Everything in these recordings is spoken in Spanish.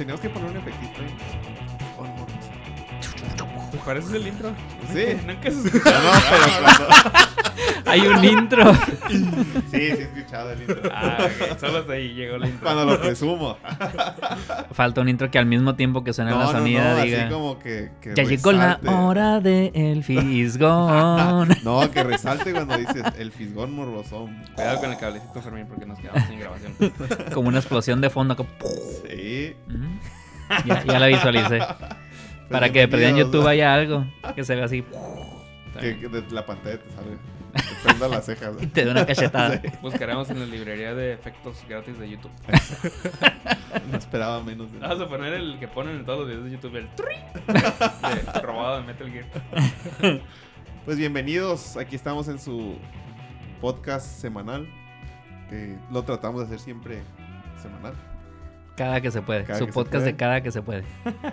Teníamos que poner un efectito ahí. Morbosón. ¿Te pareces el intro? Sí. Nunca escuchado. No, no, pero cuando... Hay un intro. Sí, sí he escuchado el intro. Ah, ok. Solo hasta ahí llegó el intro. Cuando lo presumo. Falta un intro que al mismo tiempo que suena No, la no, sonida no, diga. así como que, que Ya llegó la hora de el fisgón. No, que resalte cuando dices El Fisgón Morbosón. Cuidado con el cablecito, Fermín, porque nos quedamos sin grabación. Como una explosión de fondo. como- Sí. Mm. Ya, ya la visualicé. Para que de perdida en. YouTube haya algo que se vea así que de la pantalla te sale. Te prenda las cejas. y te dé una cachetada. Buscaremos en la librería de efectos gratis de YouTube. No esperaba menos de Vamos a poner el que ponen en todos los videos de YouTube, el tri de robado de Metal Gear. Pues bienvenidos, aquí estamos en su podcast semanal. que lo tratamos de hacer siempre semanal. Cada que se puede. Cada Su podcast puede. de cada que se puede.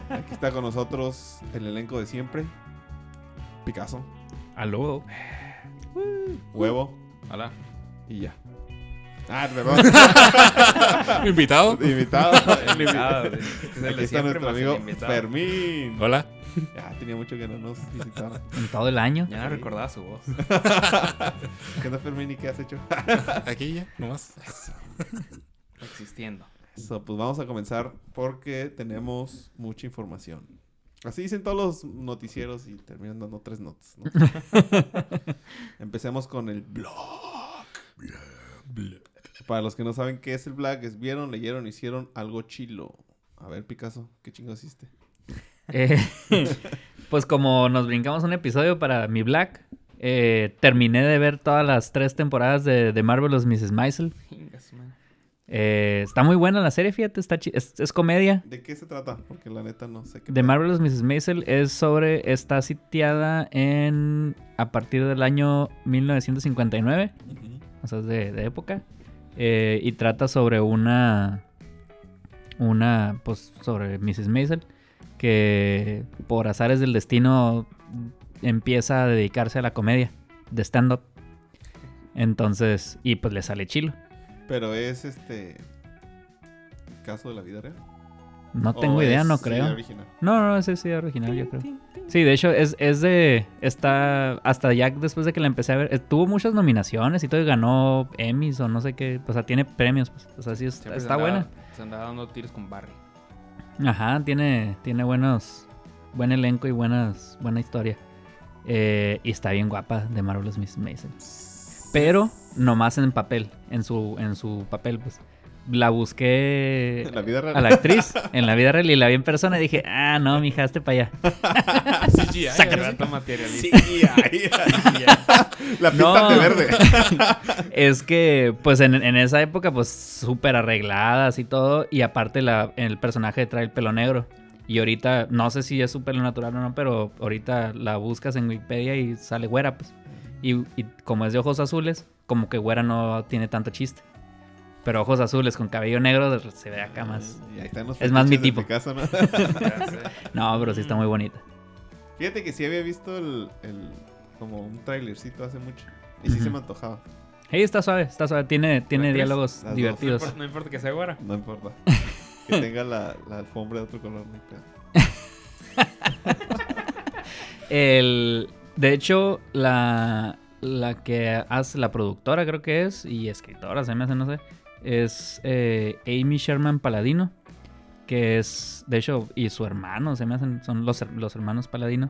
Aquí está con nosotros el elenco de siempre. Picasso, Aló. Huevo Hola. y ya. Ah, perdón. ¿Invitado? Invitado. El invitado, Aquí está siempre, nuestro amigo invitado. Fermín. Hola. Ya tenía mucho que no nos visitara. En todo el año. Ya no recordaba su voz. ¿Qué onda, Fermín? ¿Y qué has hecho? Aquí ya, nomás. Existiendo. Eso, pues vamos a comenzar porque tenemos mucha información. Así dicen todos los noticieros y terminan dando tres notas. ¿no? Empecemos con el blog. Para los que no saben qué es el blog, es vieron, leyeron, hicieron algo chilo. A ver, Picasso, ¿qué chingos hiciste? Eh, pues como nos brincamos un episodio para mi Black, eh, terminé de ver todas las tres temporadas de, de Marvelous Mrs. Maisel. Eh, está muy buena la serie, fíjate, está es, es comedia. ¿De qué se trata? Porque la neta no sé qué. The Marvelous Mrs. Maisel es sobre, está sitiada en, a partir del año 1959, Ujú. o sea, es de, de época, eh, y trata sobre una, una, pues, sobre Mrs. Maisel, que por azares del destino empieza a dedicarse a la comedia, de stand-up. Entonces, y pues le sale chilo. Pero es este. ¿Caso de la vida real? No ¿O tengo idea, es no creo. original? No, no, ese sí es original, yo creo. Sí, de hecho, es, es de. Está. Hasta ya después de que la empecé a ver. eh, tuvo muchas nominaciones y todo, y ganó Emmys o no sé qué. O sea, tiene premios, pues. O sea, sí, se está andaba- buena. Se andaba dando tiros con Barry. Ajá, tiene, tiene buenos. Buen elenco y buenas, buena historia. Eh, y está bien guapa de Marvelous Miss Mason. Pero nomás en papel, en su, en su papel, pues. La busqué En la vida real. a la actriz en la vida real y la vi en persona y dije, ah, no, mija, hazte para allá. CGI. Sácate. Sácate. materialista. La No. pinta de verde. Es que, pues en, en esa época, pues súper arregladas y todo. Y aparte, la, el personaje trae el pelo negro. Y ahorita, no sé si es su pelo natural o no, pero ahorita la buscas en Wikipedia y sale güera, pues. Y, y como es de ojos azules, como que güera no tiene tanto chiste. Pero ojos azules con cabello negro se ve acá más. Y ahí están los Es más mi tipo. Picasso, ¿no? Pero sí está muy bonita. Fíjate que sí había visto el, el- como un trailercito hace mucho. Y sí se me antojaba. Hey, está suave, está suave. Tiene, tiene diálogos Las dos. No divertidos. importa, no importa que sea güera. No importa. Que tenga la, la alfombra de otro color, no. El, de hecho, la, la que hace la productora, creo que es, y escritora, se me hace, no sé, es eh, Amy Sherman Paladino, que es, de hecho, y su hermano, se me hacen, son los, los hermanos Paladino.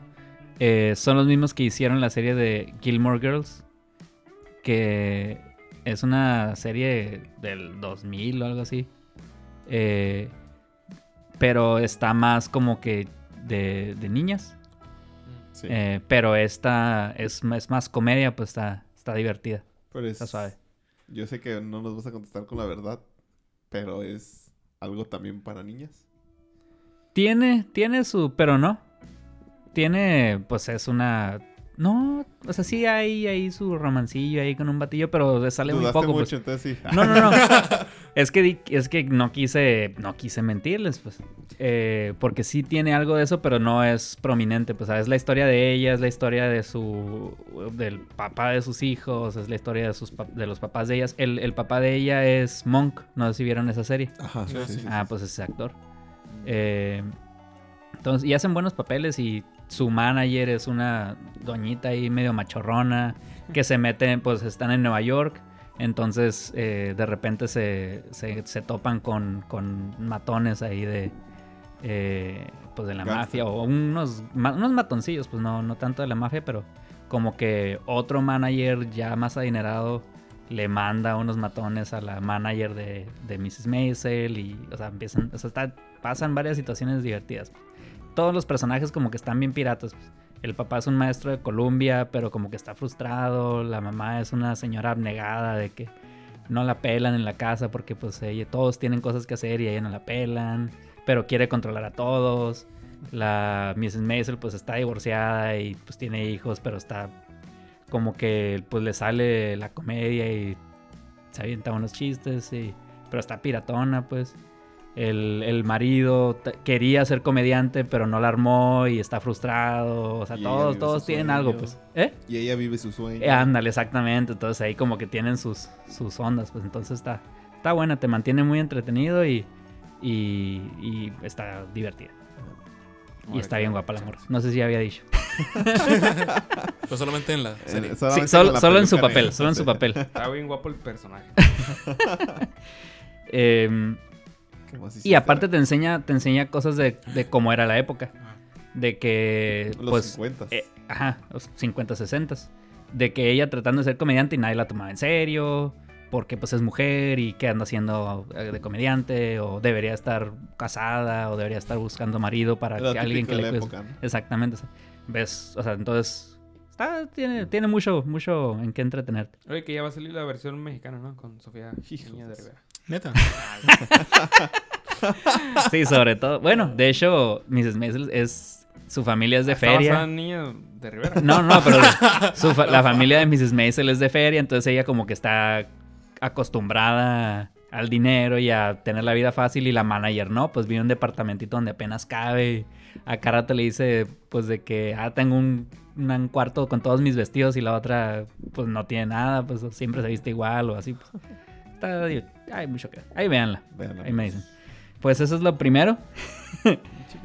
Eh, son los mismos que hicieron la serie de Gilmore Girls, que Es una serie del 2000 o algo así. Eh, pero está más como que de, de niñas. Sí. Eh, pero esta es, es más comedia, pues está, está divertida. Pero es- Está suave. Yo sé que no nos vas a contestar con la verdad, pero es algo también para niñas. Tiene, tiene su, pero no. Tiene, pues es una... No, o sea, sí hay ahí su romancillo ahí con un batillo, pero sale muy poco. pues. mucho, entonces sí. No, no, no. es que di- es que no quise no quise mentirles, pues. Eh, porque sí tiene algo de eso, pero no es prominente. Pues ¿sabes? es la historia de ella, es la historia de su del papá de sus hijos, es la historia de sus de los papás de ellas. El, el papá de ella es Monk, no sé si vieron esa serie. Ajá, sí, sí, sí, Ah, pues ese actor. Eh, entonces, y hacen buenos papeles y su manager es una doñita ahí medio machorrona que se mete, pues están en Nueva York. Entonces, eh, de repente se, se, se topan con, con matones ahí de, eh, pues de la Gangsta. mafia o unos, unos matoncillos, pues no, no tanto de la mafia, pero como que otro manager ya más adinerado le manda unos matones a la manager de, de Mrs. Maisel y, o sea, empiezan, o sea, está- pasan varias situaciones divertidas. Todos los personajes como que están bien piratas. pues. El papá es un maestro de Columbia, pero como que está frustrado. La mamá es una señora abnegada de que no la pelan en la casa porque pues ella, todos tienen cosas que hacer y ella no la pelan, pero quiere controlar a todos. La Mrs. Maisel pues está divorciada y pues tiene hijos, pero está como que pues le sale la comedia y se avienta unos chistes y pero está piratona pues el, el marido quería ser comediante pero no la armó y está frustrado o sea Y todos todos tienen sueño. algo pues ¿eh? Y ella vive su sueño. Eh, ándale exactamente entonces ahí como que tienen sus sus ondas pues entonces está está buena te mantiene muy entretenido y y, y está divertida y está bien guapa la morra no sé si había dicho Pues solamente en la Eh, serie. Sí, solo, la solo en su papel solo en su papel Está bien guapo el personaje. Em, ¿Qué más Y aparte te enseña, te enseña cosas de, de cómo era la época. De que, Los pues, 50. eh, ajá, los 50, 60. De que ella tratando de ser comediante y nadie la tomaba en serio. Porque pues es mujer y que anda haciendo eh, de comediante. O debería estar casada. O debería estar buscando marido para Lo que alguien que de le época, ¿no? Exactamente. o sea, ves, o sea, entonces... Está, tiene, tiene mucho, mucho en qué entretenerte. Oye, que ya va a salir la versión mexicana, ¿no? Con Sofía. Niña de Rivera. Neta. Sí, sobre todo. Bueno, de hecho, Mrs. Maisel es... Su familia es de basada feria. Niña de Rivera. No, no, pero su fa- la familia de Mrs. Maisel es de feria, entonces ella como que está acostumbrada al dinero y a tener la vida fácil y la manager no, pues vive en un departamentito donde apenas cabe. A cada rato le dice pues de que ah, tengo un, un cuarto con todos mis vestidos y la otra pues no tiene nada, pues siempre se viste igual o así. Pues. Está hay mucho que. Ahí véanla. Véanla, Ahí me dicen. Pues eso es lo primero.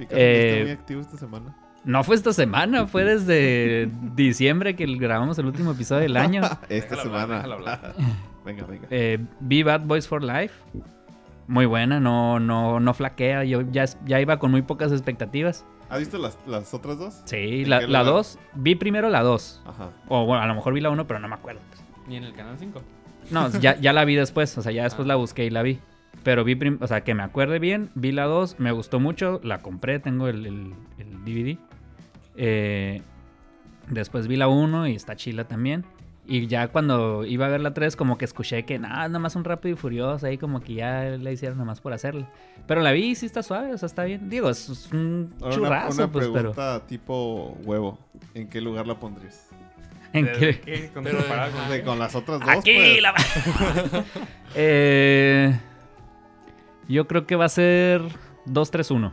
Eh, está muy activo esta semana. No fue esta semana, fue desde diciembre que grabamos el último episodio del año. Esta Déjalo hablar, semana. déjalo hablar. venga, venga. Eh, vi Bad Boys for Life. Muy buena, no, no, no flaquea. Yo ya, ya iba con muy pocas expectativas. ¿Has visto las, las otras dos? Sí, ¿En la 2. lugar? Vi primero la 2. Ajá. O bueno, a lo mejor vi la 1, pero no me acuerdo. Ni en el canal 5. No, ya, ya la vi después. O sea, ya después Ah. la busqué y la vi. Pero vi, o sea, que me acuerde bien. Vi la 2, me gustó mucho. La compré, tengo el, el- el DVD. Eh, después vi la 1 y está chila también. Y ya cuando iba a ver la 3, como que escuché que nada, nada más un rápido y furioso. Ahí como que ya la hicieron nada más por hacerla. Pero la vi y sí está suave, o sea, está bien. Digo, es, es un Ahora una, churrazo, una pues, pero. pregunta tipo huevo. ¿En qué lugar la pondrías? ¿En qué? ¿Qué? Con Pero, con- con las otras dos. Aquí pues. la. eh, yo creo que va a ser 2-3-1.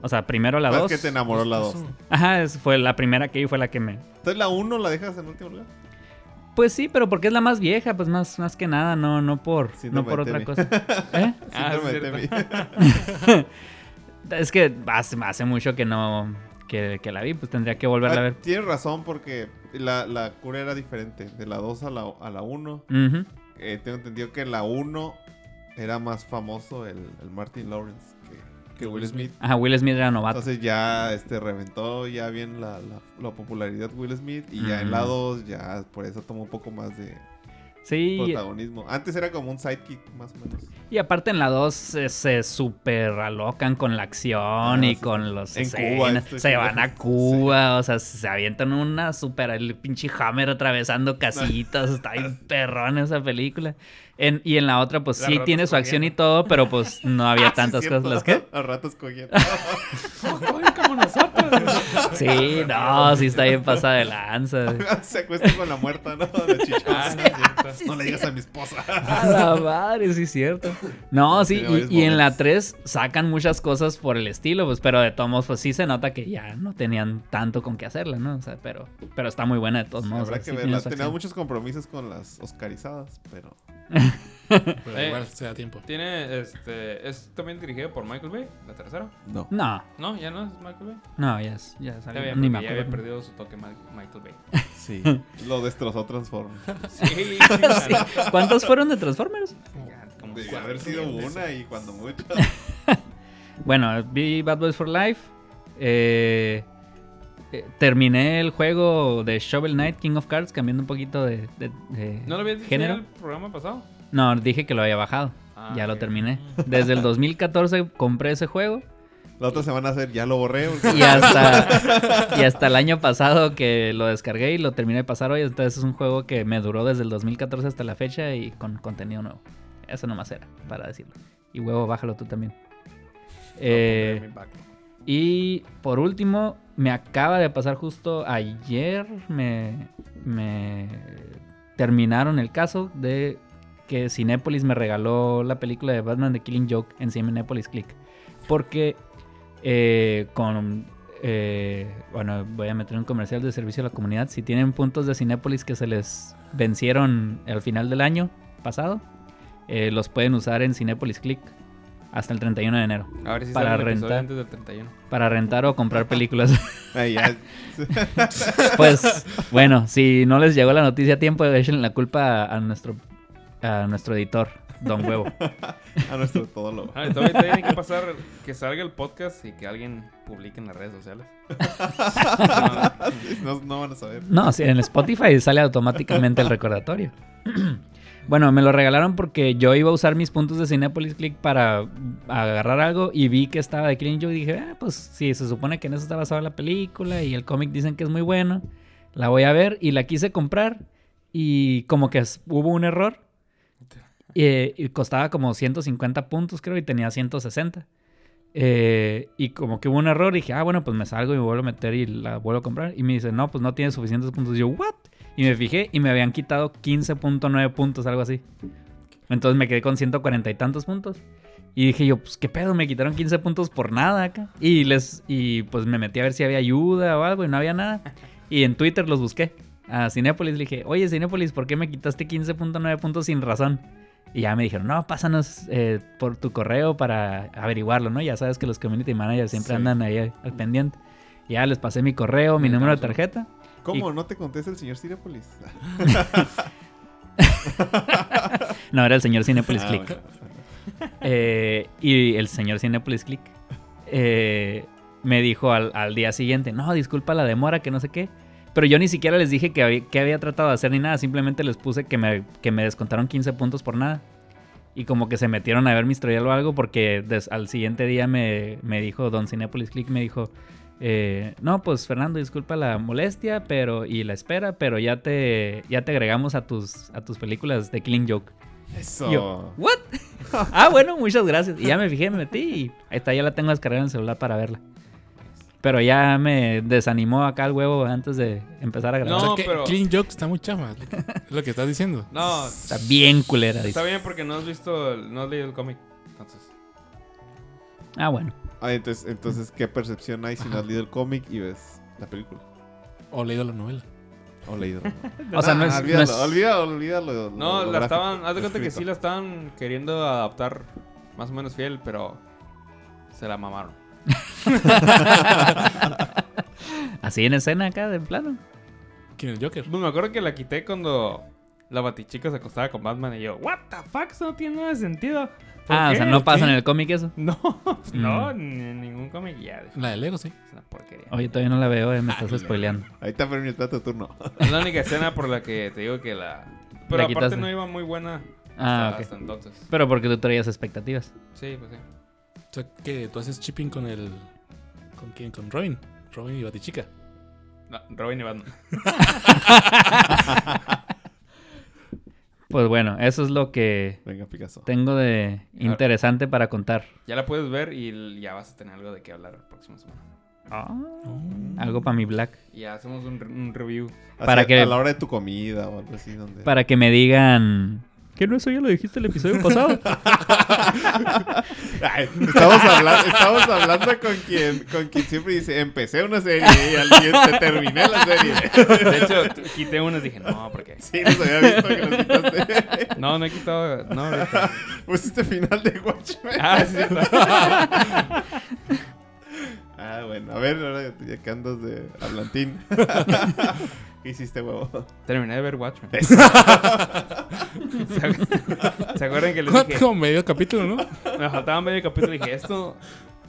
O sea, primero la Pues 2. que te enamoró la dos. Ajá, es- fue la primera que vi, fue la que me. Entonces la uno la dejas en último lugar. Pues sí, pero porque es la más vieja, pues más, más que nada, no, no por, no por otra cosa. ¿Eh? Ah. Temi. Es que hace, hace mucho que no. Que, que la vi, pues tendría que volverla a Ah, ver. Tienes razón porque la, la cura era diferente. De la 2 a la, a la 1. Ujú. Eh, tengo entendido que la 1 era más famoso el, el Martin Lawrence que, Will Smith. Ajá, Will Smith era novato. Entonces ya este reventó ya bien la, la, la popularidad Will Smith y ya en la Ujú. 2 ya por eso tomó un poco más de... Sí, protagonismo. Antes era como un sidekick, más o menos. y aparte en la 2 se, se super alocan con la acción Ah, y sí. con los En escenas. Cuba, Se seguro. van a Cuba, o sea, se avientan una super el pinche Hammer atravesando casitas, está bien perrón esa película. En- y en la otra pues sí tiene su acción y todo, pero pues no había Ah, sí, tantas cosas las que A ratos cogiendo. Ay, como nosotros. Sí, no, sí está bien pasada de lanza. Se acuesta con la muerta, ¿no? La chicha. Ah, sí. No le digas a mi esposa. A la madre, sí es cierto. No, sí, y, y en la momentos. 3 sacan muchas cosas por el estilo, pues, pero de todos modos, pues sí se nota que ya no tenían tanto con qué hacerla, ¿no? O sea, pero, pero está muy buena de todos modos. Habrá o sea, que sí verla. Tenía muchos compromisos con las oscarizadas, pero. Pero Eh. igual se da tiempo. Tiene, este, es también dirigido por Michael Bay, la tercera. No. No, No, ya no es Michael Bay. no, ya, es- ya Ya salió. había, Ni me ya había perdido su toque Ma- Michael Bay. Sí. Lo destrozó Transformers. Sí, Sí. ¿Cuántos fueron de Transformers? Ya, como De cuatro, haber sido una y cuando mucho. Bueno, vi Bad Boys for Life. eh, eh, terminé el juego de Shovel Knight King of Cards, cambiando un poquito de, de- de ¿No lo habías dicho género. en el programa pasado? No, dije que lo había bajado. Ah, ya lo terminé. Desde el 2014 compré ese juego. La otra semana a hacer, ya lo borré. Y hasta, y hasta el año pasado que lo descargué y lo terminé de pasar hoy. Entonces es un juego que me duró desde el 2014 hasta la fecha y con contenido nuevo. Eso nomás era, para decirlo. Y huevo, bájalo tú también. Eh, y por último, me acaba de pasar justo ayer. Me, me terminaron el caso de que Cinépolis me regaló la película de Batman de Killing Joke en Cinépolis Click. Porque eh, con. eh, bueno, voy a meter un comercial de servicio a la comunidad. Si tienen puntos de Cinépolis que se les vencieron al final del año pasado, eh, los pueden usar en Cinépolis Click hasta el 31 de enero. A ver si para sale el episodio rentar. antes del 31. Para rentar o comprar películas. Pues bueno, si no les llegó la noticia a tiempo, echen la culpa a nuestro, a nuestro editor, Don Huevo. A nuestro todólogo. Ah, todavía tiene que pasar que salga el podcast y que alguien publique en las redes sociales. No, No, no van a saber. No, sí, en Spotify sale automáticamente el recordatorio. Bueno, me lo regalaron porque yo iba a usar mis puntos de Cinepolis Click para agarrar algo y vi que estaba de Killing Joke y dije, ah, pues sí, se supone que en eso está basada la película y el cómic dicen que es muy bueno. La voy a ver y la quise comprar y como que hubo un error eh, y costaba como 150 puntos creo y tenía 160. Eh, y como que hubo un error, dije, ah, bueno, pues me salgo y me vuelvo a meter y la vuelvo a comprar. Y me dice, no, pues no tiene suficientes puntos. Y yo, ¿what? Y me fijé y me habían quitado 15.9 puntos, algo así. Entonces me quedé con 140 y tantos puntos. Y dije yo, pues qué pedo, me quitaron 15 puntos por nada acá. Y les y pues me metí a ver si había ayuda o algo y no había nada. Y en Twitter los busqué. A Cinépolis le dije, oye Cinépolis, ¿por qué me quitaste 15.9 puntos sin razón? Y ya me dijeron, no, pásanos eh, por tu correo para averiguarlo, ¿no? Ya sabes que los community managers siempre Sí. andan ahí al pendiente. Ya les pasé mi correo, mi número de tarjeta. ¿Cómo? ¿No te contesta el señor Cinepolis? No, era el señor Cinepolis Ah, Click. bueno. Eh, y el señor Cinepolis Click eh, me dijo al, al día siguiente, no, disculpa la demora, que no sé qué. Pero yo ni siquiera les dije que había, que había tratado de hacer ni nada, simplemente les puse que me, que me descontaron 15 puntos por nada. Y como que se metieron a ver mi historial o algo porque des- al siguiente día me, me dijo, Don Cinepolis Click me dijo, eh, no, pues Fernando, disculpa la molestia pero y la espera, pero ya te, ya te agregamos a tus, a tus películas de Killing Joke. Eso. Yo, ¿what? ah, bueno, muchas gracias. Y ya me fijé, me metí y ahí está, ya la tengo descargada en el celular para verla. Pero ya me desanimó acá el huevo antes de empezar a grabar. No, o sea, que pero- Clean Joke está muy chafa. Es lo que estás diciendo. No, Está bien culera, está dice. bien porque no has visto, el- no has leído el cómic. Entonces, Ah, bueno. Ah, entonces, entonces, ¿qué percepción hay si no has leído el cómic y ves la película? O leído la novela. O leído. O sea, no Ah, es... no olvídalo, es- olvídalo, olvídalo. lo- no, lo la gráfico, estaban, haz de cuenta que sí la estaban queriendo adaptar más o menos fiel, pero se la mamaron. Así en escena acá, de plano. ¿Quién es el Joker? Pues me acuerdo que la quité cuando la batichica se acostaba con Batman y yo, what the fuck, eso no tiene nada de sentido. ¿Por Ah, o sea, no pasa ¿Qué? en el cómic eso. No, no, Mm. ni en ningún cómic ya. Es La de Lego, sí. una porquería. Oye, todavía no la veo, eh, me estás spoileando. Ahí está, espérate tu turno. Es la única escena por la que te digo que la, Pero la aparte quitaste. no iba muy buena Ah, hasta entonces. Pero porque tú traías expectativas. Sí, pues sí. O sea, que tú haces chipping con el. ¿Con quién? Con Robin. Robin y Batichica. No, Robin y Batman. Pues bueno, eso es lo que Venga, Picasso. tengo de interesante para contar. Ya la puedes ver y ya vas a tener algo de qué hablar la próxima semana. Ah, Algo para mi Black. Y ya hacemos un, re- un review. para Así, que- A la hora de tu comida o algo así. Donde... Para que me digan... ¿Que no eso ya lo dijiste el episodio pasado? Ay, estamos, habla- estamos hablando con quien, con quien siempre dice, empecé una serie y al siguiente terminé la serie. De hecho, quité unas y dije, no, porque. Sí, los había visto que los quitaste. No, no he quitado. No, ahorita. Pusiste final de Watchmen. Ah, sí, cierto. Ah, bueno. A ver, ahora ya que andas de hablantín. ¿Qué hiciste, huevo? Terminé de ver Watchmen. ¿Se, acu- ¿Se acuerdan que les dije? Como medio capítulo, ¿no? Me faltaba medio capítulo y dije, esto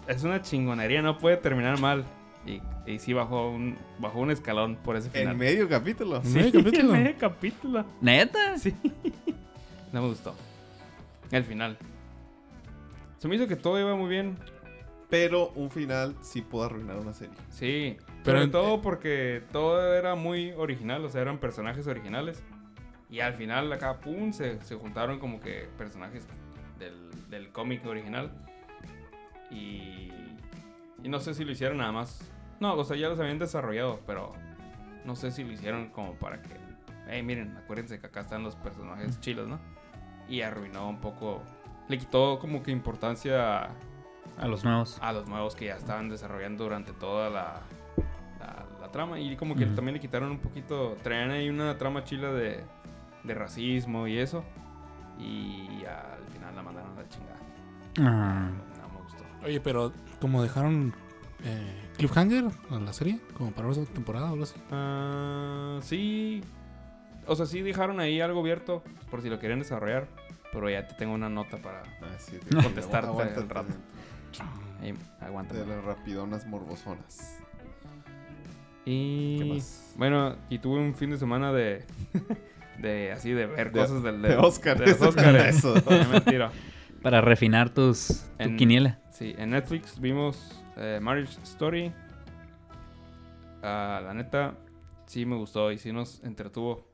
es una chingonería, no puede terminar mal. Y, y sí bajó un, bajó un escalón por ese final. En medio capítulo. En medio capítulo. medio capítulo. ¿Neta? Sí. No me gustó. El final. Se me hizo que todo iba muy bien. Pero un final sí puede arruinar una serie. Sí. Pero Sobre en- todo porque todo era muy original, o sea, eran personajes originales. Y al final acá, pum, se, se juntaron como que personajes del, del cómic original. Y, y no sé si lo hicieron nada más. No, o sea, ya los habían desarrollado, pero no sé si lo hicieron como para que, hey, miren, acuérdense que acá están los personajes chilos, ¿no? Y arruinó un poco, le quitó como que importancia a, A los nuevos. a los nuevos que ya estaban desarrollando durante toda la, la, la trama. Y como que también le quitaron un poquito, traían ahí una trama chila de, de racismo y eso. Y al final la mandaron a la chingada. Ah, No me gustó. Oye, pero como dejaron eh, Cliffhanger en la serie, como para otra temporada o algo así. Ah, sí. O sea, sí dejaron ahí algo abierto por si lo querían desarrollar. Pero ya te tengo una nota para Ah, sí, Contestarte aguántate al rato. ahí, aguanta. De las rapidonas morbosonas. ¿Qué Y más? bueno, y tuve un fin de semana de de así de ver De- cosas del de Oscar. de los. Eso. Mentira. para refinar tus, tu En- quiniela. Sí, en Netflix vimos eh, Marriage Story. Ah, la neta, sí me gustó y sí nos entretuvo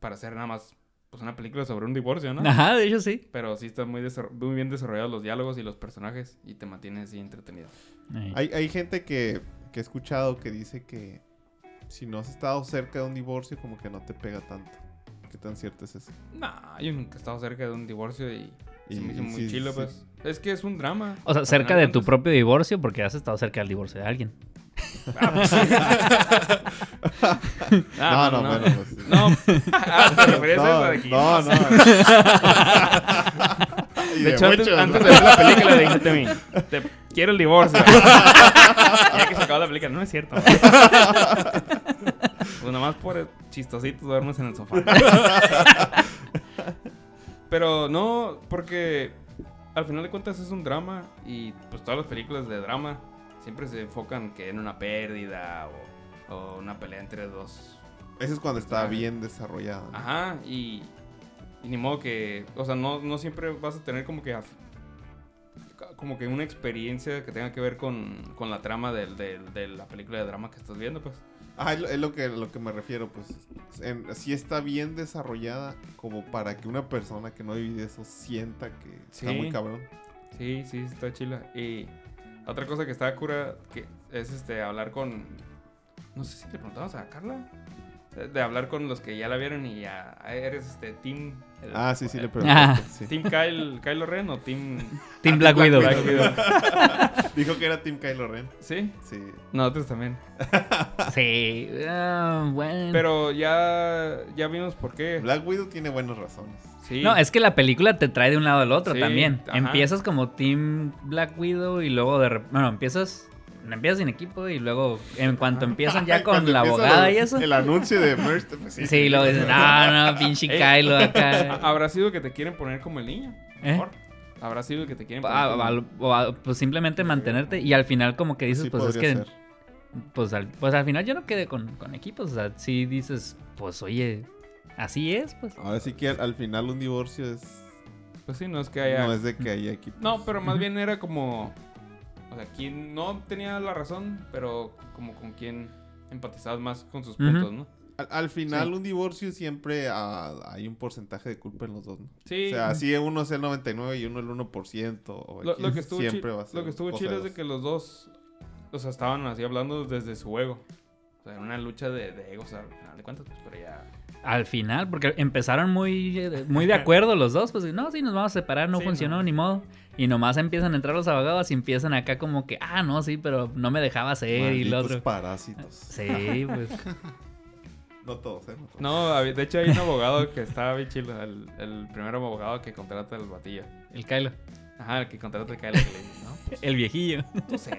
para hacer nada más pues una película sobre un divorcio, ¿no? Ajá, de hecho sí. Pero sí están muy, muy bien desarrollados los diálogos y los personajes y te mantienen así entretenido. Hay, hay gente que, que he escuchado que dice que si no has estado cerca de un divorcio, como que no te pega tanto. ¿Qué tan cierto es eso? Nah, yo nunca he estado cerca de un divorcio y, Y- se me hizo y muy sí, chilo, sí. pues. Es que es un drama. O sea, cerca de tu propio divorcio porque has estado cerca del divorcio de alguien. Ah, no, no, bueno, pues. No, ah, ¿te referías a eso No, no, no. Y De hecho, antes, de ver la película le dije a Temi, te quiero el divorcio. ya que se acabó la película, no es cierto. pues nomás por chistosito duermes en el sofá. Pero no, porque al final de cuentas es un drama y pues todas las películas de drama siempre se enfocan que en una pérdida o, o una pelea entre dos Eso es cuando está bien desarrollado. ¿no? Ajá, y, y ni modo que, o sea, no, no siempre vas a tener como que como que una experiencia que tenga que ver con, con la trama del, del- de la película de drama que estás viendo, pues. Ah, es lo, que, lo que me refiero, pues. En, sí está bien desarrollada como para que una persona que no ha vivido eso sienta que está muy cabrón. Sí, sí, está chila. Y otra cosa que está cura que es este hablar con no sé si le preguntamos a Carla de, hablar con los que ya la vieron y ya eres este team el- Ah, sí, sí, le preguntaste. Ah. sí. Team Kyle, Kylo Ren o Team Team Black, Widow. Black Widow. Dijo que era Team Kylo Ren. ¿Sí? Sí. Nosotros también. Sí. ah, bueno. Pero ya, ya vimos por qué. Black Widow tiene buenas razones. Sí. No, es que la película te trae de un lado al otro Sí, también. ajá. Empiezas como Team Black Widow y luego de repente. Bueno, empiezas. Empiezas sin equipo y luego, en cuanto empiezan ya con la abogada el- y eso. El anuncio de Merch, pues sí. Sí, luego dicen, no, no, pinche Ey. Kylo acá. Habrá sido que te quieren poner como el niño. ¿Eh? Mejor. Habrá sido que te quieren poner Ah, como- a- pues simplemente mantenerte y al final como que dices, Sí pues es que ser. pues al, pues al final yo no quedé con, con equipos, o sea, sí dices, pues oye, Así es, pues. Ahora sí que al, al final un divorcio es. Pues sí, no es que haya. No es de que haya equipo. No, pero más bien era como. O sea, quien no tenía la razón, pero como con quien empatizabas más con sus puntos, ¿no? Al, al final, Sí. un divorcio siempre ah, hay un porcentaje de culpa en los dos, ¿no? Sí. O sea, así uno es el 99 y uno el 1%. O Lo, que estuvo, siempre va a ser lo que estuvo chido es de que los dos, o sea, estaban así hablando desde su ego. O sea, era una lucha de, de egos al final de cuentas, pues, pero ya... Al final, porque empezaron muy, eh, muy de acuerdo los dos, pues no, sí, nos vamos a separar, no Sí, funcionó no. ni modo. Y nomás empiezan a entrar los abogados y empiezan acá como que, ah, no, sí, pero no me dejaba hacer y lo Malditos otro. parásitos. Sí, pues. No todos, ¿eh? No. No, de hecho hay un abogado que estaba bien chido, el, el primer abogado que contrata el batillo. El Kylo. Ajá, el que contrata el Kyle, que le dice, no, pues El viejillo. tú sé.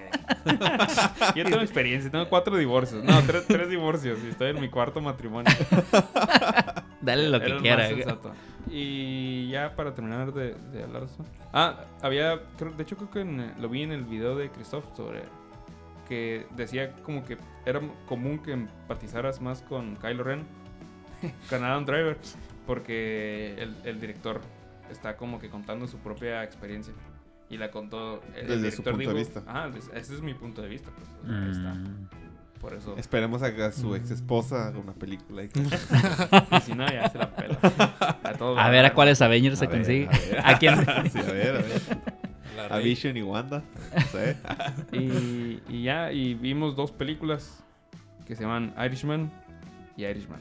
Yo tengo experiencia, tengo cuatro divorcios, no, tres, tres divorcios y estoy en mi cuarto matrimonio. Dale lo Era que quiera. Y ya para terminar de, de hablar de eso. Ah, había. creo- de hecho, creo que en- lo vi en el video de Christoph sobre. Que decía como que era común que empatizaras más con Kylo Ren, con Adam Driver, porque el, el director está como que contando su propia experiencia. Y la contó. El, el Desde su director punto de dijo, vista. Ah, des- ese es mi punto de vista. Pues, ahí está. Por eso. Esperemos a su ex esposa haga una película. y que- Y si no, ya se la pela. A, todos A ver a cuáles Avengers se A ver, consigue. a ver. ¿A quién? Sí, a ver, a ver. A. Vision y Wanda. No sé. Y, y ya, y vimos dos películas que se llaman Irishman y Irishman.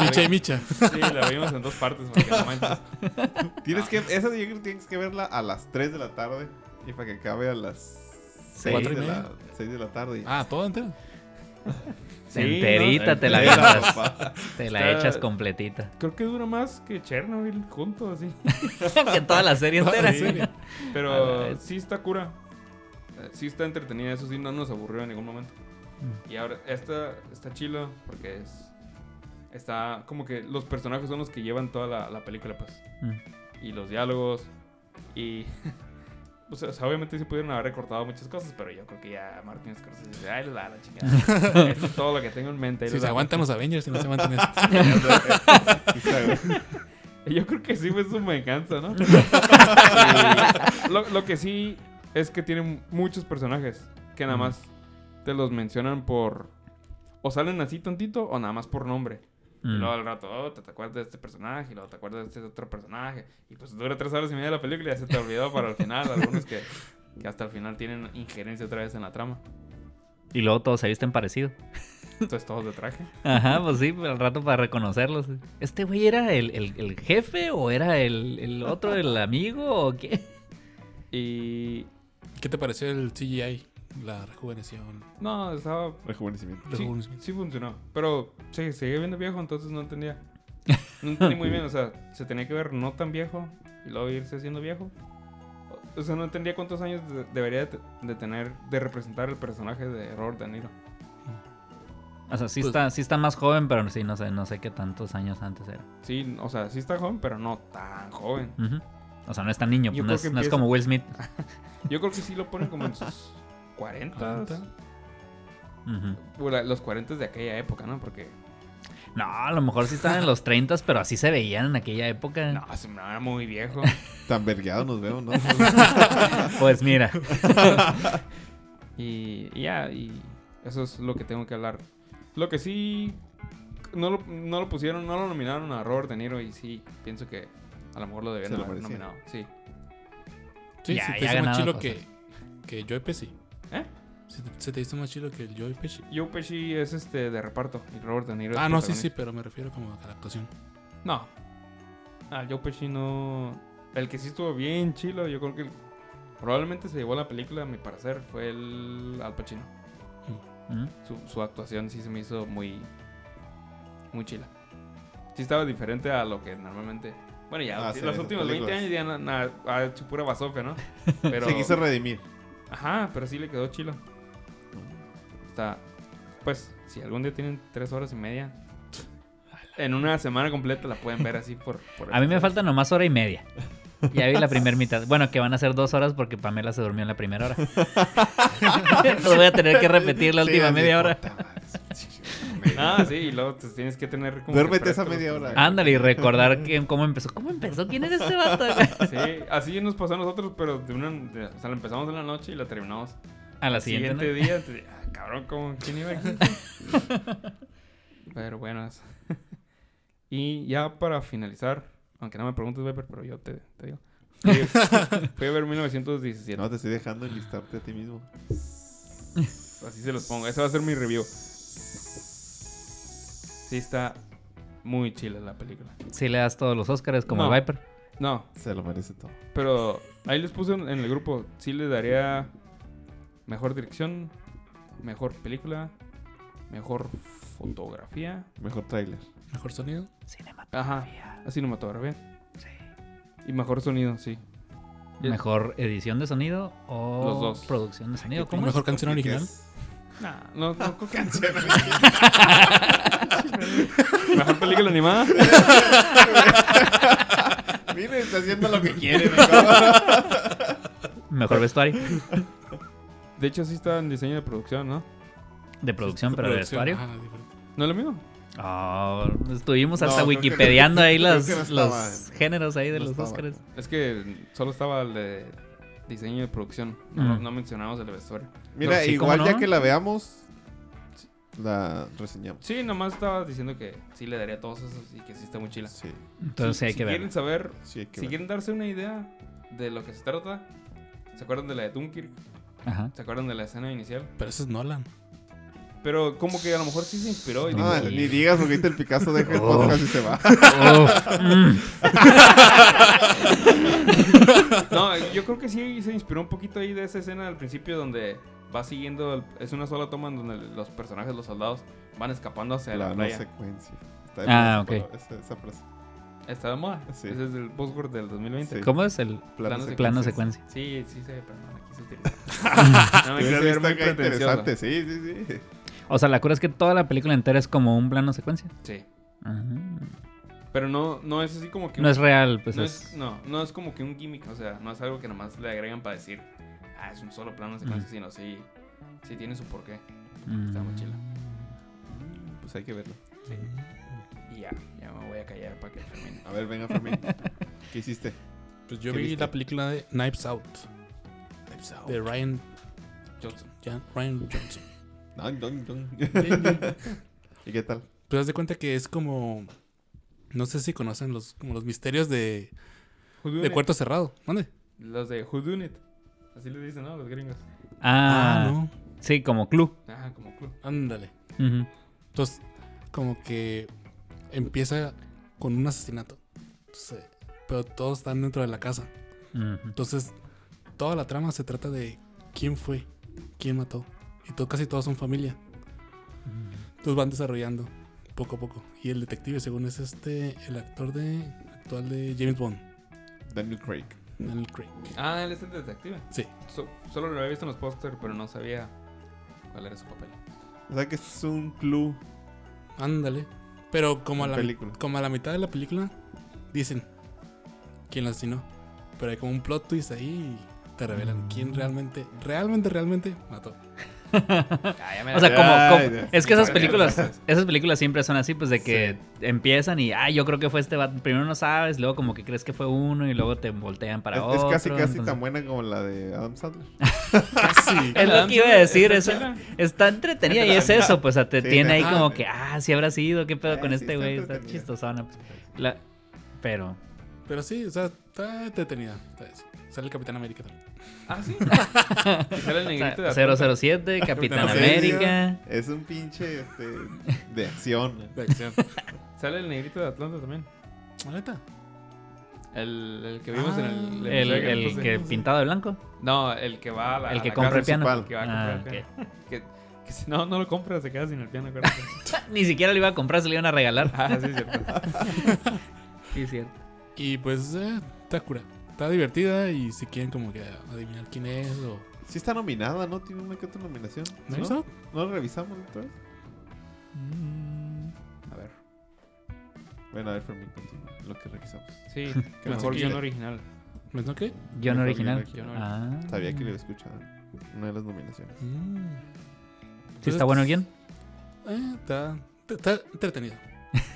Micha y Micha. Sí, la vimos en dos partes, porque no manches. Tienes que, esa yo creo que tienes que verla a las 3 de la tarde y para que acabe a las 6 ¿Cuatro y de, la? 6 de la tarde. Ah, todo entero. Sí, Enterita ¿no? te la papá. Te la Está- echas completita. Creo que dura más que Chernobyl juntos, así. que toda la serie entera. A Pero sí está cura. Eh, Sí está entretenida, eso sí, no nos aburrió en ningún momento. Mm. Y ahora, esta está chilo porque es. Está como que los personajes son los que llevan toda la, la película, pues. Mm. y los diálogos y o sea, obviamente sí pudieron haber recortado muchas cosas, pero yo creo que ya Martin Scorsese dice, ay, la, la chingada. Esto es todo lo que tengo en mente. Si se va". aguantan los Avengers y no se aguantan esto. Yo creo que sí fue su venganza, ¿no? Lo que sí es que tienen muchos personajes que nada más te los mencionan por... O salen así tantito o nada más por nombre. Y Mm. luego al rato, oh, te, te acuerdas de este personaje, y luego te acuerdas de este otro personaje. Y pues dura tres horas y media la película y ya se te olvidó para el final. Algunos que, que hasta el final tienen injerencia otra vez en la trama. Y luego todos se visten parecido. Entonces todos de traje. Ajá, pues sí, al rato para reconocerlos. ¿Este güey era el, el- el jefe o era el, el otro, el amigo o qué? Y... ¿Qué te pareció el CGI? La rejuveneción. No, estaba... Rejuvenecimiento. Sí, Rejuvenecimiento. sí funcionó. Pero sí, seguía viendo viejo, entonces no entendía. No entendí muy bien, o sea, se tenía que ver no tan viejo y luego irse haciendo viejo. O- O sea, no entendía cuántos años de- debería de, de tener, de representar el personaje de Robert De Niro. O sea, sí, Pues- está, sí está más joven, pero sí, no sé, no sé qué tantos años antes era. Sí, o sea, sí está joven, pero no tan joven. Ujú. O sea, no es tan niño, Yo pues no, creo es, que no es empieza- como Will Smith. Yo creo que sí lo ponen como en sus 40. 40. Ujú. o la- los 40 de aquella época, ¿no? Porque No, a lo mejor sí estaban en los 30, pero así se veían en aquella época. no, se me era muy viejo. Tan vergueados nos vemos, ¿no? Pues mira, Y, ya, y eso es lo que tengo que hablar. Lo que sí no lo, no lo pusieron, no lo nominaron a Robert De Niro y sí, pienso que a lo mejor lo lo haber nominado. Sí. Sí, Ya, te ya hizo más chilo pues. que, que Joe Pesci. ¿Eh? Se te, se te hizo más chilo que el Joe Pesci. Joe Pesci es este de reparto y Robert De Niro es Ah, no, sí, sí, pero me refiero como a la actuación. No. Ah, Joe Pesci no... El que sí estuvo bien chilo, yo creo que probablemente se llevó la película, a mi parecer, fue el Al Pacino. ¿Mm? Su, su actuación sí se me hizo muy... Muy chila. Sí estaba diferente a lo que normalmente... Bueno, ya, Ah, sí, los esas últimos 20 películas. años ya na- na- ha hecho pura basofia, ¿no? Pero... Se quiso redimir. Ajá, pero sí le quedó chilo. Está... Pues, si algún día tienen tres horas y media... En una semana completa la pueden ver así por... por A mí me falta nomás hora y media. Ya vi la primera mitad. Bueno, que van a ser dos horas porque Pamela se durmió en la primera hora. Entonces voy a tener que repetir la última media hora. Ah, sí, y luego te tienes que tener como. Duérmete esa media los hora. Ándale, y recordar que, cómo empezó. ¿Cómo empezó? ¿Quién era este vato? Sí, así nos pasó a nosotros, pero de una. de- o sea, la empezamos en la noche y la terminamos A la al siguiente. siguiente ¿no? día. ah, cabrón, ¿cómo? ¿quién iba aquí? pero bueno. es- y ya para finalizar, aunque no me preguntes, Viper, pero yo te, te digo. Fui, fui a ver 1917. No, te estoy dejando enlistarte a ti mismo. Así se los pongo. Ese va a ser mi review. Sí, está muy chila la película. Sí le das todos los Oscars como No. el Viper. No, Se lo merece todo. pero ahí les puse en, el grupo. Sí le daría mejor dirección, mejor película, mejor fotografía. Mejor tráiler. Mejor sonido. Ajá, a cinematografía. Y mejor sonido, sí. Mejor edición de sonido o Los dos. producción de sonido. ¿Cómo es? Mejor canción original. Nah, no, no, que- Mejor película animada. Mire, está haciendo lo que quiere. Mejor vestuario. De hecho, sí está en diseño de producción, ¿no? De producción, pero de Producción, vestuario. diferente. ¿No es lo mismo? Oh, estuvimos No, hasta no. wikipediando ahí los, no los géneros ahí de No los estaba. Oscars. Es que solo estaba el de diseño de producción. No, Mm. no mencionamos el vestuario. Mira, No, sí, igual ¿cómo ya que la veamos, la reseñamos. Sí, nomás estaba diciendo que sí le daría todos esos y que sí está muy chila. Sí, Entonces sí hay si que ver. quieren saber, sí hay que si ver. quieren darse una idea de lo que se trata, ¿se acuerdan de la de Dunkirk? Ajá. ¿Se acuerdan de la escena inicial? Pero ese es Nolan. Pero como que a lo mejor sí se inspiró y Ah, dijo, ni digas porque el Picasso deja el Oh. podcast y se va. Mm. No, yo creo que sí se inspiró un poquito ahí de esa escena al principio donde va siguiendo, el- es una sola toma en donde los personajes, los soldados, van escapando hacia la, La no playa. secuencia. Está Ah, ok. esa- Esa, frase. Está de moda. Sí. Ese es el Buzzword del 2020. Sí. ¿Cómo es el Plano Plano plano secuencia. Sí, sí, sí, pero no la quise utilizar. no me quiero ver está muy interesante, sí, sí, sí. O sea, la cura es que toda la película entera es como un plano secuencia. Sí. Ajá. Pero no, no es así como que... No un- es real, pues no, es... es, no, no es como que un gimmick, o sea, no es algo que nomás le agregan para decir, ah, es un solo plano secuencia, sino sí, sí tiene su porqué. Está muy chila. Pues hay que verlo. Sí. Y ya, ya me voy a callar para que termine. A ver, venga, Fermín. ¿Qué hiciste? Pues yo ¿Qué vi viste? la película de Knives Out. De Ryan, Johnson. Jan- Ryan Johnson. ¿Y qué tal? Pues haz de cuenta que es como. No sé si conocen los, como los misterios de, de cuarto cerrado. ¿Dónde? Los de Who Done It. Así le dicen, ¿no? Los gringos. Ah, no. sí, como club. Ajá, como club. Ándale. Entonces, como que empieza con un asesinato. Entonces, pero todos están dentro de la casa. Entonces, toda la trama se trata de quién fue, quién mató. Y todo, casi todos son familia. Entonces van desarrollando poco a poco. Y el detective, según es este, el actor de actual de James Bond, Daniel Craig. Daniel Craig. Ah, él es el detective. Sí. So- solo lo había visto en los pósters, pero no sabía cuál era su papel. O sea que es un clue. Ándale. Pero como a, la, película. como a la mitad de la película, dicen quién lo asesinó. Pero hay como un plot twist ahí y te revelan quién realmente, realmente, realmente mató. O sea, como, es que esas películas, esas películas siempre son así, pues de que empiezan y, ah, yo creo que fue este vato. Primero no sabes, luego como que crees que fue uno y luego te voltean para Es, otro. es casi, casi entonces- tan buena como la de Adam Sandler. Casi. Es lo que iba a decir, Está eso. chila. Está entretenida y es eso, pues o sea, te Sí, tiene ahí como que, ah, sí habrá sido, qué pedo Eh, con sí, este está güey, está entretenida. chistosona. pues. La- Pero, Pero sí, o sea, está entretenida. Está. Sale el Capitán América también. Ah, sí. Sale el o negrito de sea, Atlanta. 007, Capitán. América. Es un pinche este, de acción. De acción. Sale el negrito de Atlanta también. ¿La neta? El, el que vimos en el... El, episodio el puse. que pintado de blanco. No, el que va a la El que la compra el piano. principal. Que va a Ah, comprar el piano. Que, que si no, no lo compra, se queda sin el piano, acuérdate. Ni siquiera lo iba a comprar, se lo iban a regalar. ah, sí, es cierto. Sí, cierto. Y pues, eh, está cura. Está divertida y si quieren como que adivinar quién es o... Sí está nominada, ¿no? Tiene una que otra nominación. ¿No? ¿No? ¿No lo revisamos otra vez? A ver. Bueno, a ver, Fermín, continúa. Lo que revisamos. Sí, ¿Qué más mejor guion original. ¿Pensó qué? Guión original. Ah. Sabía que lo había escuchado. Una de las nominaciones. Mm. ¿Sí está bueno el guion? Eh, está está entretenido.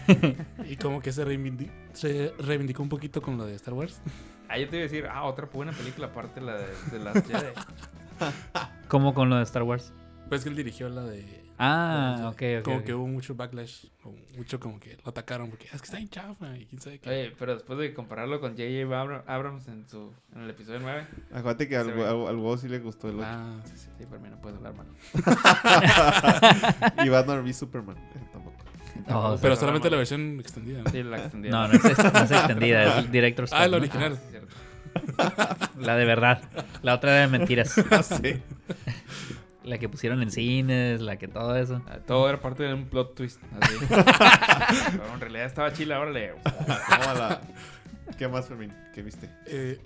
y como que se, reivindi- se reivindicó un poquito con lo de Star Wars. Ah, yo te iba a decir, ah, otra buena película aparte la de, de las Jedi. Como con lo de Star Wars. Pues que él dirigió la de. Ah, la ok, de- ok. Como que hubo mucho backlash. mucho como que lo atacaron porque "Ah, es que está en chafa y quién sabe qué. Oye, pero después de compararlo con J.J. Abra- Abrams en, su, en el episodio 9, Acuérdate que al, ve. al, al huevo sí le gustó el 8. Ah, sí, sí. sí, para mí no puedes hablar mal. y Batman v Superman. Pero solamente la versión extendida. ¿no? Sí, la extendí. No, no es, no es extendida, es director's Ah, la ¿no? original. sí, cierto. La de verdad. La otra era de mentiras. sí. La que pusieron en cines, la que todo eso. Ah, Todo era parte de un plot twist. Así. Pero en realidad estaba chila, órale. Tómala. ¿Qué más, Fermín? ¿Qué viste? Eh,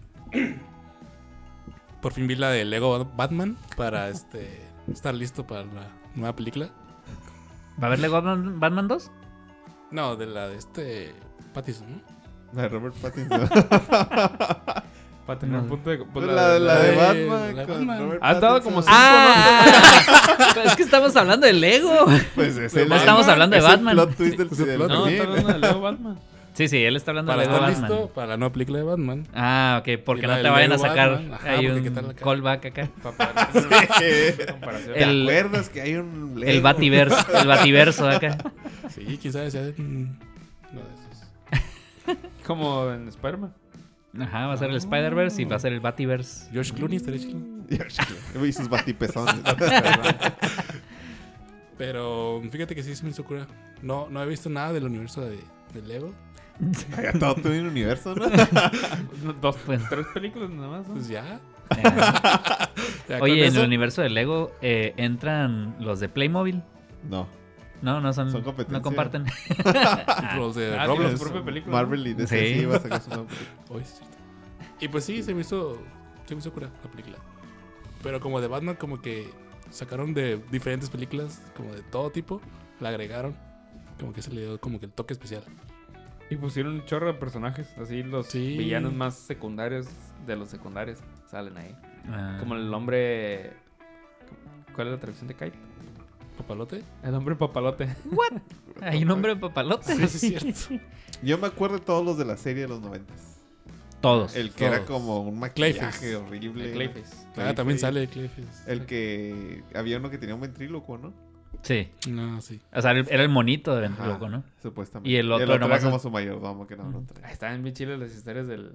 por fin vi la de Lego Batman para este estar listo para la nueva película. ¿Va a haberle Batman, Batman 2? No, de la de este Pattinson, ¿no? La de Robert Pattinson. Para tener un punto de. pues, la, de- la de de- Batman. con. Robert dado Pattinson. como ¡Ah! es que estamos hablando de Lego. Pues es No el- estamos hablando de el Batman. plot twist del, Es el del plot- No, está hablando de Lego Batman. Sí, sí, él está hablando Para de estar Batman. listo para la nueva película de Batman. Ah, ok, porque Y la no te del vayan a Lego sacar Batman. Ajá, hay porque qué un acá. callback acá. ¿Te El- acuerdas que hay un El Lego? Bativerso, el Bativerso acá. Sí, quién sabe si hay un- uno de esos. Como en Spider-Man. Ajá, va a ser el Spider-Verse y va a ser el Bativerse. George Clooney estaría chido. Y sus batipezones. Pero fíjate que sí se me hizo cura. No, no he visto nada del universo de, de Lego. Vaya, todo tu universo, ¿no? Dos, Pues- tres películas nada más. ¿no? Pues ya. Eh, Ya Oye, en eso- el universo de Lego eh, entran los de Playmobil. No. No, no son, Son competencia. no comparten. Los de Ah, Roblox. su propia película. Marvel y DC Sí. sí iba a sacar su nueva película. Y pues sí, se me hizo. Se me hizo cura la película. Pero como de Batman, como que sacaron de diferentes películas, como de todo tipo, la agregaron. Como que se le dio como que el toque especial. Y pusieron un chorro de personajes. Así los Sí. villanos más secundarios de los secundarios salen ahí. Ah. Como el hombre. ¿Cuál es la traducción de Kite? ¿Papalote? El hombre papalote. Hay un hombre papalote. Sí, sí, es cierto. Yo me acuerdo de todos los de la serie de los noventas. Todos. El que era como un maquillaje horrible. El Clayface. Ah, también sale Clayface. El que... Había uno que tenía un ventrílocuo, ¿no? Sí. No, sí. O sea, era el monito de Ventríloco, ¿no? Supuestamente. Y el otro era nomás como es- su mayordomo que no lo trae. Ahí Estaban bien chiles las historias del,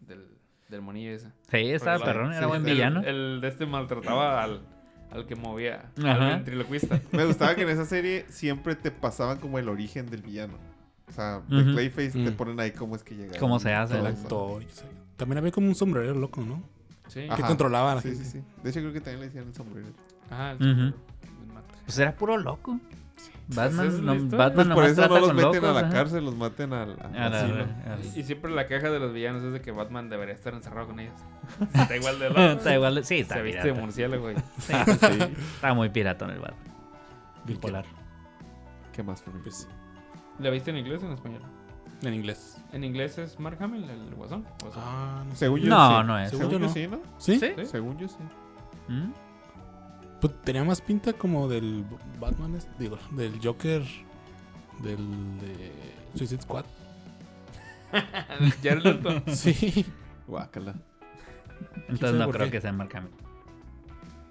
del, del monillo ese. Sí, estaba Porque la- perrón, era sí, buen el- villano. El de este maltrataba al, al que movía. Ajá. Al ventriloquista. Me gustaba que en esa serie siempre te pasaban como el origen del villano. O sea, de Ujú. Clayface te Mm. ponen ahí cómo es que llega. Cómo se hace. El actor. y. También había como un sombrerero loco, ¿no? Sí. Que Ajá. controlaba a la Sí, gente. sí, sí. De hecho, creo que también le decían el sombrero. Ajá. el- el mate. Pues era puro loco. es Batman, no. Batman Pues por nomás eso no los con meten locos. a la ajá. cárcel, los maten al, Y siempre la queja de los villanos es de que Batman debería estar encerrado con ellos. Está igual de loco. Está igual de... Sí, está Se viste de pirata. murciélago, güey. Sí, sí. Está muy pirata en el Batman. Bipolar. ¿Qué más, Fermín? Pues, ¿La viste en inglés o en español? en inglés. En inglés es Mark Hamill, el guasón. Guasón. Ah, no sé. Según yo No, sí. no es. Según Según yo yo sí, ¿no? ¿Sí? ¿Sí? ¿Sí? Según yo sí. ¿Mm? Pues tenía más pinta como del Batman, es- digo, del Joker, del de Suicide Squad. Jared Leto. Sí. Guácala. Entonces no creo qué? que sea Mark Hamill.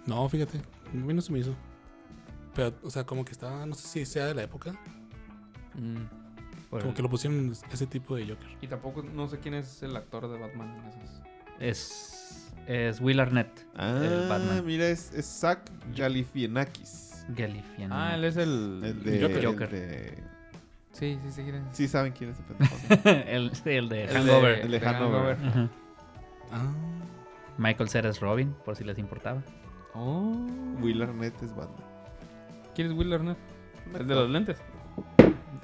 No, fíjate, a mí no se me hizo. Pero, o sea, como que estaba, no sé si sea de la época, Mm. Como que lo pusieron ese tipo de Joker. Y tampoco no sé quién es el actor de Batman en esos. Es, es Will Arnett. Ah, El Batman. mira, es, es Zach Galifianakis. Galifian. Ah, él es el. El de... Joker. el de- Sí, sí, sí. ¿quién es? Sí saben quién es ese pendejo. el, sí, el de El Hangover. El de Hangover. Ajá. Ah, Michael Cera es Robin, por si les importaba. Oh. Will Arnett es Batman. ¿Quién es Will Arnett? El de los lentes.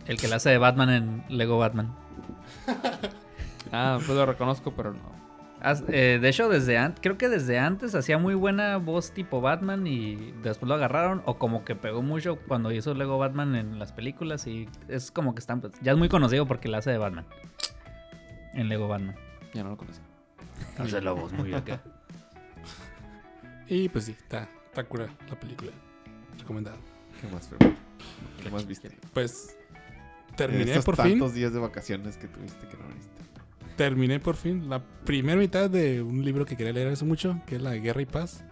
El que la hace de Batman en Lego Batman. Ah, pues lo reconozco, pero no. Eh, de hecho, desde antes, creo que desde antes hacía muy buena voz tipo Batman y después lo agarraron o como que pegó mucho cuando hizo Lego Batman en las películas y es como que están, pues, ya es muy conocido porque la hace de Batman. En Lego Batman. Ya no lo conocí. Hace la voz muy acá. y pues sí, está, está cura la película. Recomendado. ¿Qué más? ¿Qué más viste? Pues terminé estos por tantos fin. días de vacaciones que tuviste que no viniste. Terminé por fin la primera mitad de un libro que quería leer hace mucho, que es La Guerra y Paz.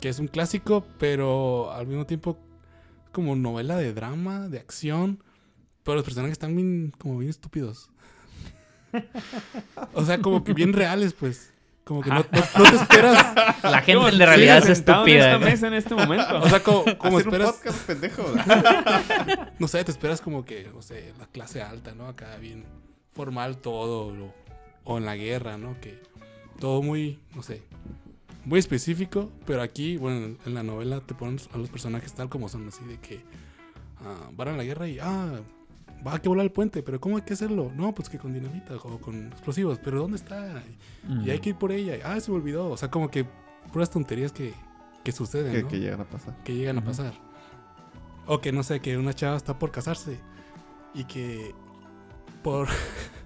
Que es un clásico, pero al mismo tiempo como novela de drama, de acción. Pero los personajes están bien, como bien estúpidos. O sea, como que bien reales, pues. Como que no, no- no te esperas. La gente en la realidad es sentado En estúpida. esta mesa en este momento. O sea, como, como Hacer un esperas. podcast, pendejo. No sé, te esperas como que, no sé, la clase alta, ¿no? Acá bien formal todo. O, o en la guerra, ¿no? Que todo muy, no sé, muy específico. Pero aquí, bueno, en la novela te ponen a los personajes tal como son, así de que ah, van a la guerra y, ah, va a que volar el puente, pero ¿cómo hay que hacerlo? No, pues que con dinamita o con explosivos, pero ¿dónde está? Y hay que ir por ella. Ah, se me olvidó. O sea, como que puras tonterías que, que suceden, que, ¿no? que llegan a pasar. que llegan a pasar. O que no sé, que una chava está por casarse y que por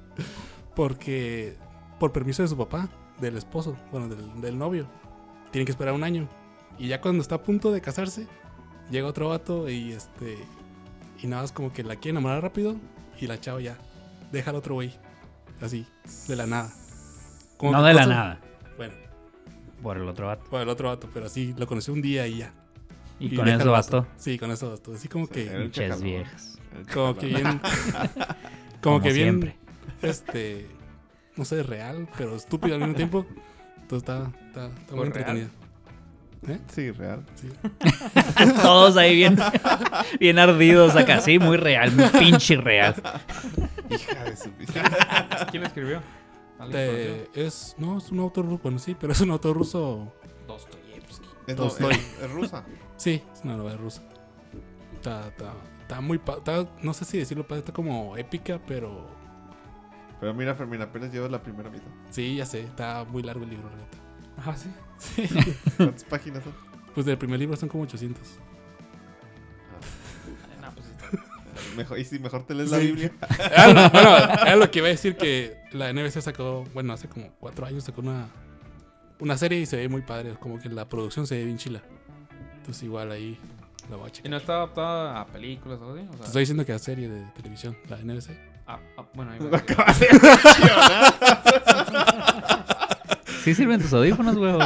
porque por permiso de su papá, del esposo, bueno, del, del novio, tiene que esperar un año. Y ya cuando está a punto de casarse, llega otro vato y este y nada más como que la quiere enamorar rápido y la chava ya deja al otro güey. Así, de la nada. Como No de la nada. Bueno, Por el otro vato. por el otro vato, pero así lo conocí un día y ya. Y, Y con eso bastó. Sí, con eso bastó. Así como que chacalón. viejas. Como que bien como, que bien siempre. este no sé real pero estúpido al mismo tiempo entonces está está, está muy ¿Por real? entretenido Sí, real. sí. Todos ahí bien, bien ardidos acá. Sí, muy real, muy pinche real. Hija de su ¿Quién escribió? Es no es un autor ruso bueno sí pero es un autor ruso Dostoyevsky. Es, Tolstoy. es- es rusa. sí es una novela rusa está, está, está muy pa- está- no sé si decirlo padre, está como épica pero Pero mira, Fermín, apenas llevas la primera mitad. sí ya sé está muy largo el libro la neta. Ah, sí. sí ¿Cuántas páginas son? pues del primer libro son como 800 No, pues está. Mejor, y si mejor te lees la. Biblia. Ah, no, bueno, era lo que iba a decir que la NBC sacó, bueno, hace como cuatro años sacó una, una serie y se ve muy padre, como que la producción se ve bien chila. Entonces igual ahí la voy a ¿Y checar. no está adaptada a películas o algo así? O Te sea, estoy diciendo que la serie de televisión, la NBC. ah, ah, bueno, ahí Lo va. acabas de. Sí sirven tus audífonos, huevo.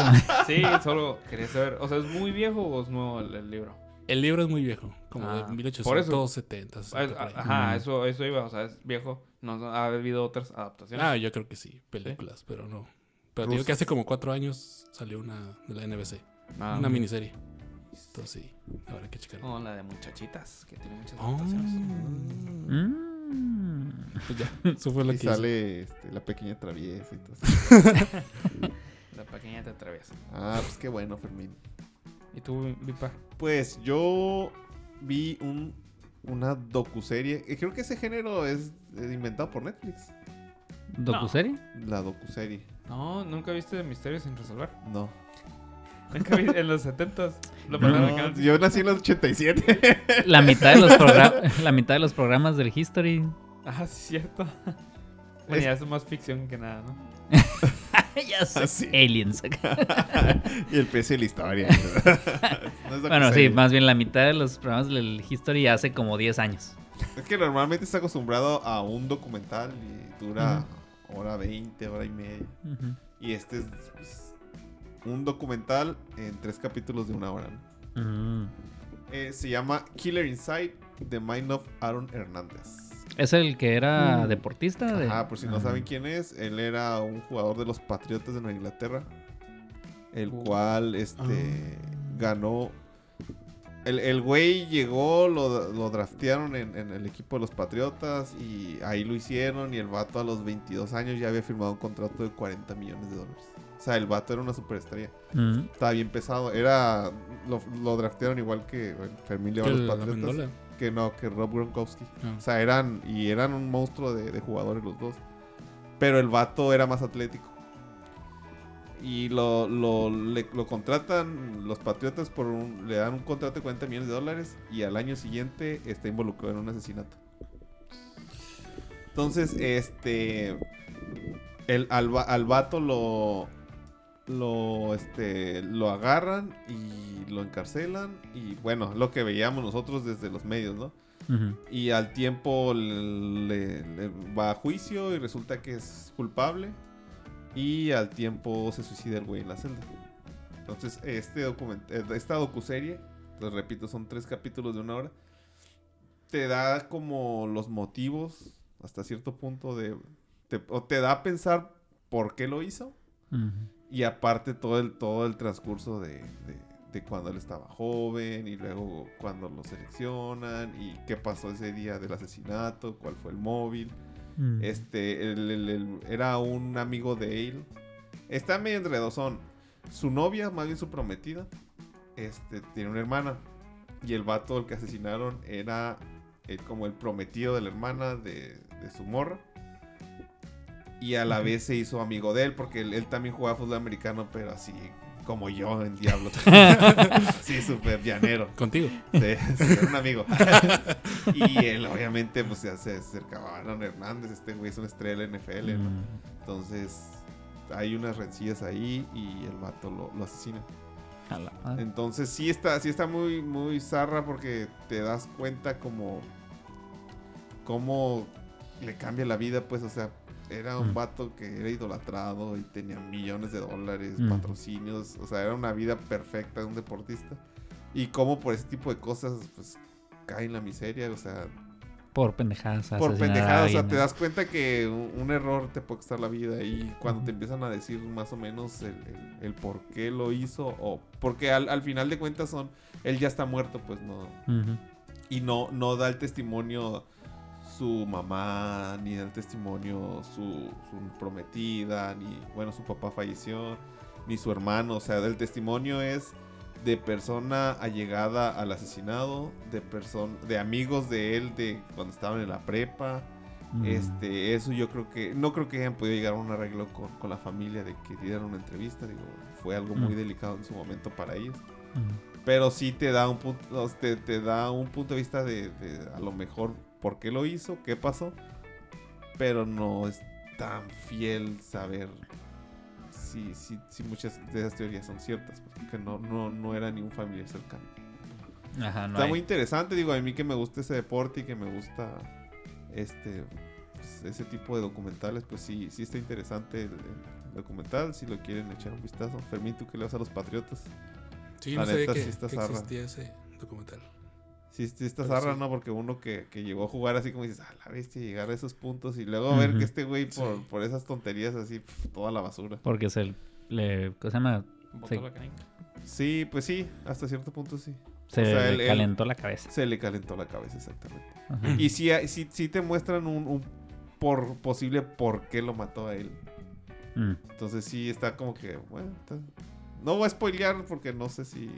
Sí, solo quería saber. O sea, ¿es muy viejo o es nuevo el, el libro? El libro es muy viejo, como Ah, de 1870. por eso. 60, Ah, 60, por ahí. Ajá, Mm. eso, eso iba. O sea, es viejo. No ha habido otras adaptaciones. Ah, yo creo que sí, películas, pero no. Pero te digo que hace como cuatro años salió una de la NBC, Ah, una miniserie. Entonces sí, habrá que checarlo. No, la de muchachitas, que tiene muchas Oh. Mm. Pues ya, eso fue lo Y que sale este, la pequeña traviesa y todo eso. La pequeña te atraviesa. Ah, pues qué bueno, Fermín. ¿Y tú, Vipa? Pues yo vi un, una docuserie. y Creo que ese género es eh, inventado por Netflix. ¿Docuserie? La docuserie. No, ¿nunca viste Misterios sin resolver? No. ¿Nunca viste en los 70s? Lo No, yo nací en los 87. La mitad de los programas, la mitad de los programas del History. Ah, sí, cierto. Bueno, ya es más ficción que nada, ¿no? ya sé. Ah, sí. Aliens. y el precio de la historia. No es Bueno, sí, más bien la mitad de los programas del History hace como 10 años. Es que normalmente está acostumbrado a un documental y dura hora 20, hora y media. Y este es pues, un documental en tres capítulos de una hora. ¿no? Mm. Eh, se llama Killer Inside, The Mind of Aaron Hernández. ¿Es el que era Mm. deportista? De... Ajá, por si no Ah. saben quién es, él era un jugador de los Patriotas de Nueva Inglaterra, el Uh. cual este Ah. ganó. El, el güey llegó, lo, lo draftearon en, en el equipo de los Patriotas y ahí lo hicieron. Y el vato a los 22 años ya había firmado un contrato de 40 millones de dólares. O sea, el vato era una superestrella. Estaba bien pesado. Era. Lo, lo draftearon igual que el Fermín León los Patriotas. Que no, que Rob Gronkowski. Ah. O sea, eran. Y eran un monstruo de, de jugadores los dos. Pero el vato era más atlético. Y lo, lo, le- lo contratan los Patriotas por un, le dan un contrato de 40 millones de dólares. Y al año siguiente está involucrado en un asesinato. Entonces, este. El, al, al vato lo. Lo, este, lo agarran y lo encarcelan. Y bueno, lo que veíamos nosotros desde los medios, ¿no? Y al tiempo le, le va a juicio y resulta que es culpable. Y al tiempo se suicida el güey en la celda. Entonces, este document eh, esta docuserie, les repito, son tres capítulos de una hora. Te da como los motivos hasta cierto punto de... te- o te da a pensar por qué lo hizo. Y aparte todo el, todo el transcurso de, de- de cuando él estaba joven y luego cuando lo seleccionan y qué pasó ese día del asesinato, cuál fue el móvil. Mm. Este, el- el- el- era un amigo de él. Está medio enredosón. Su novia, más bien su prometida, este, tiene una hermana. Y el vato el que asesinaron era como el prometido de la hermana de, de su morra. Y a la vez se hizo amigo de él porque él, él también jugaba fútbol americano, pero así como yo en Diablo. sí, súper llanero. Contigo. Sí, era un amigo. y él, obviamente, pues ya se acercaba a Aaron Hernández. Este güey es una estrella de NFL, ¿no? Mm. Entonces, hay unas rencillas ahí y el vato lo, lo asesina. Entonces, sí está, sí está muy, muy zarra porque te das cuenta como. cómo le cambia la vida, pues, o sea. Era un Mm. vato que era idolatrado y tenía millones de dólares, Mm. patrocinios, o sea, era una vida perfecta de un deportista. Y cómo por ese tipo de cosas, pues, cae en la miseria, o sea, Por pendejadas. por pendejadas, o sea, te das cuenta que un, un error te puede costar la vida y cuando te empiezan a decir más o menos el, el- el por qué lo hizo o porque al, al final de cuentas son, él ya está muerto, pues no, y no, no da el testimonio su mamá, ni da el testimonio su, su prometida, ni, bueno, su papá falleció, ni su hermano, o sea, el testimonio es de persona allegada al asesinado, de de amigos de él de cuando estaban en la prepa, Mm. este, eso yo creo que, no creo que hayan podido llegar a un arreglo con, con la familia de que dieran una entrevista, digo, fue algo muy Mm. delicado en su momento para ellos. Ujú. Pero sí te da un punto, te, te da un punto de vista de, de a lo mejor por qué lo hizo, qué pasó. Pero no es tan fiel saber si, si, si muchas de esas teorías son ciertas. Porque no, no, no era ni un familiar cercano. Ajá, no Está hay. muy interesante, digo, a mí que me gusta ese deporte y que me gusta este pues, ese tipo de documentales, pues sí, sí está interesante el, el documental, si lo quieren echar un vistazo. Fermín, tú que le vas a los Patriotas. Sí, La no sabía neta, que, sí está que existía ese documental. Sí, sí está Pero zarra, sí. ¿no? Porque uno que, que llegó a jugar así como dices, ah, la bestia, llegar a esos puntos y luego ver que este güey por, Sí. por esas tonterías así, pf, toda la basura. Porque se le. ¿Cómo se llama? Sí. la canica. Sí, pues sí, hasta cierto punto sí. Se O sea, le él- él- calentó la cabeza. Se le calentó la cabeza, exactamente. Y sí, hay- sí, sí te muestran un, un por posible por qué lo mató a él. Mm. Entonces sí está como que, bueno, está- no voy a spoilear porque no sé si,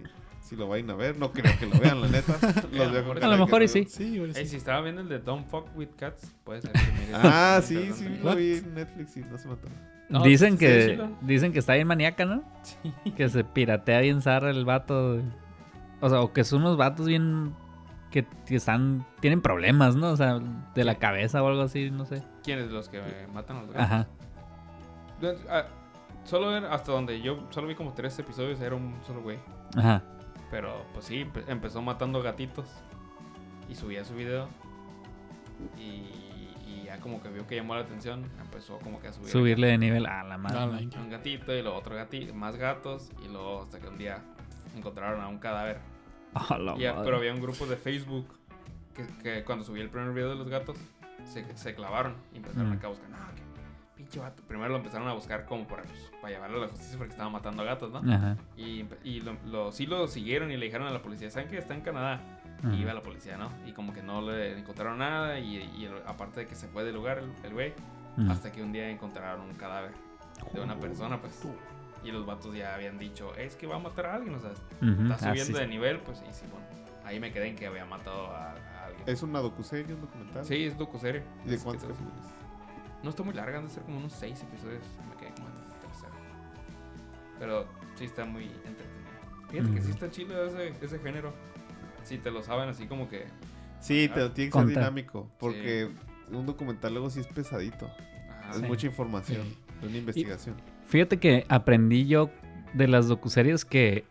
si lo vayan a ver. No creo que lo vean, la neta. Los A lo mejor y sí. Sí, sí. si estaba viendo el de Don't Fuck with Cats, puede ser que. Ah, sí, sí, lo vi en Netflix y no se mató. No, dicen sí, que sí, sí, dicen que está bien maníaca, ¿no? Que se piratea bien zarra el vato. O sea, o que son unos vatos bien que, que están tienen problemas, ¿no? O sea, de la cabeza o algo así, no sé. ¿Quiénes los que matan a los gatos? Ajá. Ah, solo era hasta donde yo solo vi como tres episodios, era un solo güey. Ajá. Pero pues sí, empe- empezó matando gatitos y subía su video. Y, y ya como que vio que llamó la atención, empezó como que a subir Subirle de nivel a la madre. Un gatito y luego otro gatito, más gatos y luego hasta que un día encontraron a un cadáver. A la Y ya- madre. pero había un grupo de Facebook que, que cuando subí el primer video de los gatos se, se clavaron y empezaron Mm. acá a buscar, no, que pinche vato. Primero lo empezaron a buscar como para, pues, para llevarlo a la justicia porque estaba matando a gatos, ¿no? Ajá. Y, y lo, lo- sí lo siguieron y le dijeron a la policía, ¿saben que está en Canadá? Ajá. Y iba la policía, ¿no? Y como que no le encontraron nada y, y el- aparte de que se fue del lugar el, güey, hasta que un día encontraron un cadáver de una persona, pues. Y los vatos ya habían dicho, es que va a matar a alguien, o sea, está Ah, subiendo sí. de nivel, pues, y sí, bueno, ahí me quedé en que había matado a, a alguien. ¿Es una docuserie, un documental? Sí, es docuserie. ¿Y de cuántos capítulos? No está muy larga, han de ser como unos seis episodios. Me quedé como en el tercero. Pero sí está muy entretenido. Fíjate que sí está chido ese, ese género. Si te lo saben así como que... Sí, te, tiene que ser dinámico. Porque un documental luego sí es pesadito. ajá, Es Sí. mucha información. Sí. Es una investigación. Fíjate que aprendí yo de las docuseries que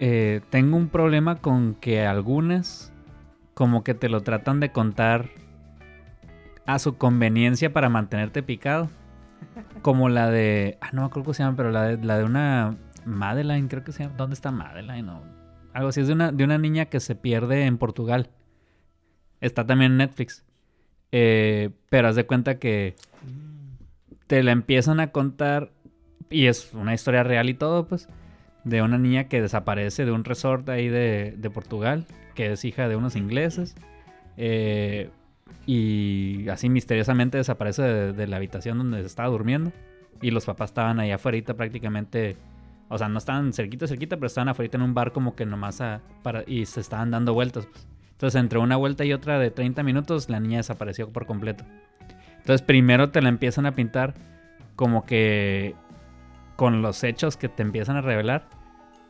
eh, tengo un problema con que algunas como que te lo tratan de contar a su conveniencia para mantenerte picado. Como la de. Ah, no me acuerdo cómo se llama, pero la de, la de una. Madeline, creo que se llama. ¿Dónde está Madeline? O algo así. Es de una, de una niña que se pierde en Portugal. Está también en Netflix. Eh, pero haz de cuenta que te la empiezan a contar. Y es una historia real y todo, pues. De una niña que desaparece de un resort ahí de, de Portugal. Que es hija de unos ingleses. Eh, y así misteriosamente desaparece de, la habitación donde se estaba durmiendo. Y los papás estaban ahí afuera prácticamente. O sea, no estaban cerquita, cerquita, pero estaban afuera en un bar como que nomás para, y se estaban dando vueltas. Pues. Entonces, entre una vuelta y otra de 30 minutos, la niña desapareció por completo. Entonces, primero te la empiezan a pintar como que con los hechos que te empiezan a revelar,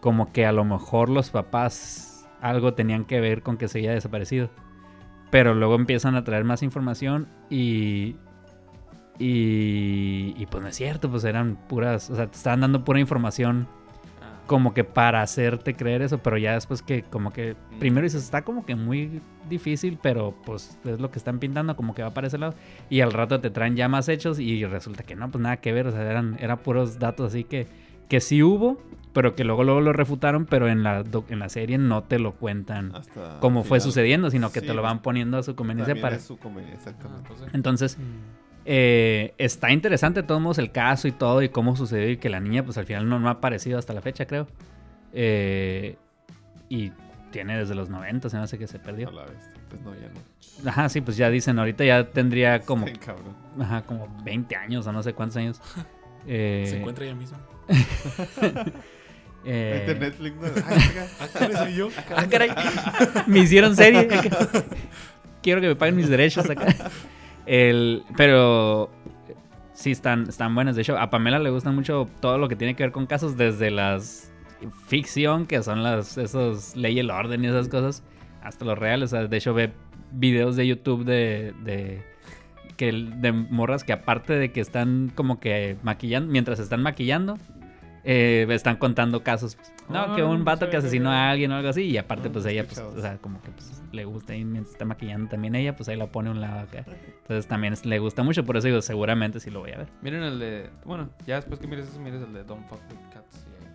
como que a lo mejor los papás algo tenían que ver con que se había desaparecido. Pero luego empiezan a traer más información y. Y, y pues no es cierto, pues eran puras. O sea, te estaban dando pura información Ah. como que para hacerte creer eso, pero ya después que como que primero dices, está como que muy difícil, pero pues es lo que están pintando, como que va para ese lado, y al rato te traen ya más hechos y resulta que no, pues nada que ver, o sea, eran, eran puros datos así que, que sí hubo, pero que luego, luego lo refutaron, pero en la, en la serie no te lo cuentan Hasta como fue sucediendo, sino que Sí, te lo van poniendo a su conveniencia También para... es su conveniencia. Entonces, eh, está interesante de todos modos el caso y todo y cómo sucedió y que la niña pues al final no, no ha aparecido hasta la fecha, creo. Eh, y tiene desde los 90, se me hace que se perdió. A la vez. Pues no, ya no. Ajá, sí, pues ya dicen, ahorita ya tendría como, Sí, cabrón. ajá, como 20 años o no sé cuántos años. Eh, Se encuentra ella misma. eh, a Netflix, ¿no? Ay, venga. Ah, yo. Ah, caray. Me hicieron serie. Quiero que me paguen mis derechos acá. El, pero sí están, están buenas. De hecho, a Pamela le gusta mucho todo lo que tiene que ver con casos, desde las ficción, que son las esos ley y el orden y esas cosas, hasta los reales. O sea, de hecho, ve videos de YouTube de, de que de morras que aparte de que están como que maquillando, mientras están maquillando, eh, están contando casos. pues, no, que un vato que asesinó a alguien o algo así. Y aparte, pues ella, pues, o sea, como que pues, le gusta y mientras está maquillando también ella, pues ahí la pone a un lado acá. Entonces también es- le gusta mucho, por eso digo, seguramente sí lo voy a ver. Miren el de. Bueno, ya después que mires eso, mires el de Don't Fuck with Cats. y ahí.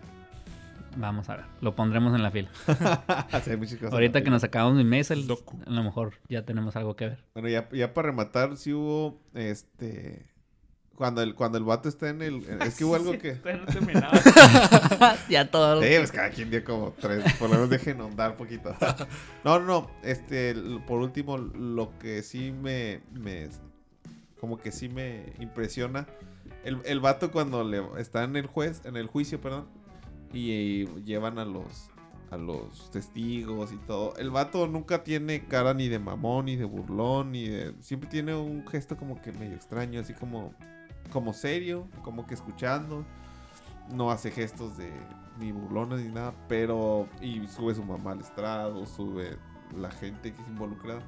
Vamos a ver, lo pondremos en la fila. Sí, hay muchas cosas Ahorita que nos acabamos mi mes, el- a lo mejor ya tenemos algo que ver. Bueno, ya, ya para rematar, sí hubo, este... Cuando el, cuando el vato está en el... Es que hubo algo que... Todavía no terminaba. ya todo. Sí, pues cada quien dio como tres. Por lo menos dejen ahondar un poquito. No, no, no. Este, por último, lo que sí me, me como que sí me impresiona. El, el vato cuando le está en el juez, en el juicio, perdón, y, llevan a los a los testigos y todo. El vato nunca tiene cara ni de mamón, ni de burlón, ni de. Siempre tiene un gesto como que medio extraño, así como. Como serio, como que escuchando. No hace gestos de ni burlones ni nada, pero. Y sube su mamá al estrado, sube la gente que es involucrada.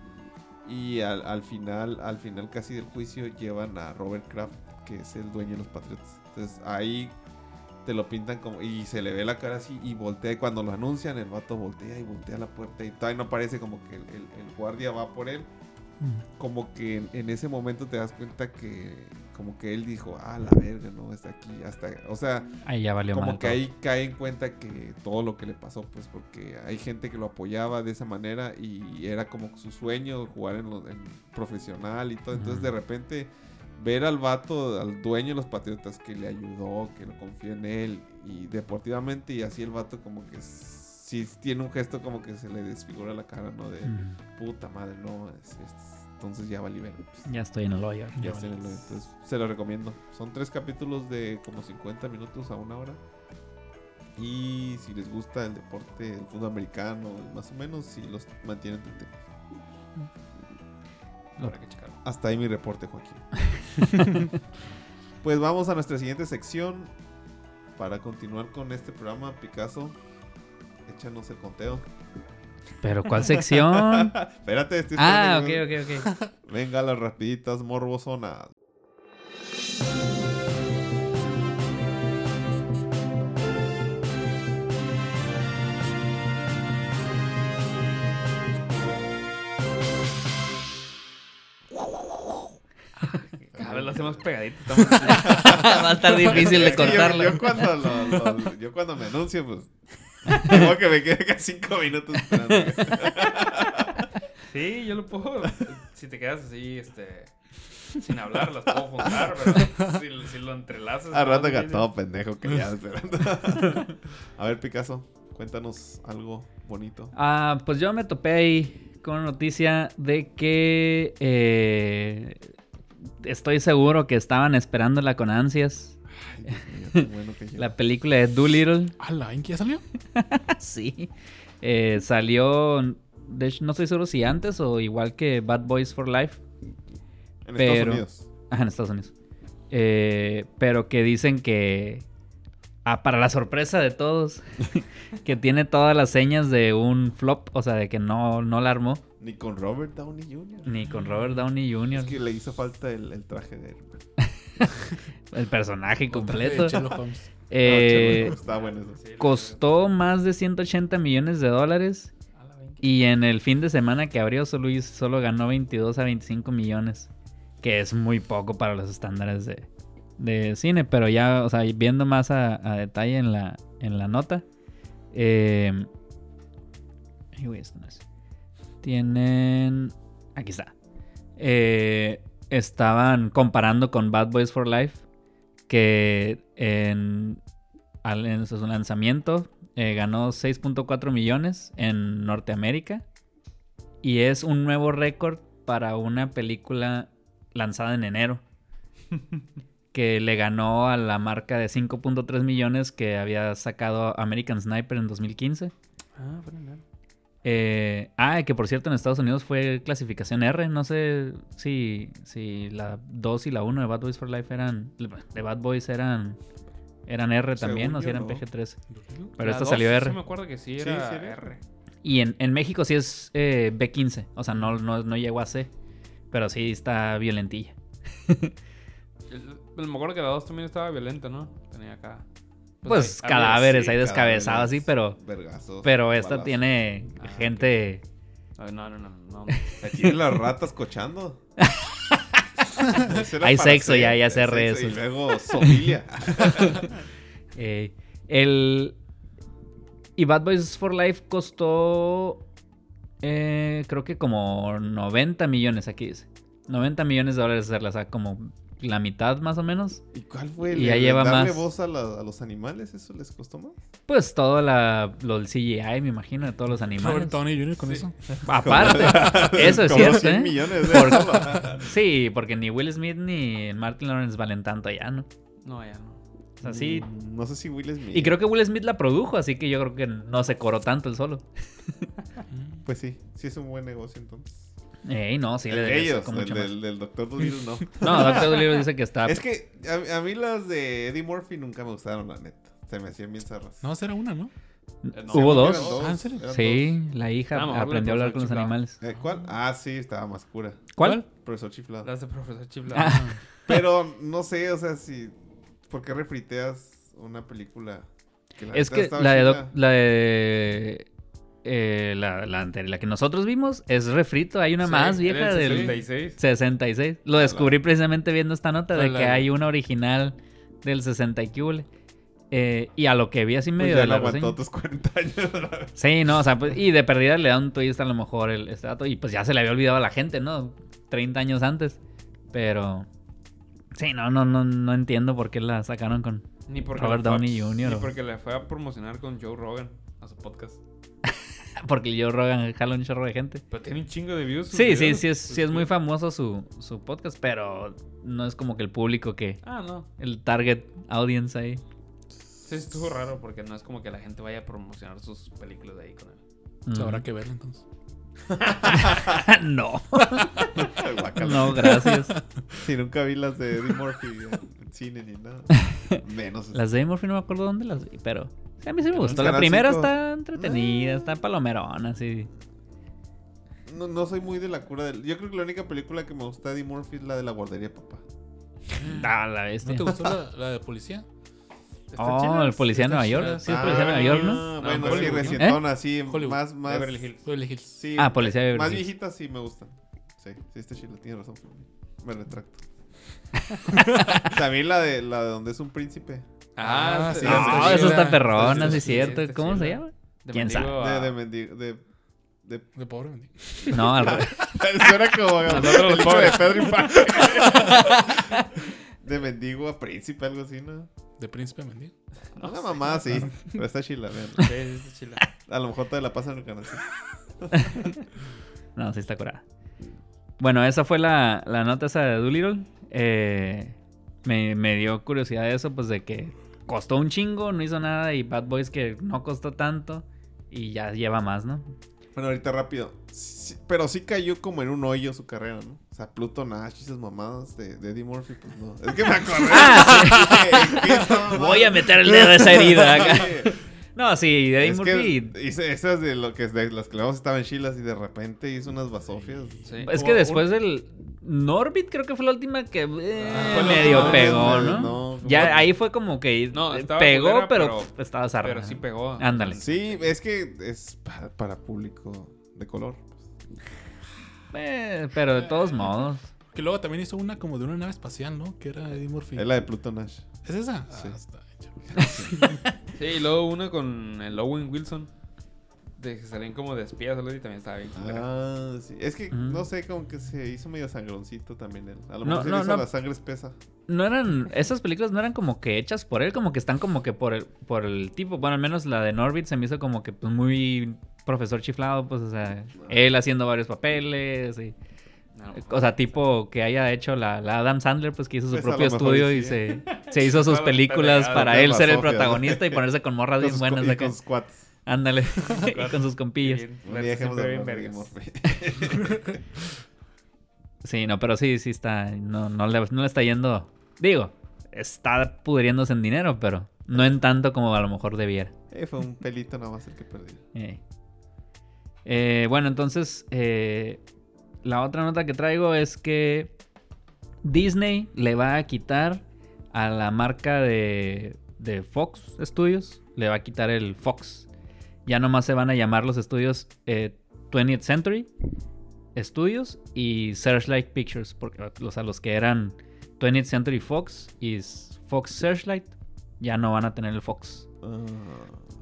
Y al, al final, al final casi del juicio, llevan a Robert Kraft, que es el dueño de los Patriots. Entonces ahí te lo pintan como. Y se le ve la cara así y voltea. Y cuando lo anuncian, el vato voltea y voltea la puerta. Y todavía no parece como que el guardia va por él. Como que en, en ese momento te das cuenta que. Como que él dijo, ah, la verga, no, está aquí. Hasta. O sea, Ahí ya valió como que todo. ahí cae en cuenta que todo lo que le pasó, pues porque hay gente que lo apoyaba de esa manera y era como su sueño jugar en, lo, en profesional y todo. Entonces de repente ver al vato, al dueño de los Patriotas que le ayudó, que lo confió en él y deportivamente y así el vato como que sí tiene un gesto como que se le desfigura la cara, ¿no? De puta madre, no, es- es- entonces ya va. Pues. Ya estoy en el hoyo. Ya está en el- entonces se lo recomiendo. Son tres capítulos de como 50 minutos a una hora. Y si les gusta el deporte, el fútbol americano, más o menos, si los mantienen entretenidos. Habrá que checarlo. Hasta ahí mi reporte, Joaquín. pues vamos a nuestra siguiente sección. Para continuar con este programa, Picasso, échanos el conteo. ¿Pero cuál sección? Espérate, estoy Ah, ok, ok, ok. Venga, las rapiditas morbosonas. lo hacemos pegadito. Va a estar difícil de cortarlo. Yo, cuando me anuncio, pues tengo que me quede casi cinco minutos esperando. Sí, yo lo puedo. Si te quedas así, este. Sin hablar, las puedo juntar, pero si, si lo entrelazas. A rato que todo pendejo que ya esperando. A ver, Picasso, cuéntanos algo bonito. Ah, pues yo me topé ahí con noticia de que eh, estoy seguro que estaban esperándola con ansias. Ay, Dios mío, qué bueno que yo. La película de Doolittle. ¿Ala, ¿en qué ya salió? sí. Eh, salió, de hecho, no estoy seguro si antes o igual que Bad Boys for Life. En pero- Estados Unidos. Ajá, en Estados Unidos. Eh, pero que dicen que, ah, para la sorpresa de todos, que tiene todas las señas de un flop, o sea, de que no, no la armó, Ni con Robert Downey Jr. ni con Robert Downey Jr., Es que le hizo falta el, el traje de Iron Man. el personaje completo. Eh, No, está bueno eso. Sí, costó más de 180 millones de dólares a la 20. y en el fin de semana que abrió solo, solo ganó 22 a 25 millones, que es muy poco para los estándares de, de cine, pero ya, o sea, viendo más a, a detalle en la, en la nota, eh. Tienen, aquí está, Eh, estaban comparando con Bad Boys for Life, que en, en su lanzamiento eh, ganó 6.4 millones en Norteamérica y es un nuevo récord para una película lanzada en enero que le ganó a la marca de 5.3 millones que había sacado American Sniper en 2015. Ah, bueno, Eh, ah, que por cierto en Estados Unidos fue clasificación R. No sé si, si la 2 y la 1 de Bad Boys for Life eran. De Bad Boys eran. Eran R también, Según o si yo, eran no. PG-13. Pero La esta salió R. Sí, me acuerdo que sí Sí, era sí era. R. Y en, en México sí es eh, B15. O sea, no, no, no llegó a C. Pero sí está violentilla. El- Me acuerdo que la 2 también estaba violenta, ¿no? Tenía acá. Pues ahí- cadáveres Sí, ahí descabezados, cadáveres, sí, pero. vergazos, Pero esta balazos. tiene Ah, gente. arriba. No, no, no, no. Tienen las ratas cochando. Hay sexo, ya- ya hay re sexo, eso. Y luego sofilia. eh, el. Y Bad Boys for Life costó. eh, creo que como 90 millones aquí dice. 90 millones de dólares hacerla, o sea, como la mitad más o menos. ¿Y cuál fue el Y ya el lleva darle más. voz a, la- a los animales? ¿Eso les costó más? Pues todo la, lo del CGI, me imagino, de todos los animales. Robert Downey Jr. con eso. Aparte, eso es cierto, 100 ¿eh? millones de Por-. Sí, porque ni Will Smith ni Martin Lawrence valen tanto ya, ¿no? No, ya no. O sea, sí. Mm, No sé si Will Smith. Y creo que Will Smith la produjo, así que yo creo que no se coró tanto el solo. Pues sí, sí es un buen negocio entonces. Ey, no, sí El le de ellos, el más. del, del Dr. Dolittle no. No, Doctor Dolittle dice que está. Es que a, a mí las de Eddie Murphy nunca me gustaron, la neta. Se me hacían bien zarras. No, será una, ¿no? Eh, no. Hubo dos. eran Ah, ¿en serio? eran Sí, la hija Ah, aprendió a hablar con los chiflado. animales. dos. Eh, ¿Cuál? Ah, sí, estaba más cura. ¿Cuál? Profesor chiflado. Las de profesor Chifla. Ah. Pero no sé, o sea, si. ¿Por qué refriteas una película? que la Es que la de, la de eh, la, la anterior, la que nosotros vimos es refrito. Hay una Sí, más vieja el del 66. 66. Lo descubrí precisamente viendo esta nota de que hay una original del 60 y. Eh, y a lo que vi así Pues medio ya de la aguantó tus 40 años. Sí, no, o sea, pues, y de perdida le da un twist a lo mejor el dato. Y pues ya se le había olvidado a la gente, ¿no? 30 años antes. Pero. Sí, no, no, no, no entiendo por qué la sacaron con. Ni porque Robert fue Downey Jr. Ni porque le fue a promocionar con Joe Rogan a su podcast. Porque yo Rogan jala un chorro de gente. Pero tiene un chingo de views. Sí, sí, videos. sí es, sí es muy famoso su, su podcast, pero no es como que el público que. Ah, no. El target audience ahí. Sí, estuvo raro porque no es como que la gente vaya a promocionar sus películas de ahí con él. Mm. Habrá que verlo entonces. no, no, gracias. Si nunca vi las de Eddie Murphy en cine ni nada. Menos. Las de Murphy no me acuerdo dónde las vi, pero sí, a mí sí me gustó. La primera cinco. está entretenida, Ah. está palomerona, así. No, no soy muy de la cura del... Yo creo que la única película que me gusta de Eddie Murphy es la de la guardería, papá. Ah, la ¿No bestia. te gustó la, la de policía? Está Oh, chida, el policía de Nueva York. chida. Sí, es policía de Nueva York, ¿no? Ah, Bueno, No, sí, recientona, así, más, más... Beverly Hills. Beverly Hills. Sí, Ah, policía de Más Beverly Hills. viejitas sí me gustan. Sí, sí está chila, tiene razón. Me retracto. También la de, la de donde es un príncipe. Ah, Ah, sí, No, está eso está perrona, sí es sí, cierto. está ¿Cómo se llama? De ¿Quién sabe? De, mendigo- de, de- De pobre, mendigo. No, al revés. Suena como el Nosotros los dicho pobres. de Pedro Infante. De mendigo a príncipe, algo así, ¿no? De príncipe a mendigo. Una mamá sí. Pero está chila, vean. Sí, sí, está chila. A lo mejor te la pasan en el canal. sí. No, sí está curada. Bueno, esa fue la, la nota esa de Doolittle. Eh, me, me dio curiosidad eso, pues de que costó un chingo, no hizo nada, y Bad Boys que no costó tanto, y ya lleva más, ¿no? Bueno, ahorita rápido. Sí, pero sí cayó como en un hoyo su carrera, ¿no? O sea, Pluto Nash y esas mamadas de, de Eddie Murphy, pues no. Es que me acordé. Ah. Voy a meter el dedo a esa herida acá. No, sí, Eddie Es Murphy. que hice esas de lo que de las que luego estaban chilas y de repente hizo unas basofias. Sí. Es que después un- del Norbit creo que fue la última que eh, Ah, medio no, pegó, no, ¿no? no. ya ahí fue como que No, estaba pegó, culera, pero, pero- estaba zarra. Pero sí pegó. Ándale. Sí, es que es pa- para público de color. Eh, pero de todos modos. Que luego también hizo una como de una nave espacial, ¿no? Que era Eddie Murphy. Es la de Pluto Nash. ¿Es esa? Sí. Ah, está hecho. Sí, y luego una con el Owen Wilson. De que salían como de espías y también estaba bien. Ah, sí. Es que, no sé, como que se hizo medio sangroncito también él. A lo No, mejor se no, hizo no. la sangre espesa. No eran. Esas películas no eran como que hechas por él, como que están como que por el, por el tipo. Bueno, al menos la de Norbit se me hizo como que pues, muy profesor chiflado, pues, o sea, él haciendo varios papeles y. No, O sea, tipo que haya hecho la, la Adam Sandler, pues que hizo su Pues, propio estudio sí, y ¿eh? se, se hizo sus películas para él ser el protagonista y ponerse con morras bien buenas y con sus cuates. Ándale, y con sus compillas. Sí, no, pero sí, sí está. No, no, le, no le está yendo. Digo, está pudriéndose en dinero, pero no en tanto como a lo mejor debiera. Eh, fue un pelito nada más el que perdí. Eh. Eh, bueno, entonces, eh, la otra nota que traigo es que Disney le va a quitar a la marca de, de Fox Studios, le va a quitar el Fox. Ya nomás se van a llamar los estudios eh, 20th Century Studios y Searchlight Pictures, porque o sea, los que eran 20th Century Fox y Fox Searchlight ya no van a tener el Fox. Ah.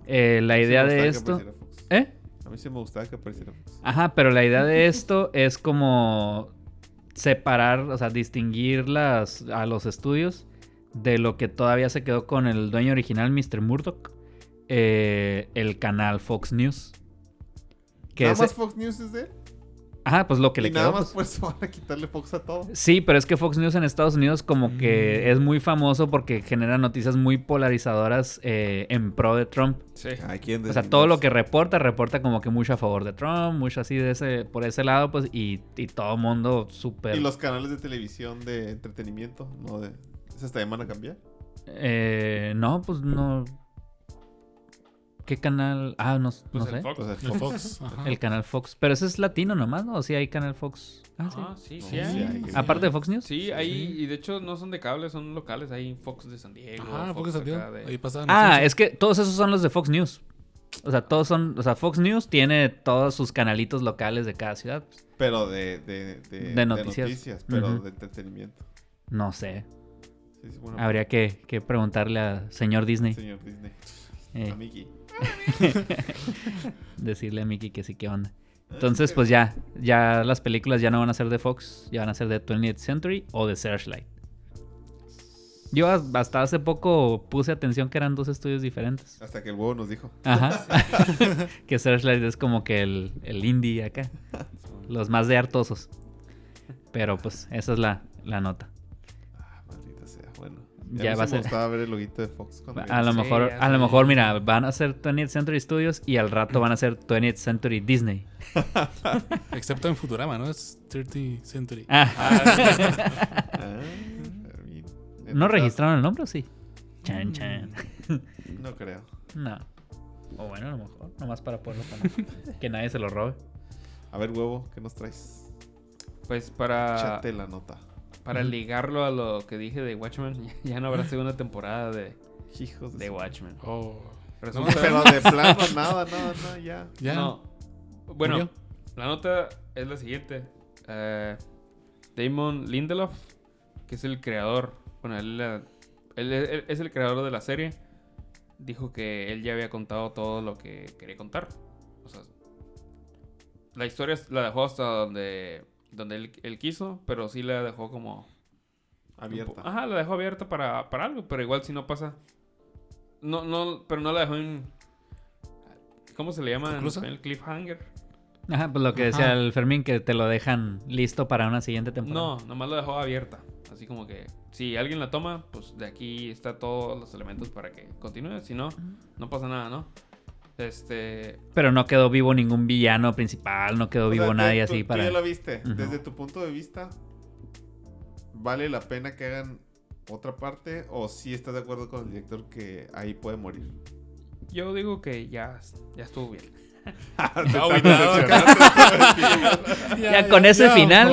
Eh, la idea de esto... ¿Eh? A mí sí me gustaba que apareciera Fox. Ajá, pero la idea de esto es como separar, o sea, distinguir las, a los estudios de lo que todavía se quedó con el dueño original, Mr. Murdoch, eh, el canal Fox News. Que nada ese- más Fox News es de él. Ajá, pues lo que y le nada quedó. más pues. por eso van a quitarle Fox a todo. Sí, pero es que Fox News en Estados Unidos como que Mm. es muy famoso porque genera noticias muy polarizadoras eh, en pro de Trump. Sí. ¿quién O sea, todo lo que reporta, reporta como que mucho a favor de Trump, mucho así de ese, por ese lado, pues, y, y todo mundo súper... Y los canales de televisión de entretenimiento, no de. ¿Esos también van a cambiar? Eh, no, pues no... ¿Qué canal? Ah, no, Pues no el sé. Fox. Sea, El Fox. Ajá. El canal Fox. Pero ese es latino nomás, ¿no? ¿O sí hay canal Fox? Ah, sí. Ah, sí, No, sí, sí hay. hay. Aparte de Fox News. Sí, ahí, y de hecho no son de cable, son locales. Hay Fox de San Diego. Ajá, Fox de- Ahí pasaban. Ah, es que todos esos son los de Fox News. O sea, todos son... O sea, Fox News tiene todos sus canalitos locales de cada ciudad. pues. Pero de, de, de, De noticias. pero de entretenimiento. No sé. Sí, sí, bueno, Habría que, que preguntarle a señor Disney. Señor Disney. Eh. A Mickey. Decirle a Mickey que sí, que onda. Entonces, pues ya, ya las películas ya no van a ser de Fox, ya van a ser de 20th Century o de Searchlight. Yo as- hasta hace poco puse atención que eran dos estudios diferentes. Hasta que el huevo nos dijo. Ajá. que Searchlight es como que el, el indie acá. Los más de hartosos. Pero pues esa es la, la nota. Ya Ya va a ser- Me gustaba ver el loguito de Fox A lo Sí, mejor, a lo mejor, mira, van a ser 20th Century Studios y al rato van a ser 20th Century Disney. Excepto en Futurama, ¿no? Es 30 Century. Ah. Ah, bien. ¿No registraron el nombre o sí? Chan, chan. No creo. No. O bueno, a lo mejor. Nomás para poderlo poner. que nadie se lo robe. A ver, huevo, ¿qué nos traes? Pues para, Échate la nota. Para ligarlo a lo que dije de Watchmen, ya no habrá segunda temporada de, Hijos de, Watchmen. Oh. Resulta- Pero de plano, nada, nada, nada, ya. Ya. No. Bueno, ¿Murió? la nota es la siguiente. Eh, Damon Lindelof, que es el creador, bueno, él, la- él- él es el creador de la serie, dijo que él ya había contado todo lo que quería contar. O sea, la historia la dejó hasta donde, donde él, él quiso, pero sí la dejó como... Abierta. Ajá, la dejó abierta para, para algo, pero igual si no pasa... No, no, pero no la dejó en... ¿Cómo se le llama en español? Cliffhanger. Ajá, pues lo que decía Ajá. el Fermín, que te lo dejan listo para una siguiente temporada. No, nomás la dejó abierta. Así como que si alguien la toma, pues de aquí está todos los elementos para que continúe. Si no, no pasa nada, ¿no? Este. Pero no quedó vivo ningún villano principal, no quedó O vivo sea, nadie tú- así tú para... ya la viste. Desde tu punto de vista, ¿vale la pena que hagan otra parte? ¿O si estás de acuerdo con el director que ahí puede morir? Yo digo que ya, ya estuvo bien. Ya con ese final.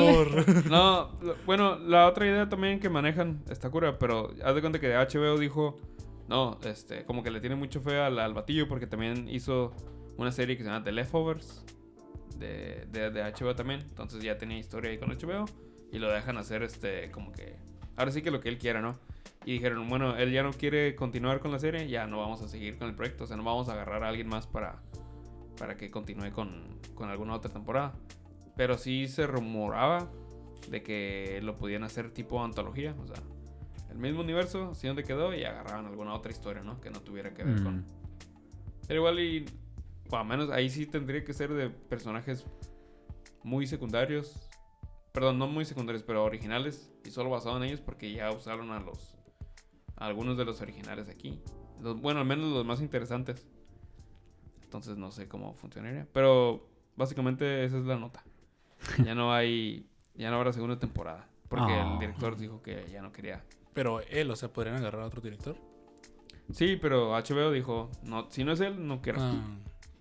No, lo- bueno, la otra idea también que manejan está cura, pero haz de cuenta que HBO dijo, no, este, como que le tiene mucho fe al, al batillo porque también hizo una serie que se llama The Leftovers de, de, HBO también, entonces ya tenía historia ahí con HBO y lo dejan hacer este, como que, ahora sí que lo que él quiera, ¿no? Y dijeron, bueno, él ya no quiere continuar con la serie, ya no vamos a seguir con el proyecto, o sea, no vamos a agarrar a alguien más para, para que continúe con, con alguna otra temporada. Pero sí se rumoraba de que lo podían hacer tipo antología, o sea, el mismo universo, así donde quedó y agarraban alguna otra historia, ¿no? Que no tuviera que ver Mm. con... Pero igual y, o al menos ahí sí tendría que ser de personajes muy secundarios, perdón, no muy secundarios, pero originales y solo basado en ellos porque ya usaron a los, a algunos de los originales aquí. Los- bueno, al menos los más interesantes. Entonces no sé cómo funcionaría, pero básicamente esa es la nota. Ya no hay, ya no habrá segunda temporada. Porque Ah. el director dijo que ya no quería. Pero él, o sea, podrían agarrar a otro director. Sí, pero HBO dijo, no, si no es él, no quiero. Ah,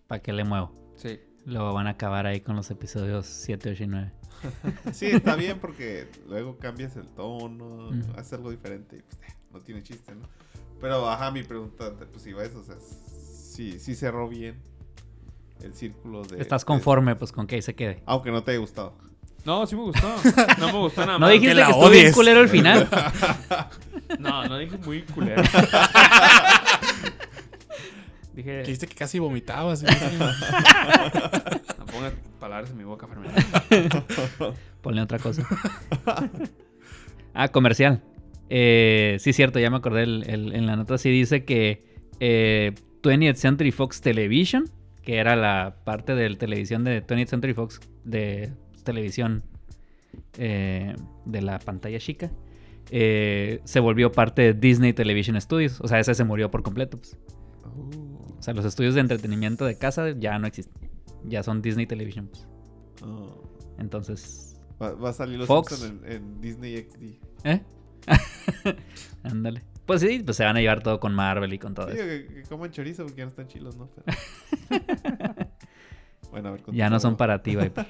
¿Para qué le muevo? Sí. Lo van a acabar ahí con los episodios 7, 8 y 9. Sí, está bien porque luego cambias el tono, Ujú. haces algo diferente y pues eh, no tiene chiste, ¿no? Pero, ajá, mi pregunta, pues iba a eso, o sea, sí, sí cerró bien el círculo de... ¿Estás de- conforme pues con que ahí se quede? aunque no te haya gustado. No, sí me gustó. No me gustó nada ¿No más. dijiste que, la estuvo bien culero el final? No, no dije muy culero. dije, que dijiste que casi vomitabas. no pongas palabras en mi boca, Fermín. Ponle otra cosa. ah, comercial. Eh, sí, cierto, ya me acordé. el- el- en la nota sí dice que eh, 20th Century Fox Television, que era la parte de televisión de 20th Century Fox de televisión eh, de la pantalla chica, eh, se volvió parte de Disney Television Studios. O sea, ese se murió por completo. pues. Oh, O sea, los estudios de entretenimiento de casa ya no existen. Ya son Disney Television. pues. oh. Entonces, Va, va a salir los Fox. En, en Disney XD. ¿Eh? Ándale. Pues sí, pues se van a llevar todo con Marvel y con todo Digo eso. que, que coman chorizo porque ya no están chilos, ¿no? Pero- bueno, a ver. Ya no son para ti, Viper.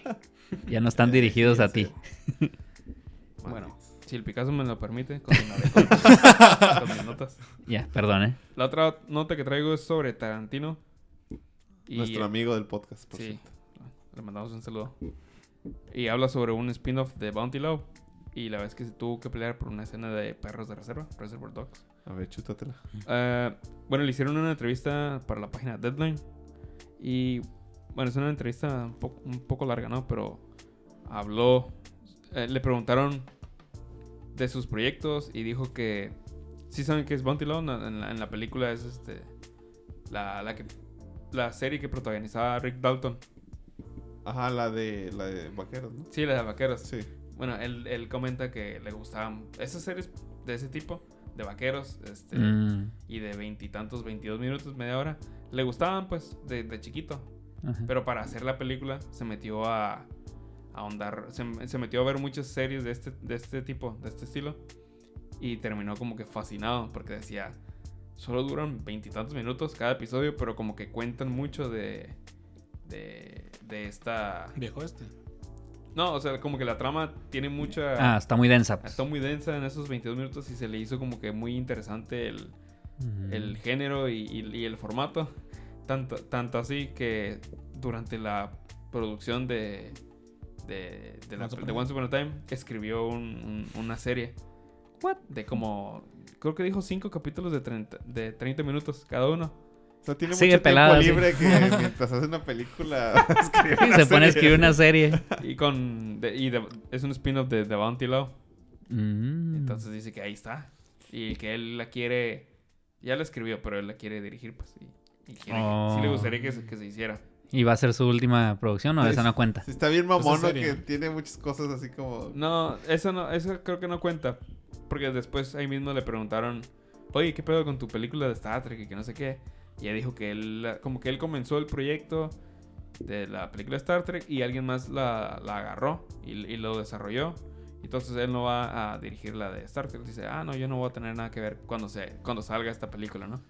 Ya no están dirigidos sí, a ti. Bueno, si el Picasso me lo permite, continuaré con, con mis notas. Ya, perdón, ¿eh? La otra nota que traigo es sobre Tarantino. Y, Nuestro amigo del podcast, por Sí, cierto. le mandamos un saludo. Y habla sobre un spin-off de Bounty Law. Y la vez que se tuvo que pelear por una escena de perros de reserva, Reservoir Dogs. A ver, chútatela. Eh, bueno, le hicieron una entrevista para la página Deadline. Y bueno, es una entrevista un, po- un poco larga, ¿no? Pero habló, eh, le preguntaron de sus proyectos y dijo que sí saben que es Bounty Law. En, en la, en la película es este la, la, que, la serie que protagonizaba Rick Dalton. Ajá, la de, la de vaqueros, ¿no? Sí, la de vaqueros. Sí. Bueno, él, él comenta que le gustaban esas series de ese tipo, de vaqueros, este, Mm, y de veintitantos, veintidós minutos, media hora. Le gustaban, pues, de, de chiquito. Ajá. Pero para hacer la película se metió a, a ahondar, se, se metió a ver muchas series de este, de este tipo, de este estilo. Y terminó como que fascinado porque decía, solo duran veintitantos minutos cada episodio, pero como que cuentan mucho de, de, de esta... Viejo este. No, o sea, como que la trama tiene mucha... Ah, está muy densa. pues. Está muy densa en esos 22 minutos y se le hizo como que muy interesante el, Mm. el género y, y- y el formato. Tanto, tanto así que durante la producción de, de, de, la- Once Upon a de Once Upon a Time escribió un- un- una serie What? De como, creo que dijo cinco capítulos de 30, de 30 minutos cada uno. O sea, tiene Sigue mucho pelada, tiempo libre que mientras hace una película escribe una se pone a escribir una serie. Y con, de- y de- es un spin-off de The Bounty Law. Mm. Entonces dice que ahí está. Y que él la quiere, ya la escribió, pero él la quiere dirigir, pues. Y, y quiere- Oh. sí le gustaría que se, que se hiciera. ¿Y va a ser su última producción o Sí, esa no cuenta? Está bien Pues mamón, es ¿no? serie. Que tiene muchas cosas así como... No, eso no, eso creo que no cuenta. Porque después ahí mismo le preguntaron, oye, ¿qué pedo con tu película de Star Trek y que no sé qué? Y ella dijo que él, como que él comenzó el proyecto de la película de Star Trek y alguien más la, la agarró y, y lo desarrolló. Entonces él no va a dirigir la de Star Trek. Dice, ah, no, yo no voy a tener nada que ver cuando, se, cuando salga esta película, ¿no?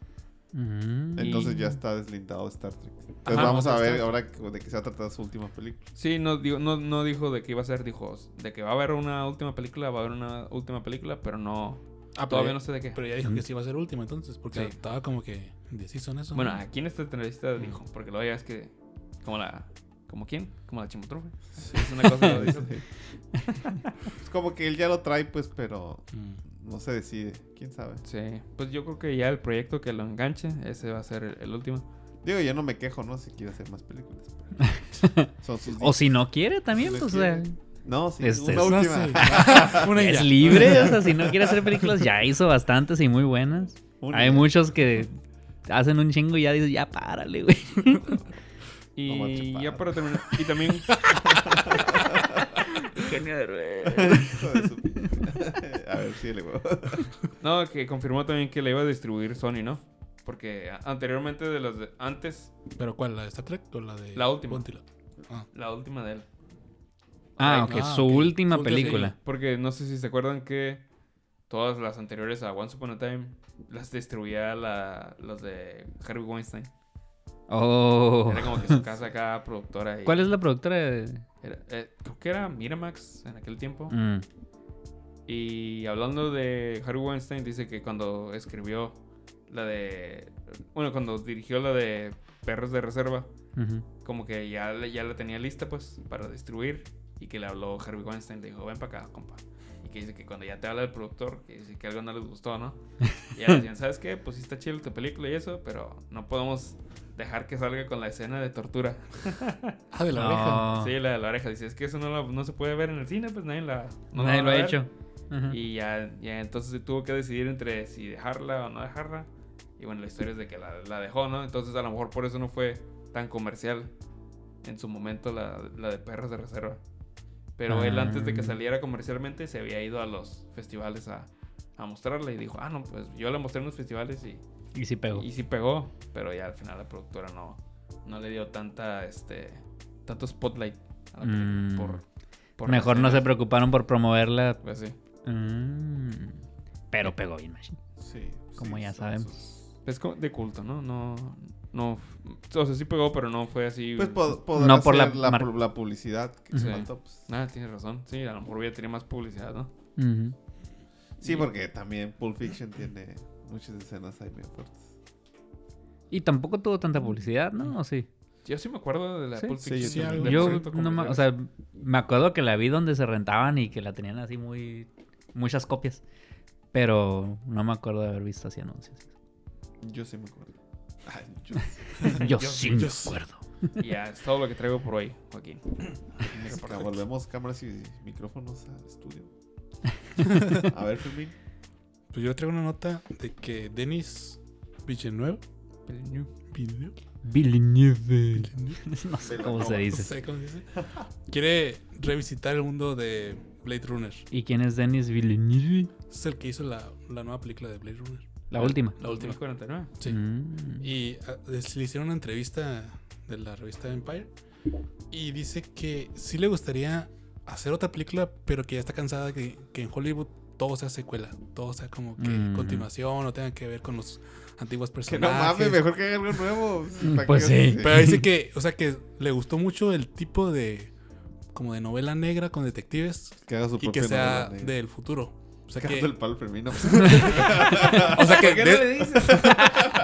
Mm. Entonces Y- ya está deslindado de Star Trek. Entonces Ajá, vamos a ver ahora de qué se va a tratar su última película. Sí, no, digo, no, no dijo de qué iba a ser, dijo de que va a haber una última película, va a haber una última película, pero no, Ah, pero todavía ya- no sé de qué. Pero ya dijo que sí iba a ser última entonces, porque Sí. estaba como que indeciso en eso. Bueno, ¿no? aquí en esta entrevista dijo, porque luego ya es que, como la, ¿como quién? Como la chimotrufe. Es una cosa que lo dice. Es como que él ya lo trae, pues, pero Mm. No se decide. ¿Quién sabe? Sí, pues yo creo que ya el proyecto que lo enganche, ese va a ser el, el último. Digo, yo no me quejo, ¿no? Si quiere hacer más películas. Son sus O si no quiere también, Si no pues, o sea, quiere. No, sí, Es- una es- No última. es libre, o sea, si no quiere hacer películas, ya hizo bastantes y muy buenas. Una. Hay muchos que hacen un chingo y ya dices, ya párale, güey. Y ya para terminar, y también, Genio de Hijo de su- A ver, sí, le voy. no, que confirmó también que le iba a distribuir Sony, ¿no? Porque anteriormente de los de, antes, ¿Pero cuál? ¿La de Star Trek o la de La última. Ah. la última de él. Ah, Ay, ok, ah, su ok. última Su última, película. Porque no sé si se acuerdan que todas las anteriores a Once Upon a Time las distribuía la, los de Harvey Weinstein. Oh. Era como que su casa acá, productora. y- ¿Cuál es la productora de...? era- eh, creo que era Miramax en aquel tiempo. Mm. Y hablando de Harvey Weinstein, dice que cuando escribió la de. Bueno, cuando dirigió la de Perros de Reserva, como que ya, ya la tenía lista, pues, para distribuir. Y que le habló Harvey Weinstein, le dijo, ven para acá, compa. Y que dice que cuando ya te habla el productor, que dice que algo no les gustó, ¿no? Y ya le decían, ¿sabes qué? Pues sí está chido tu película y eso, pero no podemos dejar que salga con la escena de tortura. Ah, de la oreja. Sí, la de la oreja. Dice, es que eso no, la- no se puede ver en el cine, pues nadie la... no Nadie lo ha ver". hecho. Y ya, ya entonces se tuvo que decidir entre si dejarla o no dejarla. Y bueno, la historia es de que la, la dejó, ¿no? Entonces a lo mejor por eso no fue tan comercial en su momento la, la de Perros de Reserva. Pero él antes de que Ah. saliera comercialmente se había ido a los festivales a, a mostrarla y dijo, ah, no, pues yo la mostré en los festivales y, Y sí pegó. y sí pegó. Pero ya al final la productora no, no le dio tanta, este, tanto spotlight a la película Mm. por, por Mejor no se preocuparon por promoverla. Pues sí. Mm. Pero pegó bien, machine. Sí. Como sí, ya son sabemos. Es como de culto, ¿no? No, no, o sea, sí pegó, pero no fue así. Pues podrá No por la ser la, mar- la publicidad que Sí. se faltó, pues. Ah, tienes razón. Sí, a lo mejor hubiera tenido más publicidad, ¿no? Sí, porque también Pulp Fiction tiene muchas escenas ahí bien fuertes. Y tampoco tuvo tanta publicidad, ¿no? ¿O sí? Yo sí me acuerdo de la Sí. Pulp Sí, Fiction. sí, de Yo, proyecto no ma- o sea, me acuerdo que la vi donde se rentaban y que la tenían así muy... Muchas copias. Pero no me acuerdo de haber visto así anuncios. Yo sí me acuerdo. Ay, yo- Yo, Yo- sí yo me sí. acuerdo. Y ya, es todo lo que traigo por hoy, Joaquín. Volvemos cámaras y micrófonos al estudio. A ver, Fermín. Pues yo traigo una nota de que Denis Villeneuve. Villeneuve. Villeneuve. Villeneuve, No sé cómo se No dice. sé cómo se dice. Quiere revisitar el mundo de Blade Runner. ¿Y quién es Denis Villeneuve? Es el que hizo la, la nueva película de Blade Runner. La última. La última. 2049. Sí. Mm. Y ah, le hicieron una entrevista de la revista Empire. Y dice que sí le gustaría hacer otra película, pero que ya está cansada de que, que en Hollywood todo sea secuela. Todo sea como que Mm. continuación o tenga que ver con los antiguos Que personajes. no mames, mejor que algo nuevo. ¿Para Pues qué? sí. Pero dice que, o sea, que le gustó mucho el tipo de. como de novela negra con detectives Que haga su y que sea del futuro. O sea, que, el palo Fermín. no. o sea que de,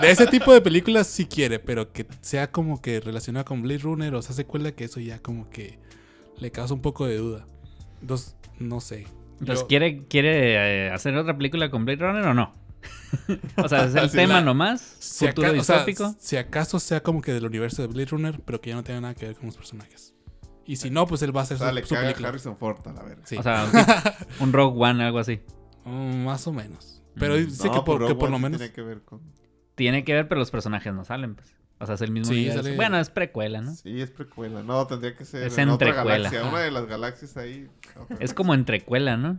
de ese tipo de películas sí quiere, pero que sea como que relacionada con Blade Runner o sea secuela, que eso ya como que le causa un poco de duda. Entonces, no sé. Entonces, Yo- ¿quiere, quiere eh, hacer otra película con Blade Runner o no? o sea, ¿es el Sí, tema la- nomás? Si, ¿Futuro aca- o sea, distópico? si acaso sea como que del universo de Blade Runner, pero que ya no tenga nada que ver con los personajes. Y si no, pues él va a hacer O su, sea, le su caga película. Harrison Ford a la verga. Sí. O sea, un, Rogue One, algo así. Mm, más o menos. Pero Mm. dice No, que, por, que por lo menos. Tiene que ver con... Tiene que ver, pero los personajes no salen, pues. O sea, es el mismo Sí, universo. sale- Bueno, es precuela, ¿no? Sí, es precuela. No, tendría que ser Es en otra entrecuela. galaxia. Una de las galaxias ahí. Es como entrecuela, ¿no?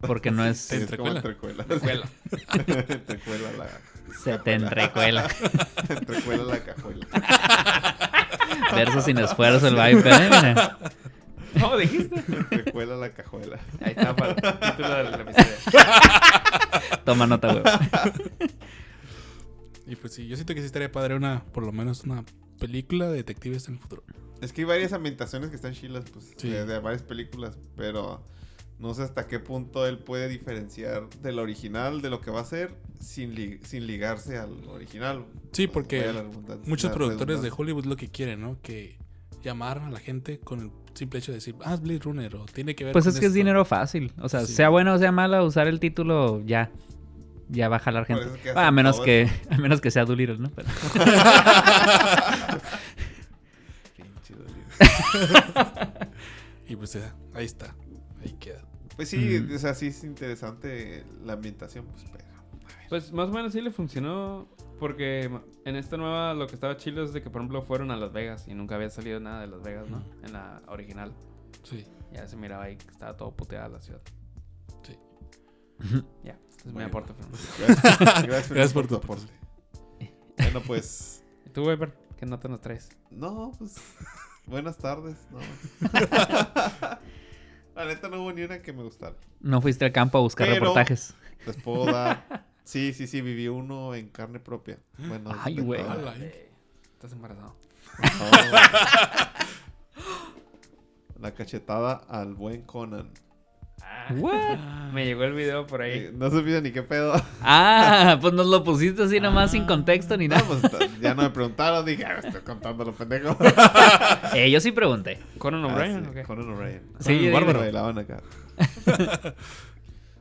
Porque no es... Sí, es como Entrecuela. entrecuela. Entrecuela la... Se te entrecuela. entrecuela la cajuela. Verso sin esfuerzo el Viper, ¿eh? Mira. ¿Cómo dijiste? entrecuela la cajuela. Ahí está para el título del episodio. Toma nota, güey. Y pues sí, yo siento que sí estaría padre una, por lo menos una película de detectives en el futuro. Es que hay varias ambientaciones que están chilas, pues, Sí. de, de varias películas, pero no sé hasta qué punto él puede diferenciar del original, de lo que va a hacer, sin, li- sin ligarse al original. Sí, porque Muchos productores de. Hollywood lo que quieren, ¿no? Que llamar a la gente con el simple hecho de decir, ah, es Blade Runner o tiene que ver Pues con es que es esto". dinero fácil. O sea, Sí. sea bueno o sea malo, usar el título ya. Ya va a jalar Por gente. que a menos que, a menos que sea Doolittle, ¿no? Pero-. Y pues ya, ahí está. Ahí queda. Pues sí, Mm. o sea, sí es interesante la ambientación, pues pega. Pues más o menos sí le funcionó. Porque en esta nueva lo que estaba chido es de que, por ejemplo, fueron a Las Vegas y nunca había salido nada de Las Vegas, ¿no? En la original. Sí. Ya se miraba ahí que estaba todo puteada la ciudad. Sí. Ya, es mi aporte. Fernando. Gracias, gracias, Gracias por tu aporte. Bueno, pues, ¿Y tú, Weber? ¿Qué nota nos traes? no, pues, buenas tardes. No. La neta no hubo ni una que me gustara. No fuiste al campo a buscar Pero- reportajes. Les puedo dar. Sí, sí, sí, viví uno en carne propia. Bueno, Ay, güey. Estás embarazado. No. La cachetada al buen Conan. What? Me llegó el video por ahí. no supiste ni qué pedo. Ah, pues nos lo pusiste así nomás sin contexto ni No, nada. pues ya no me preguntaron. Dije, ah, estoy contando lo pendejo. Eh, yo sí pregunté. ¿Conan Ah, O'Brien sí? Conan O'Brien. Sí, bárbaro. digo, Bailaban acá.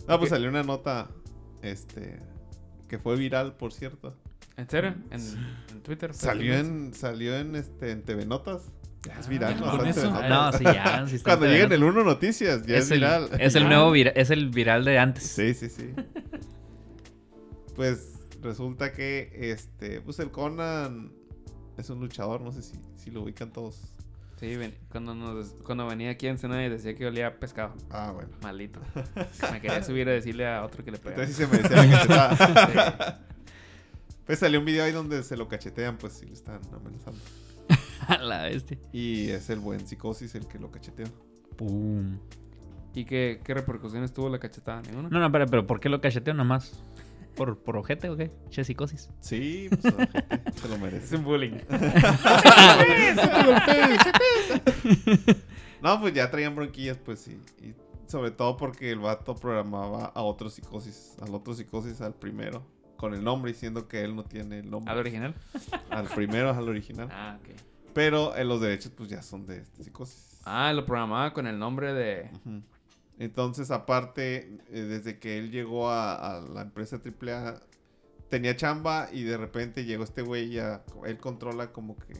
No, pues salió una nota. Este. Que fue viral, por cierto. ¿En serio? ¿En, en Twitter? Salió en, salió en este en TV Notas. Ya es viral, ¿ya ¿no? con eso? No, sí, ya. sí está Cuando en lleguen el 1 Noticias, ya es, es el, viral. es el nuevo vira- es el viral de antes. Sí, sí, sí. Pues resulta que este. Pues el Conan es un luchador, no sé si, si lo ubican todos. Sí, ven- cuando, nos, cuando venía aquí en Ensenada y decía que olía a pescado. Ah, bueno. Malito. Me quería subir a decirle a otro que le pegara. Entonces sí se merecía la cachetada. Pues salió un video ahí donde se lo cachetean, pues sí lo están amenazando. A la bestia. Y es el buen psicosis el que lo cacheteó. Pum. ¿Y qué, qué repercusiones tuvo la cachetada? ¿Ninguna? No, no, pero, pero ¿por qué lo cacheteo nomás? ¿Por, por ojete o qué? Che, psicosis. Sí, pues ojete, se lo Es merece. un bullying. No, pues ya traían bronquillas, pues sí. Y sobre todo porque el vato programaba a otro psicosis, al otro psicosis, al primero, con el nombre, diciendo que él no tiene el nombre. ¿Al original? Al primero, al original. Ah, ok. Pero eh, los derechos, pues ya son de este psicosis. Ah, lo programaba con el nombre de... Entonces, aparte, eh, desde que él llegó a, a la empresa AAA, tenía chamba y de repente llegó este güey y ya, él controla como que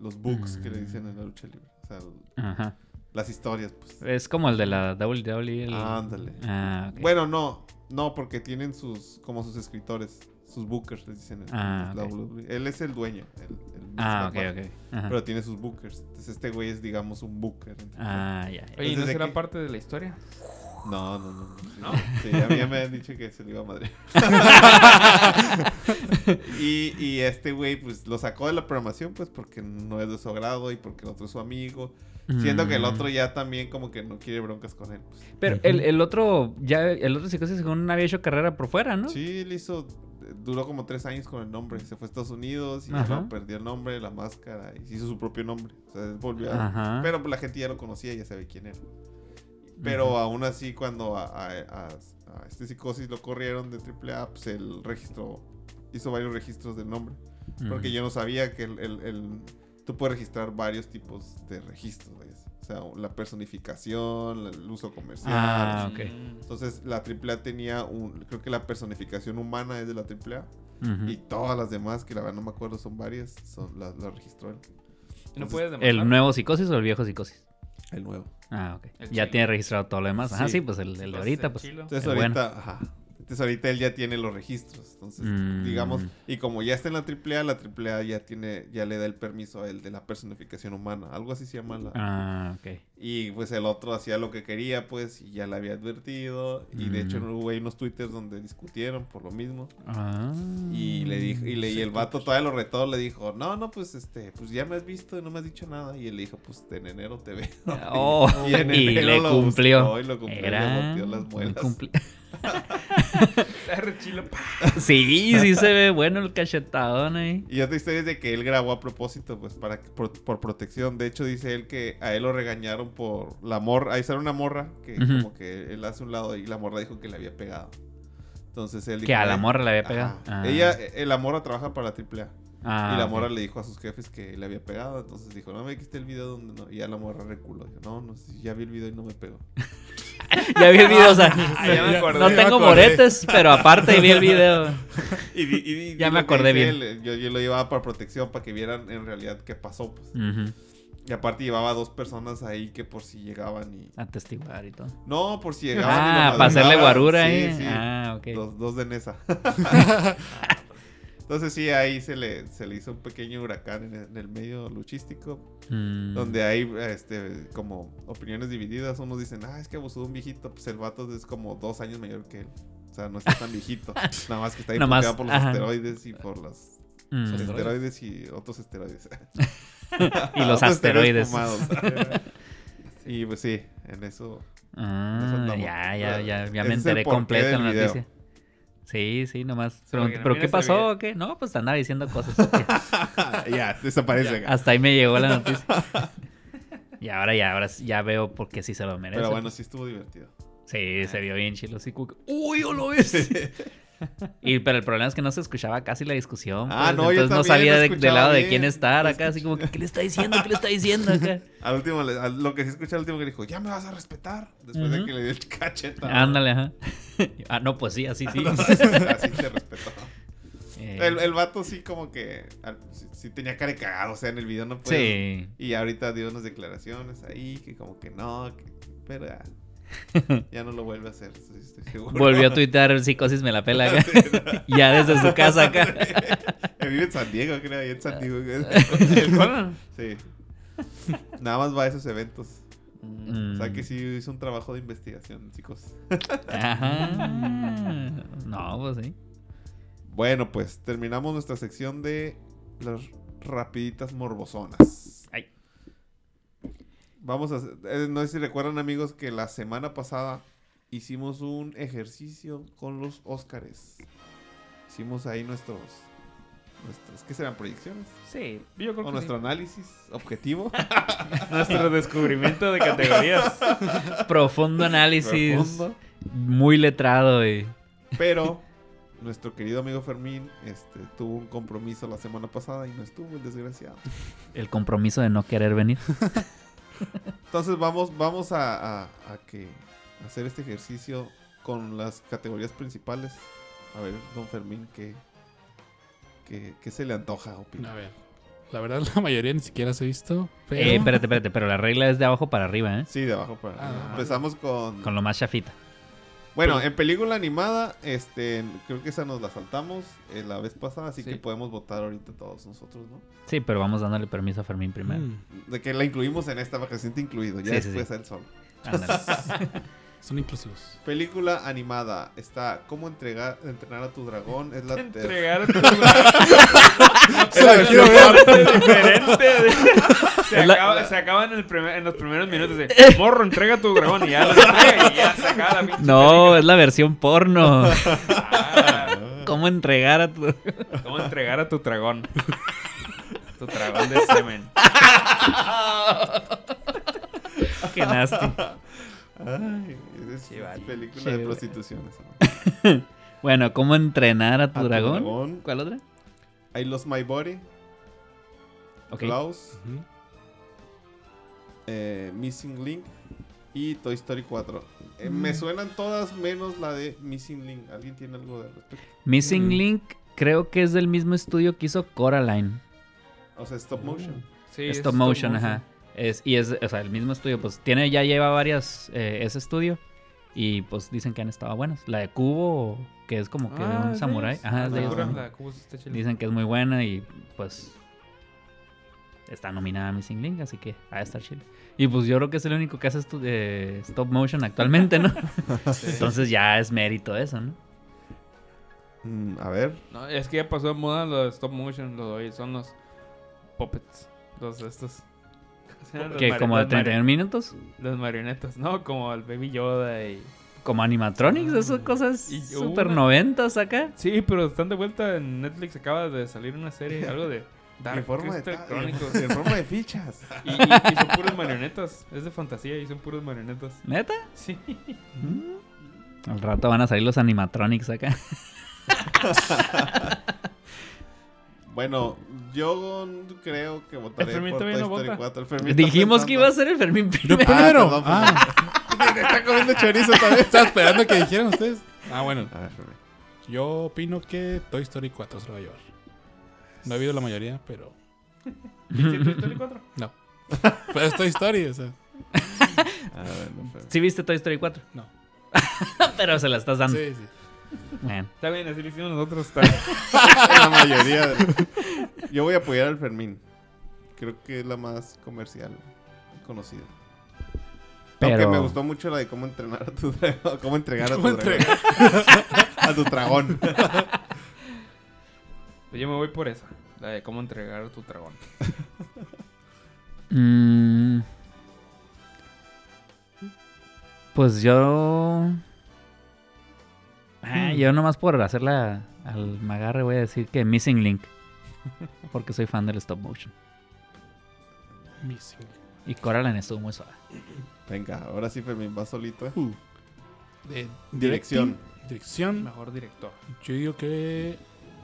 los books que le dicen en la lucha libre. O sea, el- Ajá. las historias, pues. Es como el de la WWE. el- Ándale. Ah, ok. Bueno, no, no, porque tienen sus, como sus escritores, sus bookers, les dicen. en Ah, la ok. WWE. Él es el dueño. el- el Ah, ok, ok. Ajá. Pero tiene sus bookers. Entonces este güey es, digamos, un booker. Ah, ya. ya. Oye, ¿y Entonces, no ¿de será parte de la historia? No, no, no. no. ¿No? Sí, ya, ya me han dicho que se lo iba a madre. y, y este güey, pues lo sacó de la programación, pues porque no es de su agrado y porque el otro es su amigo. Siendo que el Mm. otro ya también como que no quiere broncas con él. pues. Pero el, el otro, ya, el otro psicosis según había hecho carrera por fuera, ¿no? Sí, él hizo, duró como tres años con el nombre. Se fue a Estados Unidos y Ajá. perdió el nombre, la máscara y se hizo su propio nombre. O sea, volvió a- Ajá. Pero pues, la gente ya lo conocía y ya sabe quién era. Pero Ujú. aún así, cuando a, a- a- a este psicosis lo corrieron de AAA, pues él registró, hizo varios registros del nombre. Porque yo no sabía que el, el- el- tú puedes registrar varios tipos de registros, vaya. O sea, la personificación, el uso comercial. Ah, ok. Entonces la AAA tenía un, creo que la personificación humana es de la AAA Ujú. y todas las demás, que la verdad no me acuerdo, son varias, son las la registró él. No puedes demostrar. ¿El nuevo psicosis o el viejo psicosis? El nuevo. Ah, ok. El Ya chilo. tiene registrado todo lo demás. Ajá, Sí. sí, pues el, el de Pues, ahorita, pues. Entonces El ahorita, bueno. ajá. Entonces ahorita él ya tiene los registros. Entonces, Mm. digamos, y como ya está en la AAA, la AAA ya tiene, ya le da el permiso a él de la personificación humana. Algo así se llama la. Ah, ok. Y pues el otro hacía lo que quería, pues, y ya le había advertido. Y de hecho Mm. hubo ahí unos twitters donde discutieron por lo mismo. Ah. Y le dijo, y, le, y el vato todavía lo retó, le dijo, no, no, pues este, pues ya me has visto y no me has dicho nada. Y él le dijo, pues en enero te veo. Oh, Y en y enero le lo cumplió. buscó y lo cumplió, le Era volteó las muelas. cumpli- Está re chilo, pa. Sí, sí se ve bueno el cachetadón ahí. Y otra historia es de que él grabó a propósito, pues, para que- por, por protección. De hecho, dice él que a él lo regañaron por la morra. Ahí sale una morra que como que él hace un lado y la morra dijo que le había pegado. Entonces él dijo... Que a la morra le había pegado. Ah. Ella, eh, la morra trabaja para la AAA. Ah, y la morra le dijo a sus jefes que le había pegado. Entonces dijo, no me dijiste el video donde no. Y ya la morra reculó. Dijo, no, no, ya vi el video y no me pegó. Ya vi el video, o sea, Ah, ya me acordé. no ya me tengo acordé. moretes, pero aparte vi el video. Y, y di- Ya me acordé bien. él, yo, yo lo llevaba para protección, para que vieran en realidad qué pasó. Pues. Ujú. Y aparte llevaba dos personas ahí que por si llegaban y... Atestiguar y todo. No, por si llegaban y Ah, lo para hacerle guarura Sí, ahí. sí. Ah, ok. Dos, dos de Nesa. Entonces sí, ahí se le, se le hizo un pequeño huracán en el, en el medio luchístico, Mm. donde hay este, como opiniones divididas. Unos dicen, ah, es que abusó de un viejito. Pues el vato es como dos años mayor que él. O sea, no está tan viejito. Nada más que está implicado por los ajá. esteroides y por los Mm. esteroides y otros esteroides. Y los Otros asteroides. fumados. y pues sí, en eso. Ah, ya, ya, ya, ya me enteré completo en la noticia. Sí, sí, nomás. No ¿Pero qué pasó o qué? No, pues andaba diciendo cosas. ya, desaparece. Hasta ahí me llegó la noticia. Y ahora ya, ahora ya veo por qué sí se lo merece. Pero bueno, sí estuvo divertido. Sí, se vio bien chilo. Sí, ¡Uy, yo lo ves! y, pero el problema es que no se escuchaba casi la discusión. Ah, pues, no, yo entonces no sabía de, del lado de quién estar acá. Así como ¿qué le está diciendo? ¿Qué le está diciendo acá? Al último, al- lo que sí escuché al último que dijo, ya me vas a respetar. Después de que le dio el cacheta. Ándale, ajá. ah, no, pues sí, así sí. Así te respetó. Eh, El, el vato sí como que al- sí, sí tenía cara de cagado, o sea, en el video no puede. sí. Y ahorita dio unas declaraciones ahí que como que no, que- pero ya, no lo vuelve a hacer, estoy, seguro. Volvió a tuitear el psicosis me la pela acá. ya desde su casa acá. Vive en San Diego, creo, ahí en San Diego. Sí. Nada más va a esos eventos. Mm. O sea que sí hizo un trabajo de investigación, chicos. Ajá. No, pues sí. Bueno, pues terminamos nuestra sección de las rapiditas morbosonas. Vamos a... eh, no sé si recuerdan amigos que la semana pasada hicimos un ejercicio con los Óscares. Hicimos ahí nuestros... nuestros ¿Qué serán? ¿Proyecciones? Sí, yo creo ¿O que nuestro análisis objetivo? Nuestro descubrimiento de categorías. Profundo análisis. Profundo. Muy letrado, y Pero nuestro querido amigo Fermín este, tuvo un compromiso la semana pasada y no estuvo el desgraciado. El compromiso de no querer venir. Entonces vamos, vamos a, a- a que hacer este ejercicio con las categorías principales. A ver, don Fermín, ¿qué, qué, qué se le antoja opinar? A ver. La verdad, la mayoría ni siquiera se ha visto. Pero... Eh, espérate, espérate, pero la regla es de abajo para arriba, ¿eh? Sí, de abajo para arriba. Ah. Empezamos con... Con lo más chafita. Bueno, en película animada, este, creo que esa nos la saltamos eh, la vez pasada, así Sí. que podemos votar ahorita todos nosotros, ¿no? Sí, pero vamos dándole permiso a Fermín primero. Mm, De que la incluimos en esta para que se siente incluido, ya Sí, después sí. él solo. Son inclusivos. Película animada está ¿Cómo entregar, entrenar a tu dragón? Es la Entregar a tu Es la versión corta. diferente. de- Se, la- acaba, se acaba en, el primer- en los primeros minutos de morro, entrega tu dragón y ya lo entrega y ya se acaba la pinche No, es la versión porno. película. Ah, ¿Cómo entregar a tu... ¿Cómo entregar a tu dragón? Tu dragón de semen. Qué nasty. Ay, es Sí, vale. película Sí, de prostitución. esa. Bueno, ¿cómo entrenar a tu, A tu dragón? dragón. ¿Cuál otra? I Lost My Body, Ok. Klaus, Ujú. Eh, Missing Link y Toy Story 4. Eh, Me suenan todas menos la de Missing Link. ¿Alguien tiene algo de respecto? Missing Mm. Link creo que es del mismo estudio que hizo Coraline. O sea, stop motion. Sí, es stop motion, ajá. Es, y es, o sea, el mismo estudio, pues tiene, ya lleva varias, eh, ese estudio. Y pues dicen que han estado buenas. La de Cubo, que es como que de Ah, un ¿es de samurái. Ajá, es de La ellos. Dicen que es muy buena y pues está nominada a Missing Link, así que va a estar chido. Y pues yo creo que es el único que hace esto de stop motion actualmente, ¿no? Entonces ya es mérito eso, ¿no? Mm, a ver. No, es que ya pasó de moda lo de stop motion, lo de hoy son los puppets, los de estos. Mari- como de los mari- 31 minutos, Los marionetas, ¿no? Como el Baby Yoda y... como animatronics, esas cosas Y super noventas acá. Sí, pero están de vuelta en Netflix, acaba de salir una serie, algo de Dark en forma de, Crystal Chronicles. en forma de fichas. Y, y- y son puras marionetas, es de fantasía y son puras marionetas. ¿Neta? Sí. Al rato van a salir los animatronics acá. Bueno, yo creo que votaré Fermín por Toy no Story vota. 4. El Fermín Dijimos que iba a ser el Fermín Yo primero. primero. perdón, Ah, Está comiendo chorizo también. estaba esperando que dijeran ustedes. Ah, bueno. A ver, Fermín. Yo opino que Toy Story 4 se lo va a llevar. No ha habido la mayoría, pero. ¿Y si Toy Story 4? No. Pero es Toy Story, o sea. A ver, no, Fermín. ¿Sí viste Toy Story 4? No. Pero se la estás dando. Sí, sí. Está bien, así lo hicimos nosotros. Está. la mayoría. de- Yo voy a apoyar al Fermín. Creo que es la más comercial conocida. Aunque Pero- me gustó mucho la de cómo entrenar a tu dragón. Cómo entregar a tu ¿Cómo dragón. a tu dragón. Pues yo me voy por esa, la de cómo entregar tu dragón. Mm. Pues yo. Ah, yo nomás por hacerla al magarre voy a decir que Missing Link. Porque soy fan del stop motion. Missing. Y Coraline estuvo muy suave. Venga, ahora sí Fermín va solito. ¿eh? De Dirección. directing, Dirección. Mejor director. Yo digo que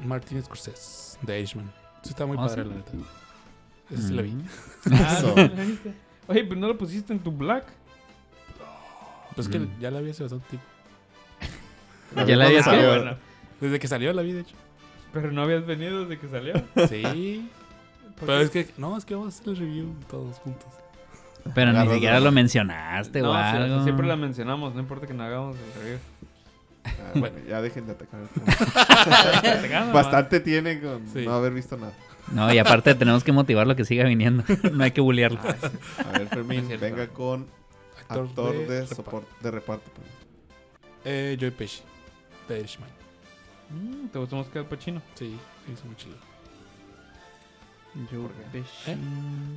Martin Scorsese, de Irishman. Sí, está muy ¿Oh, padre, sí? la neta. Ese sí la vi. Mm. Eso. Oye, pero no lo pusiste en tu black. Pues que Mm. ya la vi hace bastante tiempo. ¿Ya la habías Ah, visto? bueno. Desde que salió la vi, de hecho. Pero no habías venido desde que salió. Sí. ¿Por Pero qué? es que, no, es que vamos a hacer el review todos juntos. Pero ni siquiera lo mencionaste o No, sí, algo. siempre la mencionamos, no importa que no hagamos el review. Ah, bueno, ya dejen de atacar. Bastante tiene con Sí. no haber visto nada. No, y aparte tenemos que motivarlo que siga viniendo. no hay que bullearlo. Ah, sí. A ver, Fermín, Es venga con Actor, actor de, reparto. soporte, de reparto. perdón. Eh, Joy Pesci, de Irishman. Mm, ¿Te gustó más que el Pacino? Sí, sí, hizo muy chido. Yo, ¿Eh?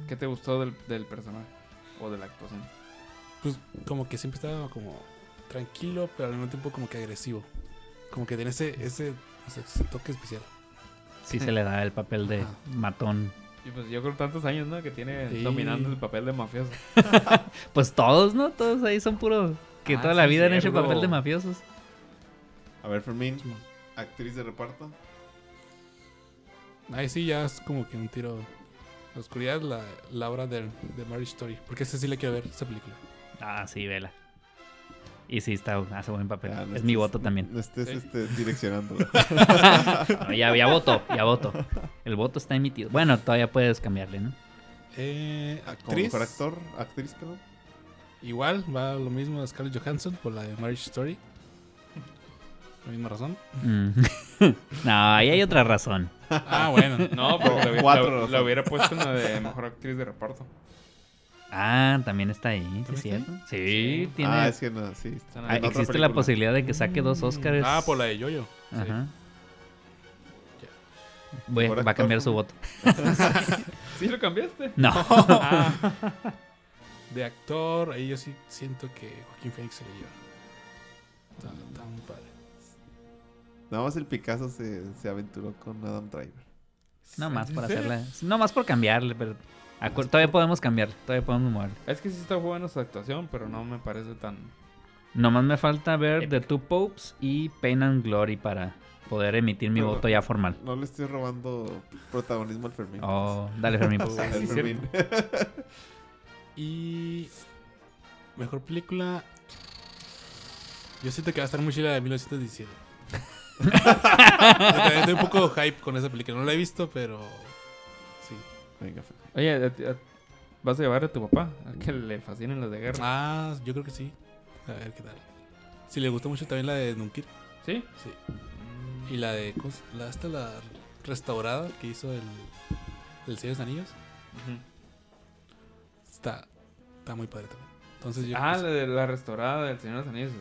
¿Qué te gustó del, del personaje? O de la actuación. Pues como que siempre estaba como tranquilo, pero al mismo tiempo como que agresivo. Como que tiene ese, ese, toque especial. Sí se le da el papel de Ajá. matón. Y pues yo creo tantos años, ¿no? Que tiene Sí. dominando el papel de mafioso. Pues todos, ¿no? Todos ahí son puros... Que Ah, toda la vida han hecho papel de mafiosos. A ver, Fermín, actriz de reparto. Ahí sí ya es como que un tiro. La oscuridad, la, la obra de, de Marriage Story. Porque esa sí la quiero ver, esa película. Ah, sí, vela. Y sí, está, hace buen papel. Ya, no es mi voto también. No estés Sí. este, direccionando. No, ya, ya votó, ya votó. El voto está emitido. Bueno, todavía puedes cambiarle, ¿no? Eh, Como actriz. mejor actor, actriz, perdón. Igual va lo mismo a Scarlett Johansson por la de Marriage Story. La misma razón. Mm. no, ahí hay otra razón. Ah, bueno. No, pero lo, hubiera- Cuatro, lo- Rafa. lo hubiera puesto en la de mejor actriz de reparto. Ah, también está ahí, ¿sí es cierto? ahí? Sí, tiene... Ah, es que no, sí. Está en Ah, existe la posibilidad de que saque dos Oscars. Ah, por la de Yoyo. Ajá. Ya. Voy- Mejor va a cambiar su voto. ¿Sí lo cambiaste? No. Ah, De actor, ahí yo sí siento que Joaquín Phoenix se le lleva. Está, está muy padre. Nada más el Picasso se, se aventuró con Adam Driver. No más ¿En por hacerla. No más por cambiarle, pero. Acu- Todavía podemos cambiarle, todavía podemos moverle. Es que sí está buena su actuación, pero no me parece tan... Nomás me falta ver The Two Popes y Pain and Glory para poder emitir mi Pero- voto ya formal. No le estoy robando protagonismo al Fermín. Oh, dale, Fermín. Sí, Fermín. Y. Mejor película. Yo siento que va a estar muy chila de 1917. Yo también estoy un poco hype con esa película. No la he visto, pero. Sí. Venga, Fer. Oye, ¿a ti- a- ¿vas a llevar a tu papá a que le fascinen las de guerra? Ah, yo creo que sí. A ver qué tal. Si le gustó mucho también la de Dunkirk. ¿Sí? Sí. Y la de. ¿cómo se- La, esta, la restaurada que hizo el. El Señor de los Anillos. Está. Está muy padre también. Entonces yo. Ah, la de la restaurada del Señor de los Anillos.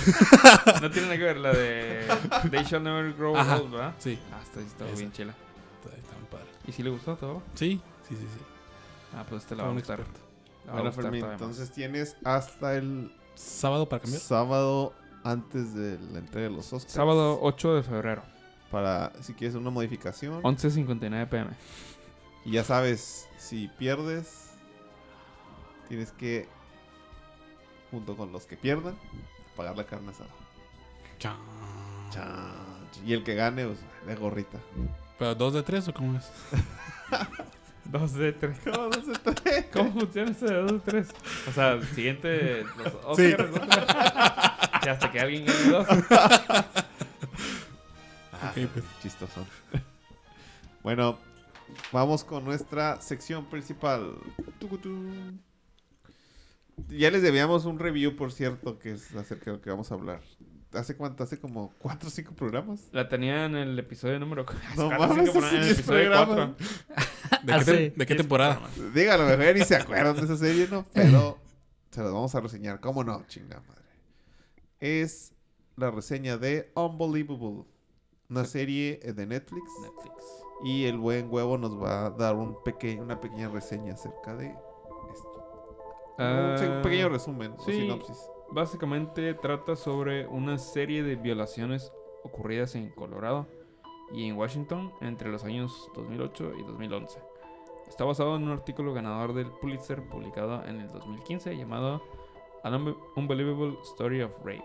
no tiene nada que ver la de They Shall Never Grow Ajá. Old, ¿verdad? sí. Ah, está Esa. bien chila. ¿Y si le gustó todo? Sí, sí, sí. sí. Ah, pues este la va a un gustar. experto. Le va a Bueno, gustar Fermín, todavía más. entonces tienes hasta el Sábado para cambiar. sábado antes de la entrega de los Oscars. Sábado 8 de febrero, Para, si quieres una modificación. 11.59 pm. Y ya sabes, si pierdes, tienes que, junto con los que pierdan, pagar la carne asada. Chan. Chan. Y el que gane, pues, de gorrita. ¿Pero dos de tres o cómo es? 2 de 3. ¿Cómo no se trae? ¿Cómo funciona ese de 2 de 3? O sea, el siguiente. Los Sí. Y hasta que alguien gane 2. Ah, Ok, pues. chistoso. bueno, vamos con nuestra sección principal. Ya les debíamos un review, por cierto, que es acerca de lo que vamos a hablar. ¿Hace cuánto? ¿Hace como 4 o 5 programas? La tenía en el episodio número. No Cuatro, mames, cinco, en el 10 episodio programas. 4. ¿De, Ah, qué, sí. te- de qué temporada? Dígalo, mejor ni se acuerdan de esa serie, ¿no? Pero se las vamos a reseñar. ¿Cómo no? Chingada madre. Es la reseña de Unbelievable. Una serie eh, de Netflix. Netflix. Y el buen huevo nos va a dar un peque- una pequeña reseña acerca de esto. un, pequeño resumen o sí. sinopsis. Básicamente trata sobre una serie de violaciones ocurridas en Colorado y en Washington entre los años 2008 y 2011. Está basado en un artículo ganador del Pulitzer publicado en el 2015 llamado An Unbe- Unbelievable Story of Rape,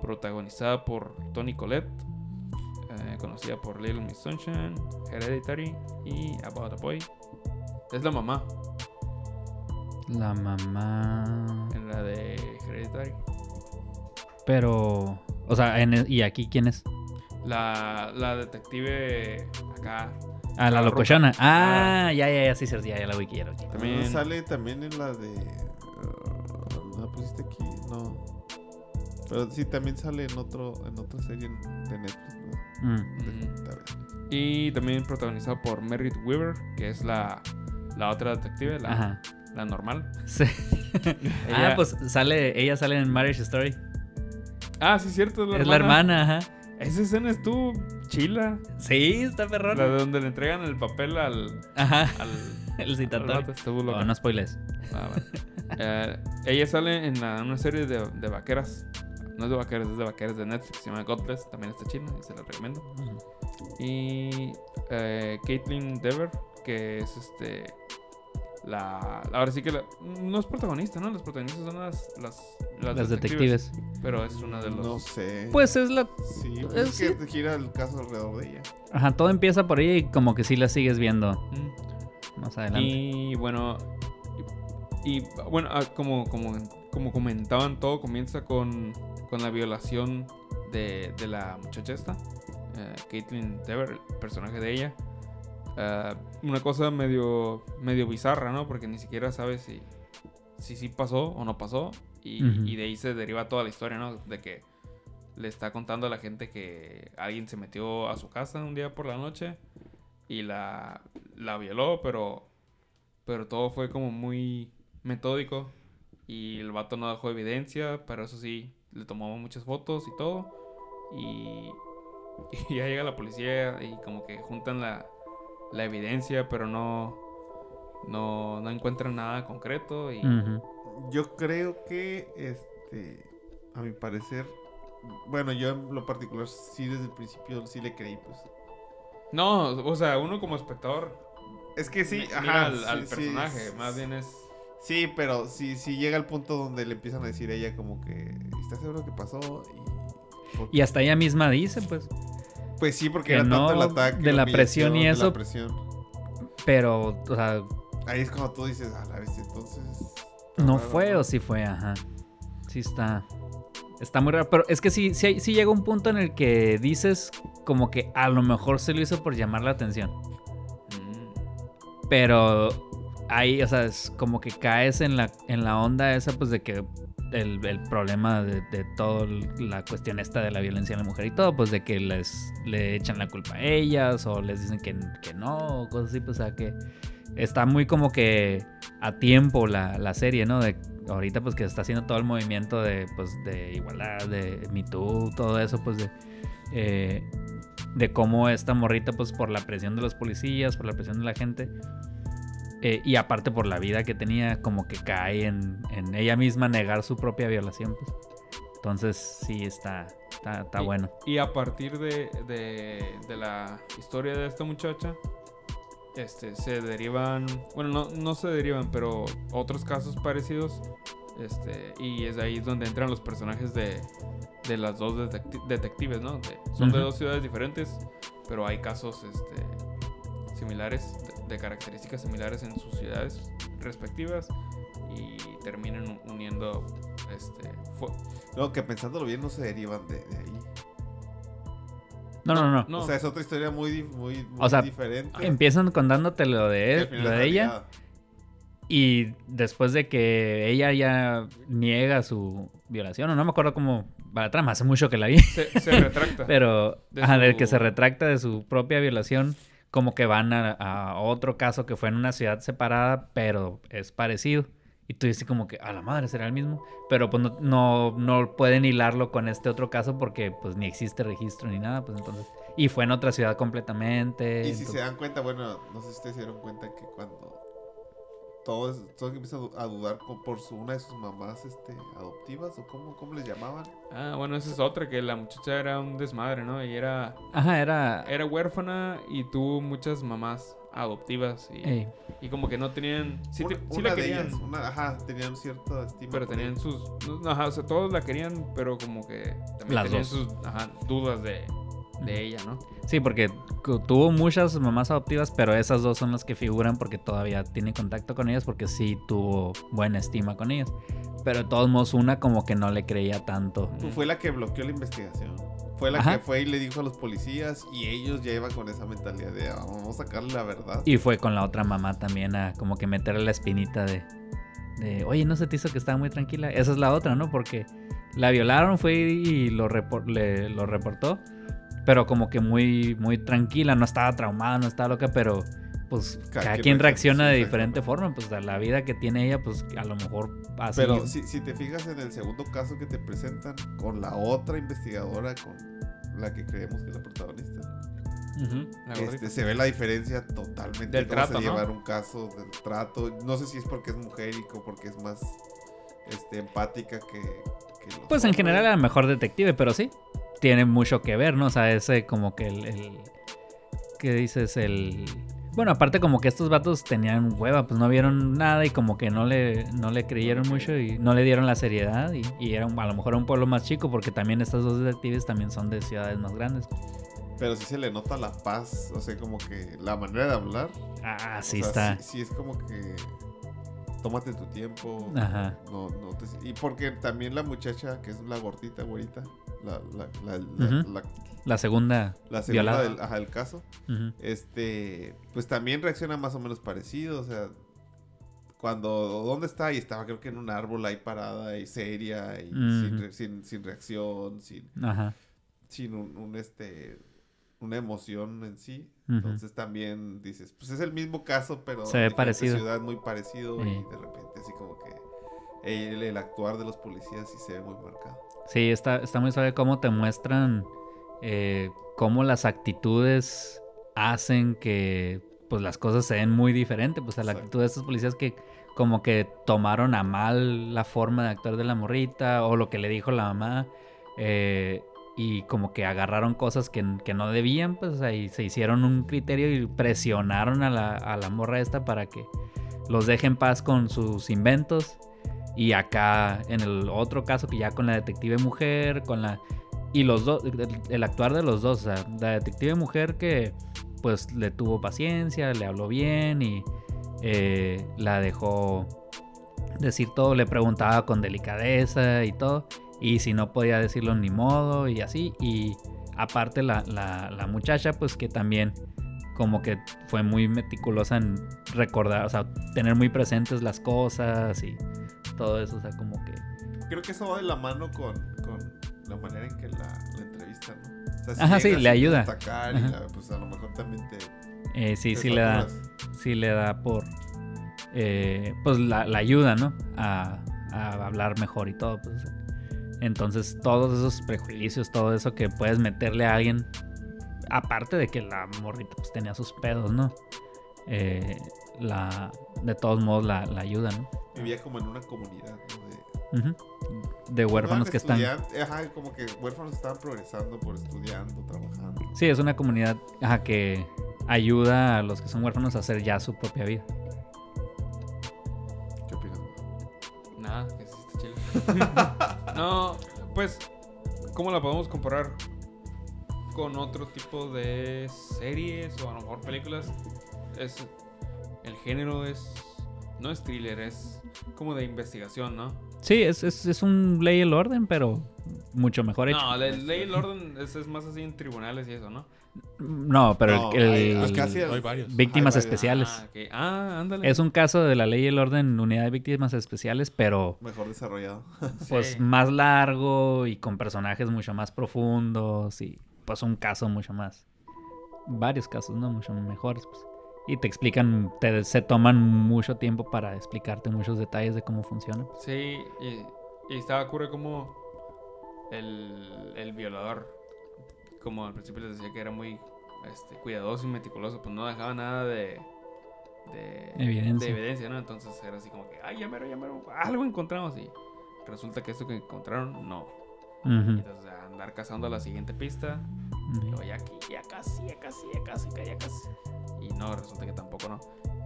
protagonizada por Toni Collette, eh, conocida por Little Miss Sunshine, Hereditary y About a Boy. Es la mamá La mamá. en la de Hereditary. Pero. O sea, en el- ¿y aquí quién es? La, la detective acá. Ah, la La locochona. ruca. Ah, ya, ya, ya, sí, sí, ya, ya la vi, ya la vi. También- Ah, Sale también en la de. uh, ¿La pusiste aquí? No. Pero sí, también sale en otro en otra serie de Netflix. ¿no? Mm. Y también protagonizado por Merritt Weaver, que es la, la otra detective, la, Ajá. La normal. Sí. Ella- Ah, pues sale, ella sale en Marriage Story. Ah, sí, cierto, es la es la hermana, ajá. Esa escena estuvo chila. Sí, está La perrón. de donde le entregan el papel al. Ajá. al El citatorio. Oh, no spoilers. Ah, bueno. Eh, ella sale en la- una serie de, de vaqueras. No es de vaqueras, es de vaqueras de Netflix. Se llama Godless. También está china y se la recomiendo. Y eh, Caitlin Dever, que es este. La, ahora sí que la- no es protagonista, ¿no? Las protagonistas son las, las, las Las detectives. Pero es una de los. No sé. Pues es la. Sí, pues eh, es sí. que gira el caso alrededor de ella. Ajá, todo empieza por ahí y como que sí la sigues viendo Mm. más adelante. Y bueno, y, y, bueno, ah, como, como, como comentaban, todo comienza con, con la violación de, de la muchacha esta, eh, Caitlyn Dever, el personaje de ella. Ah, una cosa medio, medio bizarra, ¿no? Porque ni siquiera sabes si, si sí pasó o no pasó. Y, Ujú. y de ahí se deriva toda la historia, ¿no? De que le está contando a la gente que alguien se metió a su casa un día por la noche y la, la violó, pero, pero todo fue como muy metódico y el vato no dejó evidencia, pero eso sí, le tomó muchas fotos y todo y, y ya llega la policía y como que juntan la, la evidencia, pero no, no, no encuentran nada concreto y... Yo creo que, este, a mi parecer, bueno, yo en lo particular sí desde el principio sí le creí, pues. No, o sea, uno como espectador Es que sí, ajá, al, sí, al sí, personaje, más bien es... Sí, pero sí, sí llega al punto donde le empiezan a decir a ella como que, ¿estás seguro que pasó? Y hasta ella misma dice, pues. Pues sí, porque que era tanto el no, ataque. de la presión y de la eso. presión. Pero, o sea, Ahí es cuando tú dices, a la vez, entonces. ¿No raro, fue ¿no? o sí fue? Ajá. Sí está. Está muy raro. Pero es que sí, sí llega un punto en el que dices como que a lo mejor se lo hizo por llamar la atención. Mm. Pero ahí, o sea, es como que caes en la, en la onda esa, pues de que el, el problema de, de toda la cuestión esta de la violencia en la mujer y todo, pues de que les le echan la culpa a ellas o les dicen que, que no, o cosas así, pues o sea que está muy como que a tiempo la, la serie, ¿no? De ahorita pues que está haciendo todo el movimiento de, pues, de igualdad, de Me Too, todo eso, pues de... eh, de cómo esta morrita, pues por la presión de los policías, por la presión de la gente, eh, y aparte por la vida que tenía, como que cae en, en ella misma negar su propia violación. Pues. Entonces, sí, está, está, está Y- bueno. Y a partir de, de, de la historia de esta muchacha, este, se derivan, bueno, no, no se derivan, pero otros casos parecidos. Este, y es ahí donde entran los personajes de, de las dos detecti- detectives, ¿no? Son de dos ciudades diferentes, pero hay casos este, similares, de, características similares en sus ciudades respectivas y terminan uniendo este, No, que pensándolo bien no se derivan de, de ahí. No, no, no. no. O sea, es otra historia muy, muy, muy O sea, diferente. Empiezan contándote lo de, él, lo de ella. Y después de que ella ya niega su violación, o no me acuerdo cómo va la trama, hace mucho que la vi. se, se retracta. Pero De ajá, del que se retracta de su propia violación, como que van a, a otro caso que fue en una ciudad separada, pero es parecido. Y tú dices como que a la madre será el mismo. Pero pues no, no, no pueden hilarlo con este otro caso porque pues ni existe registro ni nada. Pues entonces. Y fue en otra ciudad completamente. Y si entonces- se dan cuenta, bueno, no sé si ustedes se dieron cuenta que cuando todos, todos empiezan a du- a dudar por su, una de sus mamás este, adoptivas, o cómo, cómo les llamaban. Ah, bueno, esa es otra, que la muchacha era un desmadre, ¿no? Y era, Ajá, era. era huérfana y tuvo muchas mamás adoptivas y, Ey, y como que no tenían... Sí, una te- sí una la de querían, ellas, una- ajá, tenían cierta estima. pero tenían ella. sus... no, Ajá, o sea, todos la querían, pero como que también Las tenían dos. sus ajá, dudas de, de ella, ¿no? Sí, porque tuvo muchas mamás adoptivas, pero esas dos son las que figuran porque todavía tiene contacto con ellas, porque sí tuvo buena estima con ellas. Pero de todos modos, una como que no le creía tanto. Pues Fue la que bloqueó la investigación. Fue la Ajá. que fue y le dijo a los policías y ellos ya iban con esa mentalidad de "Ah, vamos a sacarle la verdad. Y fue con la otra mamá también a como que meterle la espinita de, de oye, ¿no se te hizo que estaba muy tranquila? Esa es la otra, ¿no? Porque la violaron, fue y lo, repor- le- lo reportó, pero como que muy, muy tranquila, no estaba traumada, no estaba loca, pero pues Cada cada, quien quien reacciona, de diferente forma, pues a la vida que tiene ella, pues a lo mejor así. Pero si, si te fijas en el segundo caso que te presentan con la otra investigadora, con la que creemos que es la protagonista, este, se ve la diferencia totalmente Del trato, se ¿no? llevar un caso, del trato. No sé si es porque es mujer y co- porque es más este, empática que, que Pues en general era mejor detective, pero sí. Tiene mucho que ver, ¿no? O sea, ese como que el... el ¿Qué dices? El... Bueno, aparte como que estos vatos tenían hueva, pues no vieron nada y como que no le, no le creyeron mucho y no le dieron la seriedad y, y era a lo mejor un pueblo más chico porque también estas dos detectives también son de ciudades más grandes. Pero sí se le nota la paz, o sea, como que la manera de hablar. Ah, o sí sea, está. Sí, sí es como que tómate tu tiempo. Ajá. No, no te- y porque también la muchacha, que es la gordita, güerita, la, segunda la segunda del, ajá, caso, este, pues también reacciona más o menos parecido, o sea, cuando, ¿dónde está? Y estaba creo que en un árbol ahí parada y seria y sin, re- sin, sin reacción, sin, Ajá. sin un, un, este, una emoción en sí. Entonces también dices, pues es el mismo caso, pero Se ve en parecido. ciudad muy parecido Sí. y de repente así como que el, el actuar de los policías sí se ve muy marcado. Sí, está, está muy suave cómo te muestran eh, cómo las actitudes hacen que pues las cosas se den muy diferentes. Pues a la Exacto. actitud de estos policías que como que tomaron a mal la forma de actuar de la morrita o lo que le dijo la mamá. eh, y como que agarraron cosas que, que no debían, pues ahí se hicieron un criterio y presionaron a la, a la morra esta para que los deje en paz con sus inventos. Y acá en el otro caso que ya con la detective mujer, con la... Y los dos, el, actuar de los dos, o sea, la detective mujer que pues le tuvo paciencia, le habló bien y eh, la dejó decir todo, le preguntaba con delicadeza y todo. Y si no podía decirlo ni modo y así. Y aparte la, la- la muchacha, pues que también como que fue muy meticulosa en recordar, o sea, tener muy presentes las cosas y todo eso, o sea, como que... Creo que eso va de la mano con, con la manera en que la, la entrevistan, ¿no? O sea, si Ajá, sí, le ayuda. destacar y la- pues a lo mejor también te. eh, sí, te sí le da, sí le da por, eh, pues la, la ayuda, ¿no? A, a hablar mejor y todo, pues. Entonces, todos esos prejuicios, todo eso que puedes meterle a alguien, aparte de que la morrita pues tenía sus pedos, ¿no? Eh, la, de todos modos la, la ayuda, ¿no? Vivía como en una comunidad, ¿no? De. De huérfanos que están... Ajá, como que huérfanos estaban progresando por estudiando, trabajando. Sí, es una comunidad ajá, que ayuda a los que son huérfanos a hacer ya su propia vida. ¿Qué opinas? Nada, que sí está chido. no, pues, ¿cómo la podemos comparar con otro tipo de series o a lo mejor películas? Es el género es no es thriller, es como de investigación, ¿no? Sí, es, es, es un ley y el orden, pero mucho mejor hecho. No, la ley y el orden es, es más así en tribunales y eso, ¿no? No, pero No, el, el- hay- varios. víctimas hay varios. especiales. Ah. Ah, ándale. Es un caso de la ley y el orden, unidad de víctimas especiales, pero Mejor desarrollado. pues Sí. más largo y con personajes mucho más profundos y pues un caso mucho más. Varios casos, ¿no? Mucho mejores. Pues. Y te explican, te, se toman mucho tiempo para explicarte muchos detalles de cómo funciona. Sí, y, y estaba cura como el, el violador, como al principio les decía que era muy este, cuidadoso y meticuloso, pues no dejaba nada de, de, Evidencia. de evidencia, ¿no? Entonces era así como que, ay, ya mero, ya mero, algo encontramos y resulta que esto que encontraron, no. Ujú. Entonces andar cazando la siguiente pista, y luego ya aquí, ya casi, ya casi, ya casi, ya casi. Y no, resulta que tampoco no.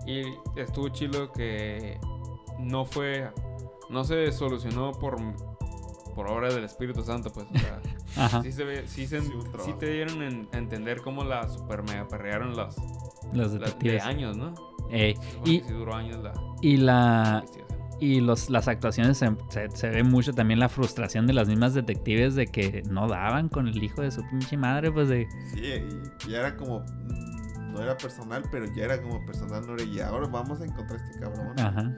Y estuvo chido que no fue, no se solucionó por, por obra del Espíritu Santo, pues. O sea, Ajá. sí, se ve, sí, se- Sí, sí te dieron en- a entender cómo la super mega perrearon las, Los las de detectives. años, ¿no? Ey, y, sí duró años la y la. Y los, las actuaciones se, se- se ve mucho también la frustración de las mismas detectives de que no daban con el hijo de su pinche madre, pues de... Sí, y ya era como. No era personal, pero ya era como personal. No era, y ahora vamos a encontrar a este cabrón. Ajá.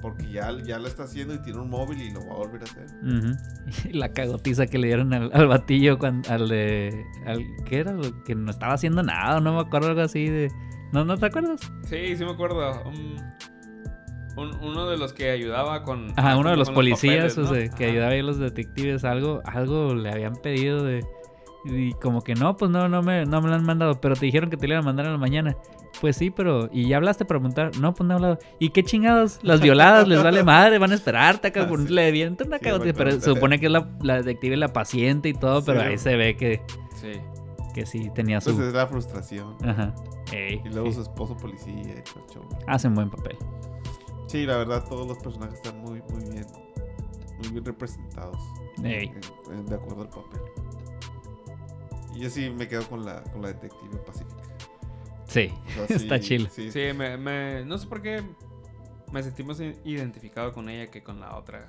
Porque ya, ya lo está haciendo y tiene un móvil y lo va a volver a hacer. ujú. Y la cagotiza que le dieron al, al batillo cuando, al de... Al, ¿Qué era? Que no estaba haciendo nada, no me acuerdo algo así de... ¿No, ¿No te acuerdas? Sí, sí me acuerdo. Un, un- uno de los que ayudaba con... Ajá, uno de los policías, papeles, o sea, que ayudaba ahí a los detectives, algo, algo le habían pedido de... Y como que no, pues no, no me, no me lo han mandado, pero te dijeron que te lo iban a mandar en la mañana. Pues sí, pero... ¿Y ya hablaste para preguntar? No, pues no he hablado. ¿Y qué chingados? Las violadas les vale madre, van a esperarte acá. Ah, sí. Le una bueno, pero se supone que es la, la detective la paciente y todo, pero ahí se ve que, Sí. que sí tenía su... Pues es la frustración. Ajá. Ey, Y luego sí. su esposo policía y todo el show. Hacen buen papel. Sí, la verdad, todos los personajes están muy, muy bien. Muy bien representados. Ey. en- en- de acuerdo al papel. Y yo sí me quedo con la, con la detective pacífica. Sí, O sea, está chill. Sí, Sí, me, me- no sé por qué me sentí más i- identificado con ella que con la otra.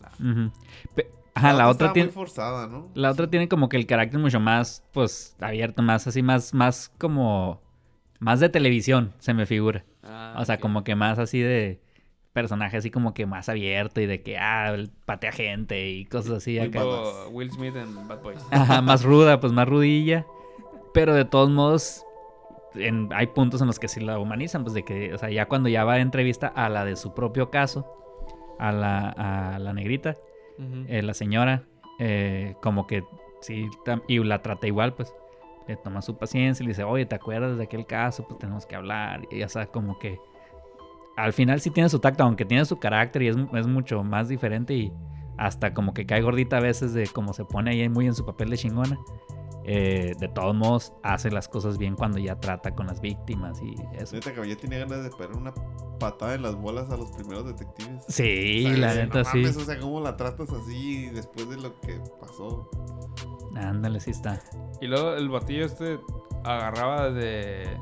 La- Ujú. Pe- Ajá, la otra tiene... muy forzada, ¿no? La otra tiene como que el carácter mucho más, pues, abierto, más así, más, más como, más de televisión, se me figura. Ah, o sea, como que más así de personaje así como que más abierto y de que, ah, patea gente y cosas así acá. Will Smith en Bad Boys. Ajá, más ruda, pues más rudilla. Pero de todos modos, en- hay puntos en los que sí la humanizan, pues de que, o sea, ya cuando ya va a entrevista a la de su propio caso, a la, a la negrita, eh, la señora, eh, como que sí, y la trata igual, pues le toma su paciencia y le dice, oye, ¿te acuerdas de aquel caso? Pues tenemos que hablar. Y ya sabes, como que al final sí tiene su tacto, aunque tiene su carácter y es, es mucho más diferente y hasta como que cae gordita a veces de cómo se pone ahí muy en su papel de chingona. Eh, de todos modos, hace las cosas bien cuando ya trata con las víctimas y eso. Neta que yo tenía ganas de pegar una patada en las bolas a los primeros detectives. Sí, O sea, la no neta sí. mames, O sea, ¿cómo la tratas así después de lo que pasó? Ándale, sí está. Y luego el batillo este agarraba de,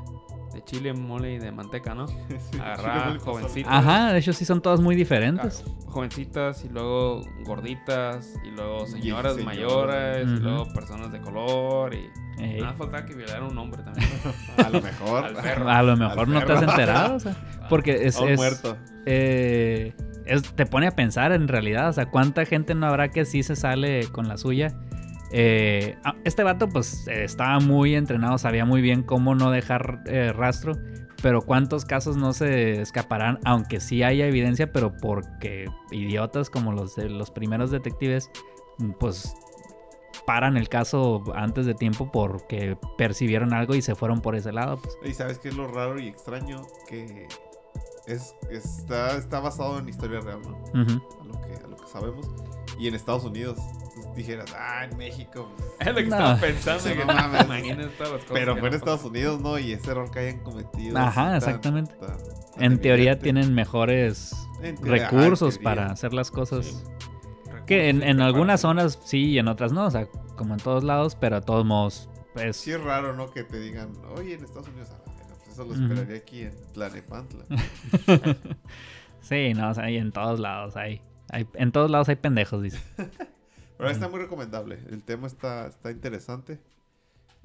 de chile, mole y de manteca, ¿no? Agarrar jovencitas. Ajá, de hecho sí son todas muy ah, diferentes. jovencitas y luego gorditas y luego señoras mayores y luego personas de color y Ey. nada faltaba que violara a un hombre también. A lo mejor. Al perro. A lo mejor Al no te has enterado, o sea, porque es, es- muerto. eh, es- te pone a pensar en realidad, o sea, cuánta gente no habrá que sí se sale con la suya. Eh, ah, este vato pues eh, estaba muy entrenado, sabía muy bien cómo no dejar eh, rastro, pero cuántos casos no se escaparán, aunque sí haya evidencia, pero porque idiotas como los de los primeros detectives, pues paran el caso antes de tiempo porque percibieron algo y se fueron por ese lado. Pues. Y sabes qué es lo raro y extraño que es, está, está basado en historia real, ¿no? A lo que, a lo que sabemos. Y en Estados Unidos. Dijeras, ah, en México. Es lo que No. estaba pensando. Sí, que no mames. Imagínate todas las cosas. Pero fue en no Estados Unidos, ¿no? Y ese error que hayan cometido. Ajá, tan- exactamente. tan- tan En teoría evidente. tienen mejores teoría, en recursos para hacer las cosas. Sí. Que en, en algunas zonas sí y en otras no, o sea, como en todos lados, pero a todos modos, pues... Sí es raro, ¿no? Que te digan, oye, en Estados Unidos, ah, pues eso lo esperaría aquí en Tlanepantla. Sí, no, o sea, hay en todos lados hay, hay... En todos lados hay pendejos, dice. Pero está muy recomendable. El tema está, está interesante.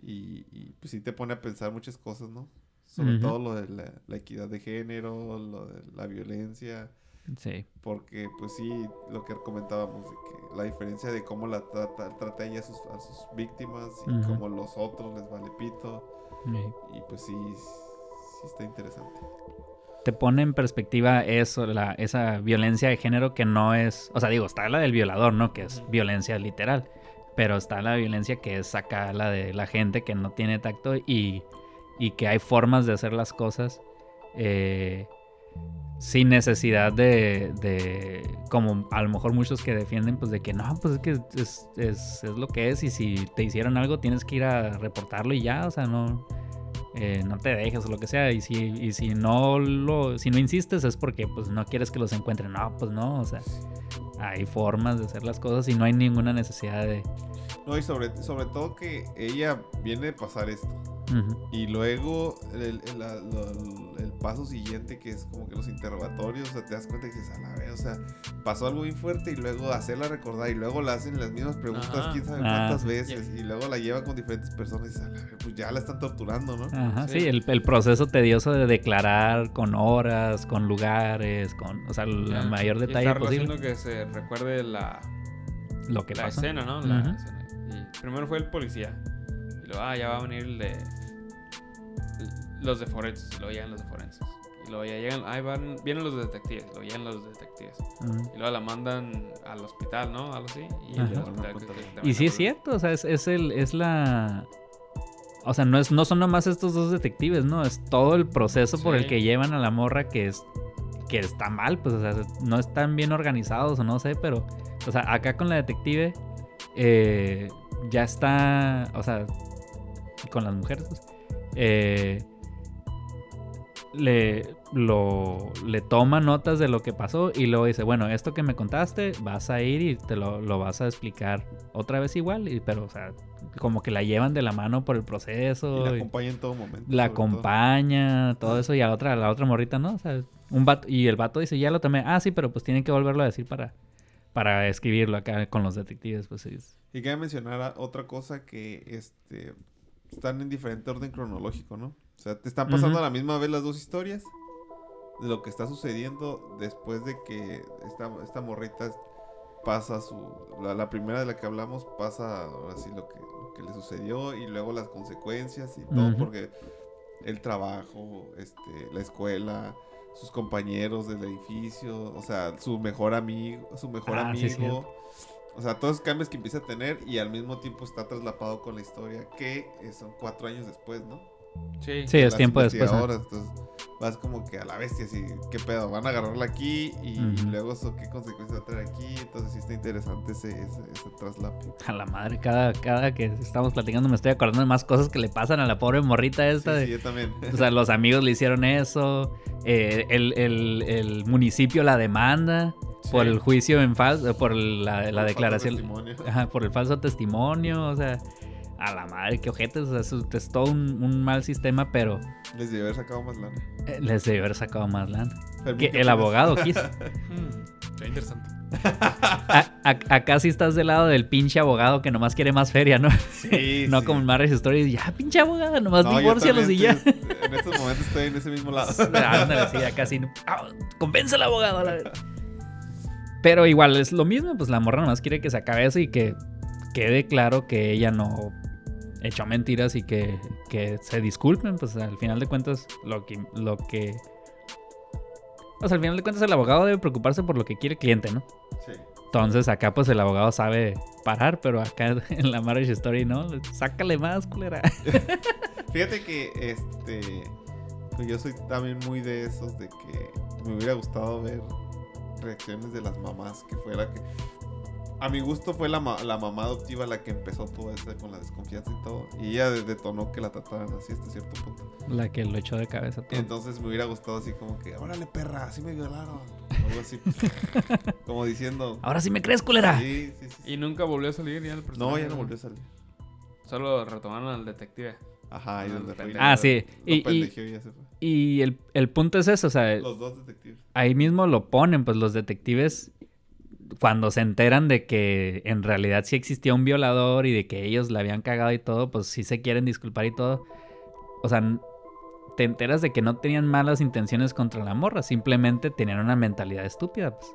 Y, y, pues sí te pone a pensar muchas cosas, ¿no? Sobre todo lo de la, la equidad de género, lo de la violencia. Sí. Porque, pues sí, lo que comentábamos, de que la diferencia de cómo la trata, trata ella a sus, a sus víctimas y Ujú. cómo los otros les vale pito. sí. Y pues sí, sí está interesante. Te pone en perspectiva eso, la, esa violencia de género que no es... O sea, digo, está la del violador, ¿no? Que es violencia literal. Pero está la violencia que es acá la de la gente que no tiene tacto y, y que hay formas de hacer las cosas eh, sin necesidad de, de, como a lo mejor muchos que defienden, pues de que no, pues es que es, es, es lo que es y si te hicieron algo tienes que ir a reportarlo y ya, o sea, no, eh, no te dejes o lo que sea. Y si, y si no lo, si no insistes es porque pues no quieres que los encuentren. No, pues no, o sea, hay formas de hacer las cosas y no hay ninguna necesidad de. No, y sobre, sobre todo que ella viene de pasar esto. Y luego el, el- la- lo- el paso siguiente que es como que los interrogatorios, o sea, te das cuenta y dices, a la vez, o sea, pasó algo bien fuerte y luego hacerla recordar y luego la hacen las mismas preguntas, Ajá. quién sabe Ah, cuántas sí. veces y luego la llevan con diferentes personas y dices, a la vez, pues ya la están torturando, ¿no? Ajá, sí, Sí. el, el proceso tedioso de declarar con horas, con lugares, con, o sea, el mayor detalle posible. que se recuerde la, Lo que la pasa. escena, ¿no? La Ujú. escena. Y primero fue el policía. Y luego, ah, ya va a venir el de. Los de forenses. Luego llegan los de forenses. Y luego ya llegan. Ahí van, vienen los detectives. Luego llegan los detectives. Y luego la mandan al hospital, ¿no? Algo así. Y, el hospital que- que también Y sí es cierto, o sea, es, es el, es la. O sea, no, es, no son nomás estos dos detectives, ¿no? Es todo el proceso por el que llevan a la morra que es. que está mal, pues, o sea, no están bien organizados o no sé, pero. O sea, acá con la detective. eh, ya está. O sea. Con las mujeres, pues, eh, le, lo, le toma notas de lo que pasó y luego dice, bueno, esto que me contaste, vas a ir y te lo, lo vas a explicar otra vez igual, y, pero, o sea, como que la llevan de la mano por el Y proceso. la y acompaña en todo momento. la todo. acompaña, todo eso, y a la otra, a la otra morrita, ¿no? O sea, un vato, y el vato dice, ya lo tomé, ah, sí, pero pues tienen que volverlo a decir para, para escribirlo acá con los detectives, pues sí. Y quería mencionar otra cosa que este están en diferente orden cronológico, ¿no? O sea, te están pasando a la misma vez las dos historias de lo que está sucediendo después de que esta, esta morrita pasa su... La, la primera de la que hablamos pasa ahora sí lo que, lo que le sucedió y luego las consecuencias y todo porque el trabajo, este, la escuela, sus compañeros del edificio, o sea, su mejor amigo, su mejor Ah, sí, amigo. o sea, todos esos cambios que empieza a tener y al mismo tiempo está traslapado con la historia que eh, son cuatro años después, ¿no? Sí. Sí, es tiempo después. ¿no? investigadoras, Entonces vas como que a la bestia, así, ¿qué pedo? Van a agarrarla aquí y, luego eso, ¿qué consecuencias va a traer aquí? Entonces sí está interesante ese, ese, ese traslape. A la madre, cada, cada que estamos platicando me estoy acordando de más cosas que le pasan a la pobre morrita esta. Sí, de- sí, yo también. O sea, los amigos le hicieron eso. eh, el, el- el municipio la demanda por Sí. el juicio en falso, por la, la declaración. Ajá, por el falso testimonio. O sea, a la madre, qué ojetes. O sea, eso es todo un, un mal sistema, pero Les debió haber sacado más lana. eh, les debió haber sacado más lana. Fermín, Que ¿qué el abogado quiso. Hmm, qué interesante. A- a- acá sí estás del lado del pinche abogado que nomás quiere más feria, ¿no? Sí, no sí. como en Marriage Story. Ya, pinche abogado, nomás No, divórcialos y ya. En estos momentos estoy en ese mismo lado. Ándale, sí, acá sí. Ah, Convence al abogado. a la vez. Pero igual es lo mismo, pues la morra nomás quiere que se acabe eso y que quede claro que ella no echó mentiras y que, que se disculpen, pues al final de cuentas lo que... Lo que o sea, al final de cuentas el abogado debe preocuparse por lo que quiere el cliente, ¿no? Sí. Entonces acá pues el abogado sabe parar, pero acá en la Marriage Story no, sácale más, culera. Fíjate que este. pues yo soy también muy de esos de que me hubiera gustado ver reacciones de las mamás que fuera que. A mi gusto fue la, ma- la mamá adoptiva la que empezó todo eso con la desconfianza y todo. Y ella de- detonó que la trataran así hasta cierto punto. La que lo echó de cabeza todo. Entonces me hubiera gustado así como que, órale perra, así me violaron. O algo así. pues, como diciendo. Ahora sí me crees, culera. Sí, sí, sí. Y nunca volvió a salir ya el personaje. No, ya no volvió a salir. Solo retomaron al detective. Ajá, ahí Ah, donde fue. Ah, sí. Lo Y, y, pendejeó y ya se fue. y el, el punto es eso, o sea, Los dos detectives. ahí mismo lo ponen, pues los detectives, cuando se enteran de que en realidad sí existía un violador y de que ellos la habían cagado y todo, pues sí se quieren disculpar y todo. O sea, te enteras de que no tenían malas intenciones contra la morra, simplemente tenían una mentalidad estúpida, pues.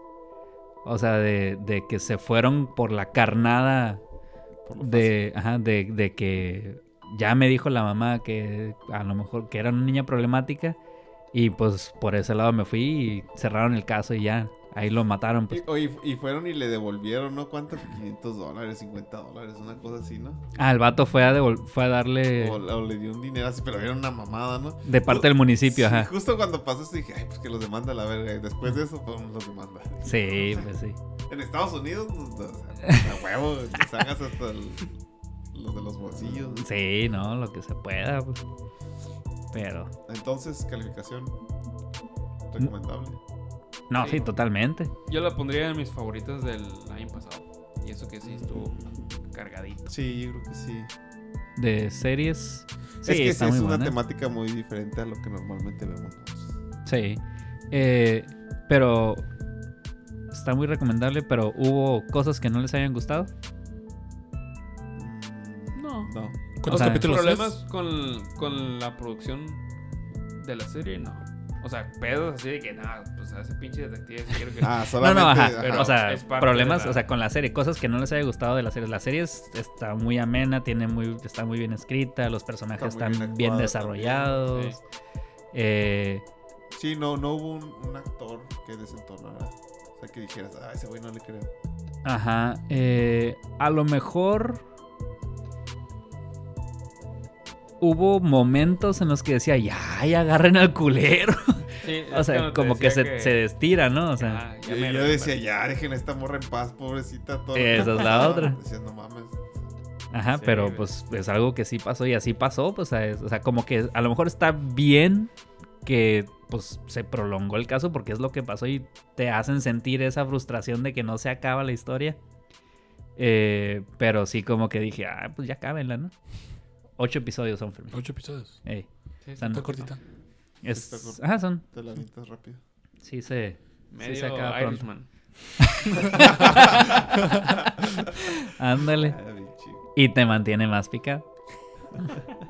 O sea, de, de que se fueron por la carnada Por de, ajá, de, de que ya me dijo la mamá que a lo mejor que era una niña problemática y pues por ese lado me fui y cerraron el caso y ya, ahí lo mataron. Pues. Y, oye, y fueron y le devolvieron, ¿no? ¿Cuánto? 500 dólares, 50 dólares, una cosa así, ¿no? Ah, el vato fue a, fue a darle O, o le dio un dinero así, pero era una mamada, ¿no? de parte del municipio, Sí, ajá. Justo cuando pasó eso dije, ay, pues que los demanda la verga. Y después de eso, pues los demanda. Sí, pues sí. En Estados Unidos, pues, a huevo, que sacas hasta el- los de los bolsillos. Sí, no, lo que se pueda. pues. Pero, Entonces, calificación recomendable. No, sí, Sí. totalmente. Yo la pondría en mis favoritas del año pasado. Y eso que sí estuvo cargadito. Sí, yo creo que sí. De series, sí, es que está sí, muy es una buena. temática muy diferente a lo que normalmente vemos. Sí. Eh, pero está muy recomendable, pero hubo cosas que no les hayan gustado. Mm, No. No. ¿Cuántos sea, capítulos Problemas con, con la producción de la serie, no. O sea, pedos así de que, nada, pues a ese pinche detective sí quiero que... Ah, No, solamente. no, ajá. ajá. pero- o sea, es problemas, la- o sea, con la serie, cosas que no les haya gustado de la serie. La serie es- está muy amena, tiene muy, está muy bien escrita, los personajes están bien desarrollados. también, Eh, Sí, no, no hubo un, un actor que desentonara. O sea, que dijeras, ah, ese güey no le creo. ajá. eh, a lo mejor hubo momentos en los que decía, ya, ya agarren al culero. Sí, o sea, como que se, estira, ¿no? O sea, ah, Yo, ya yo decía, ya, dejen a esta morra en paz, pobrecita. Todo que Esa es la pasaba". otra. Decía, no mames. Ajá, Sí, pero pues es algo que sí pasó y así pasó, pues, o sea, es- o sea, como que a lo mejor está bien que pues se prolongó el caso porque es lo que pasó y te hacen sentir esa frustración de que no se acaba la historia. Eh, pero sí como que dije, ah, pues ya cábenla, ¿no? Ocho episodios son, Fermín. Ocho episodios. Ey, Sí, Están- Está cortita. es- Está corto. ajá, son, Te la avientas rápido. sí se, sí Medio se acaba pronto. Irishman. Ándale. Ah, bien chido. Y te mantiene más picado.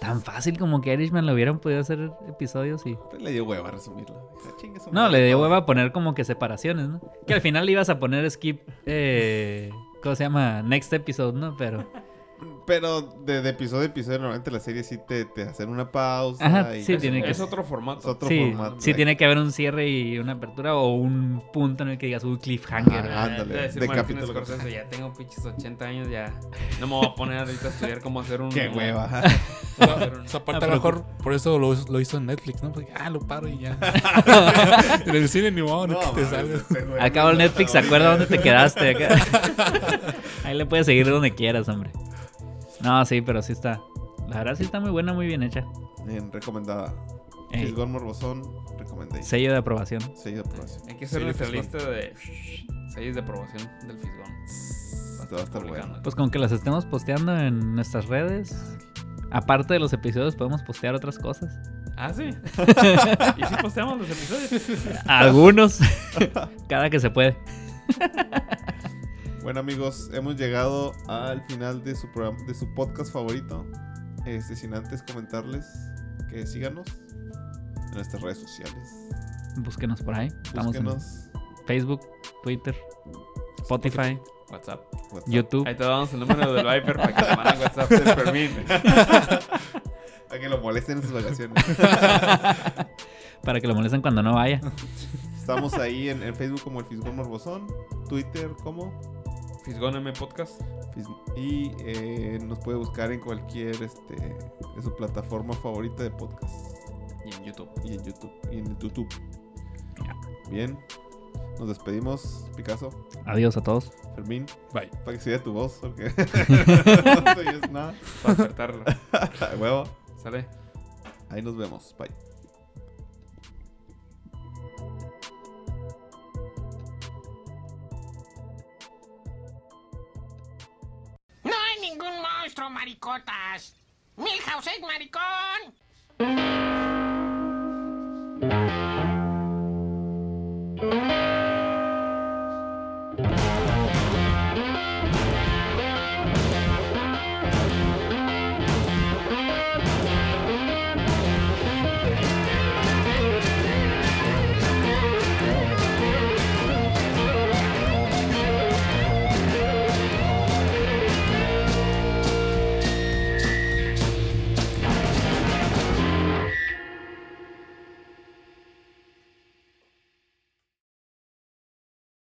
Tan fácil como que Irishman lo hubieran podido hacer episodios y... Pues le dio hueva a resumirlo. Dijo, "Chingue su No, madre le dio todo". hueva a poner como que separaciones, ¿no? Que al final le ibas a poner skip, eh, ¿cómo se llama? Next episode, ¿no? Pero, Pero de, de episodio a episodio, normalmente la serie sí te, te hacen una pausa. Ajá, y sí, Es, tiene que es otro formato. Es otro sí, formato. sí tiene que haber un cierre y una apertura o un punto en el que digas, un cliffhanger. Ajá. ándale, Debe decir de capítulo. Ya tengo pinches 80 años, ya no me voy a poner ahorita a estudiar cómo hacer un... Qué hueva. aparte Ah, a lo mejor por eso lo, lo hizo en Netflix, ¿no? Porque, ah, lo paro y ya. en el cine ni modo, no, que te salgas. este güey Acabo el no Netflix, ¿se está acuerda dónde te quedaste? Acá. Ahí le puedes seguir donde quieras, hombre. No, sí, pero sí está. La verdad sí está muy buena, muy bien hecha. Bien, recomendada. Fisgón Morbosón, recomendé. sello de aprobación. Sello de aprobación. Hay que hacer nuestra lista de sellos de aprobación del Fisgón. Va a Esto va a estar bueno. Pues con que las estemos posteando en nuestras redes. Aparte de los episodios, podemos postear otras cosas. Ah, sí. ¿Y si posteamos los episodios? Algunos. Cada que se puede. Bueno amigos, hemos llegado al final de su programa, de su podcast favorito. Este, sin antes comentarles que síganos en nuestras redes sociales. Búsquenos por ahí. Estamos en Búsquenos. Facebook, Twitter, Spotify, WhatsApp. WhatsApp. YouTube. Ahí te damos el número del Viper para que te manden WhatsApp del Fermín. A que lo molesten en sus vacaciones. Para que lo molesten cuando no vaya. Estamos ahí en, en Facebook como el Fisgón Morbosón, Twitter como Fisgón M Podcast. Fis- y eh, nos puede buscar en cualquier este de su plataforma favorita de podcast Y en YouTube. y en YouTube y en YouTube. Bien, nos despedimos, Picasso, Adiós a todos. Fermín, Bye. para que vea tu voz, porque no oyes nada. Para despertarlo. Huevo, ¿Sale? ahí nos vemos, bye. Ningún monstruo, maricotas. Milhouse es maricón.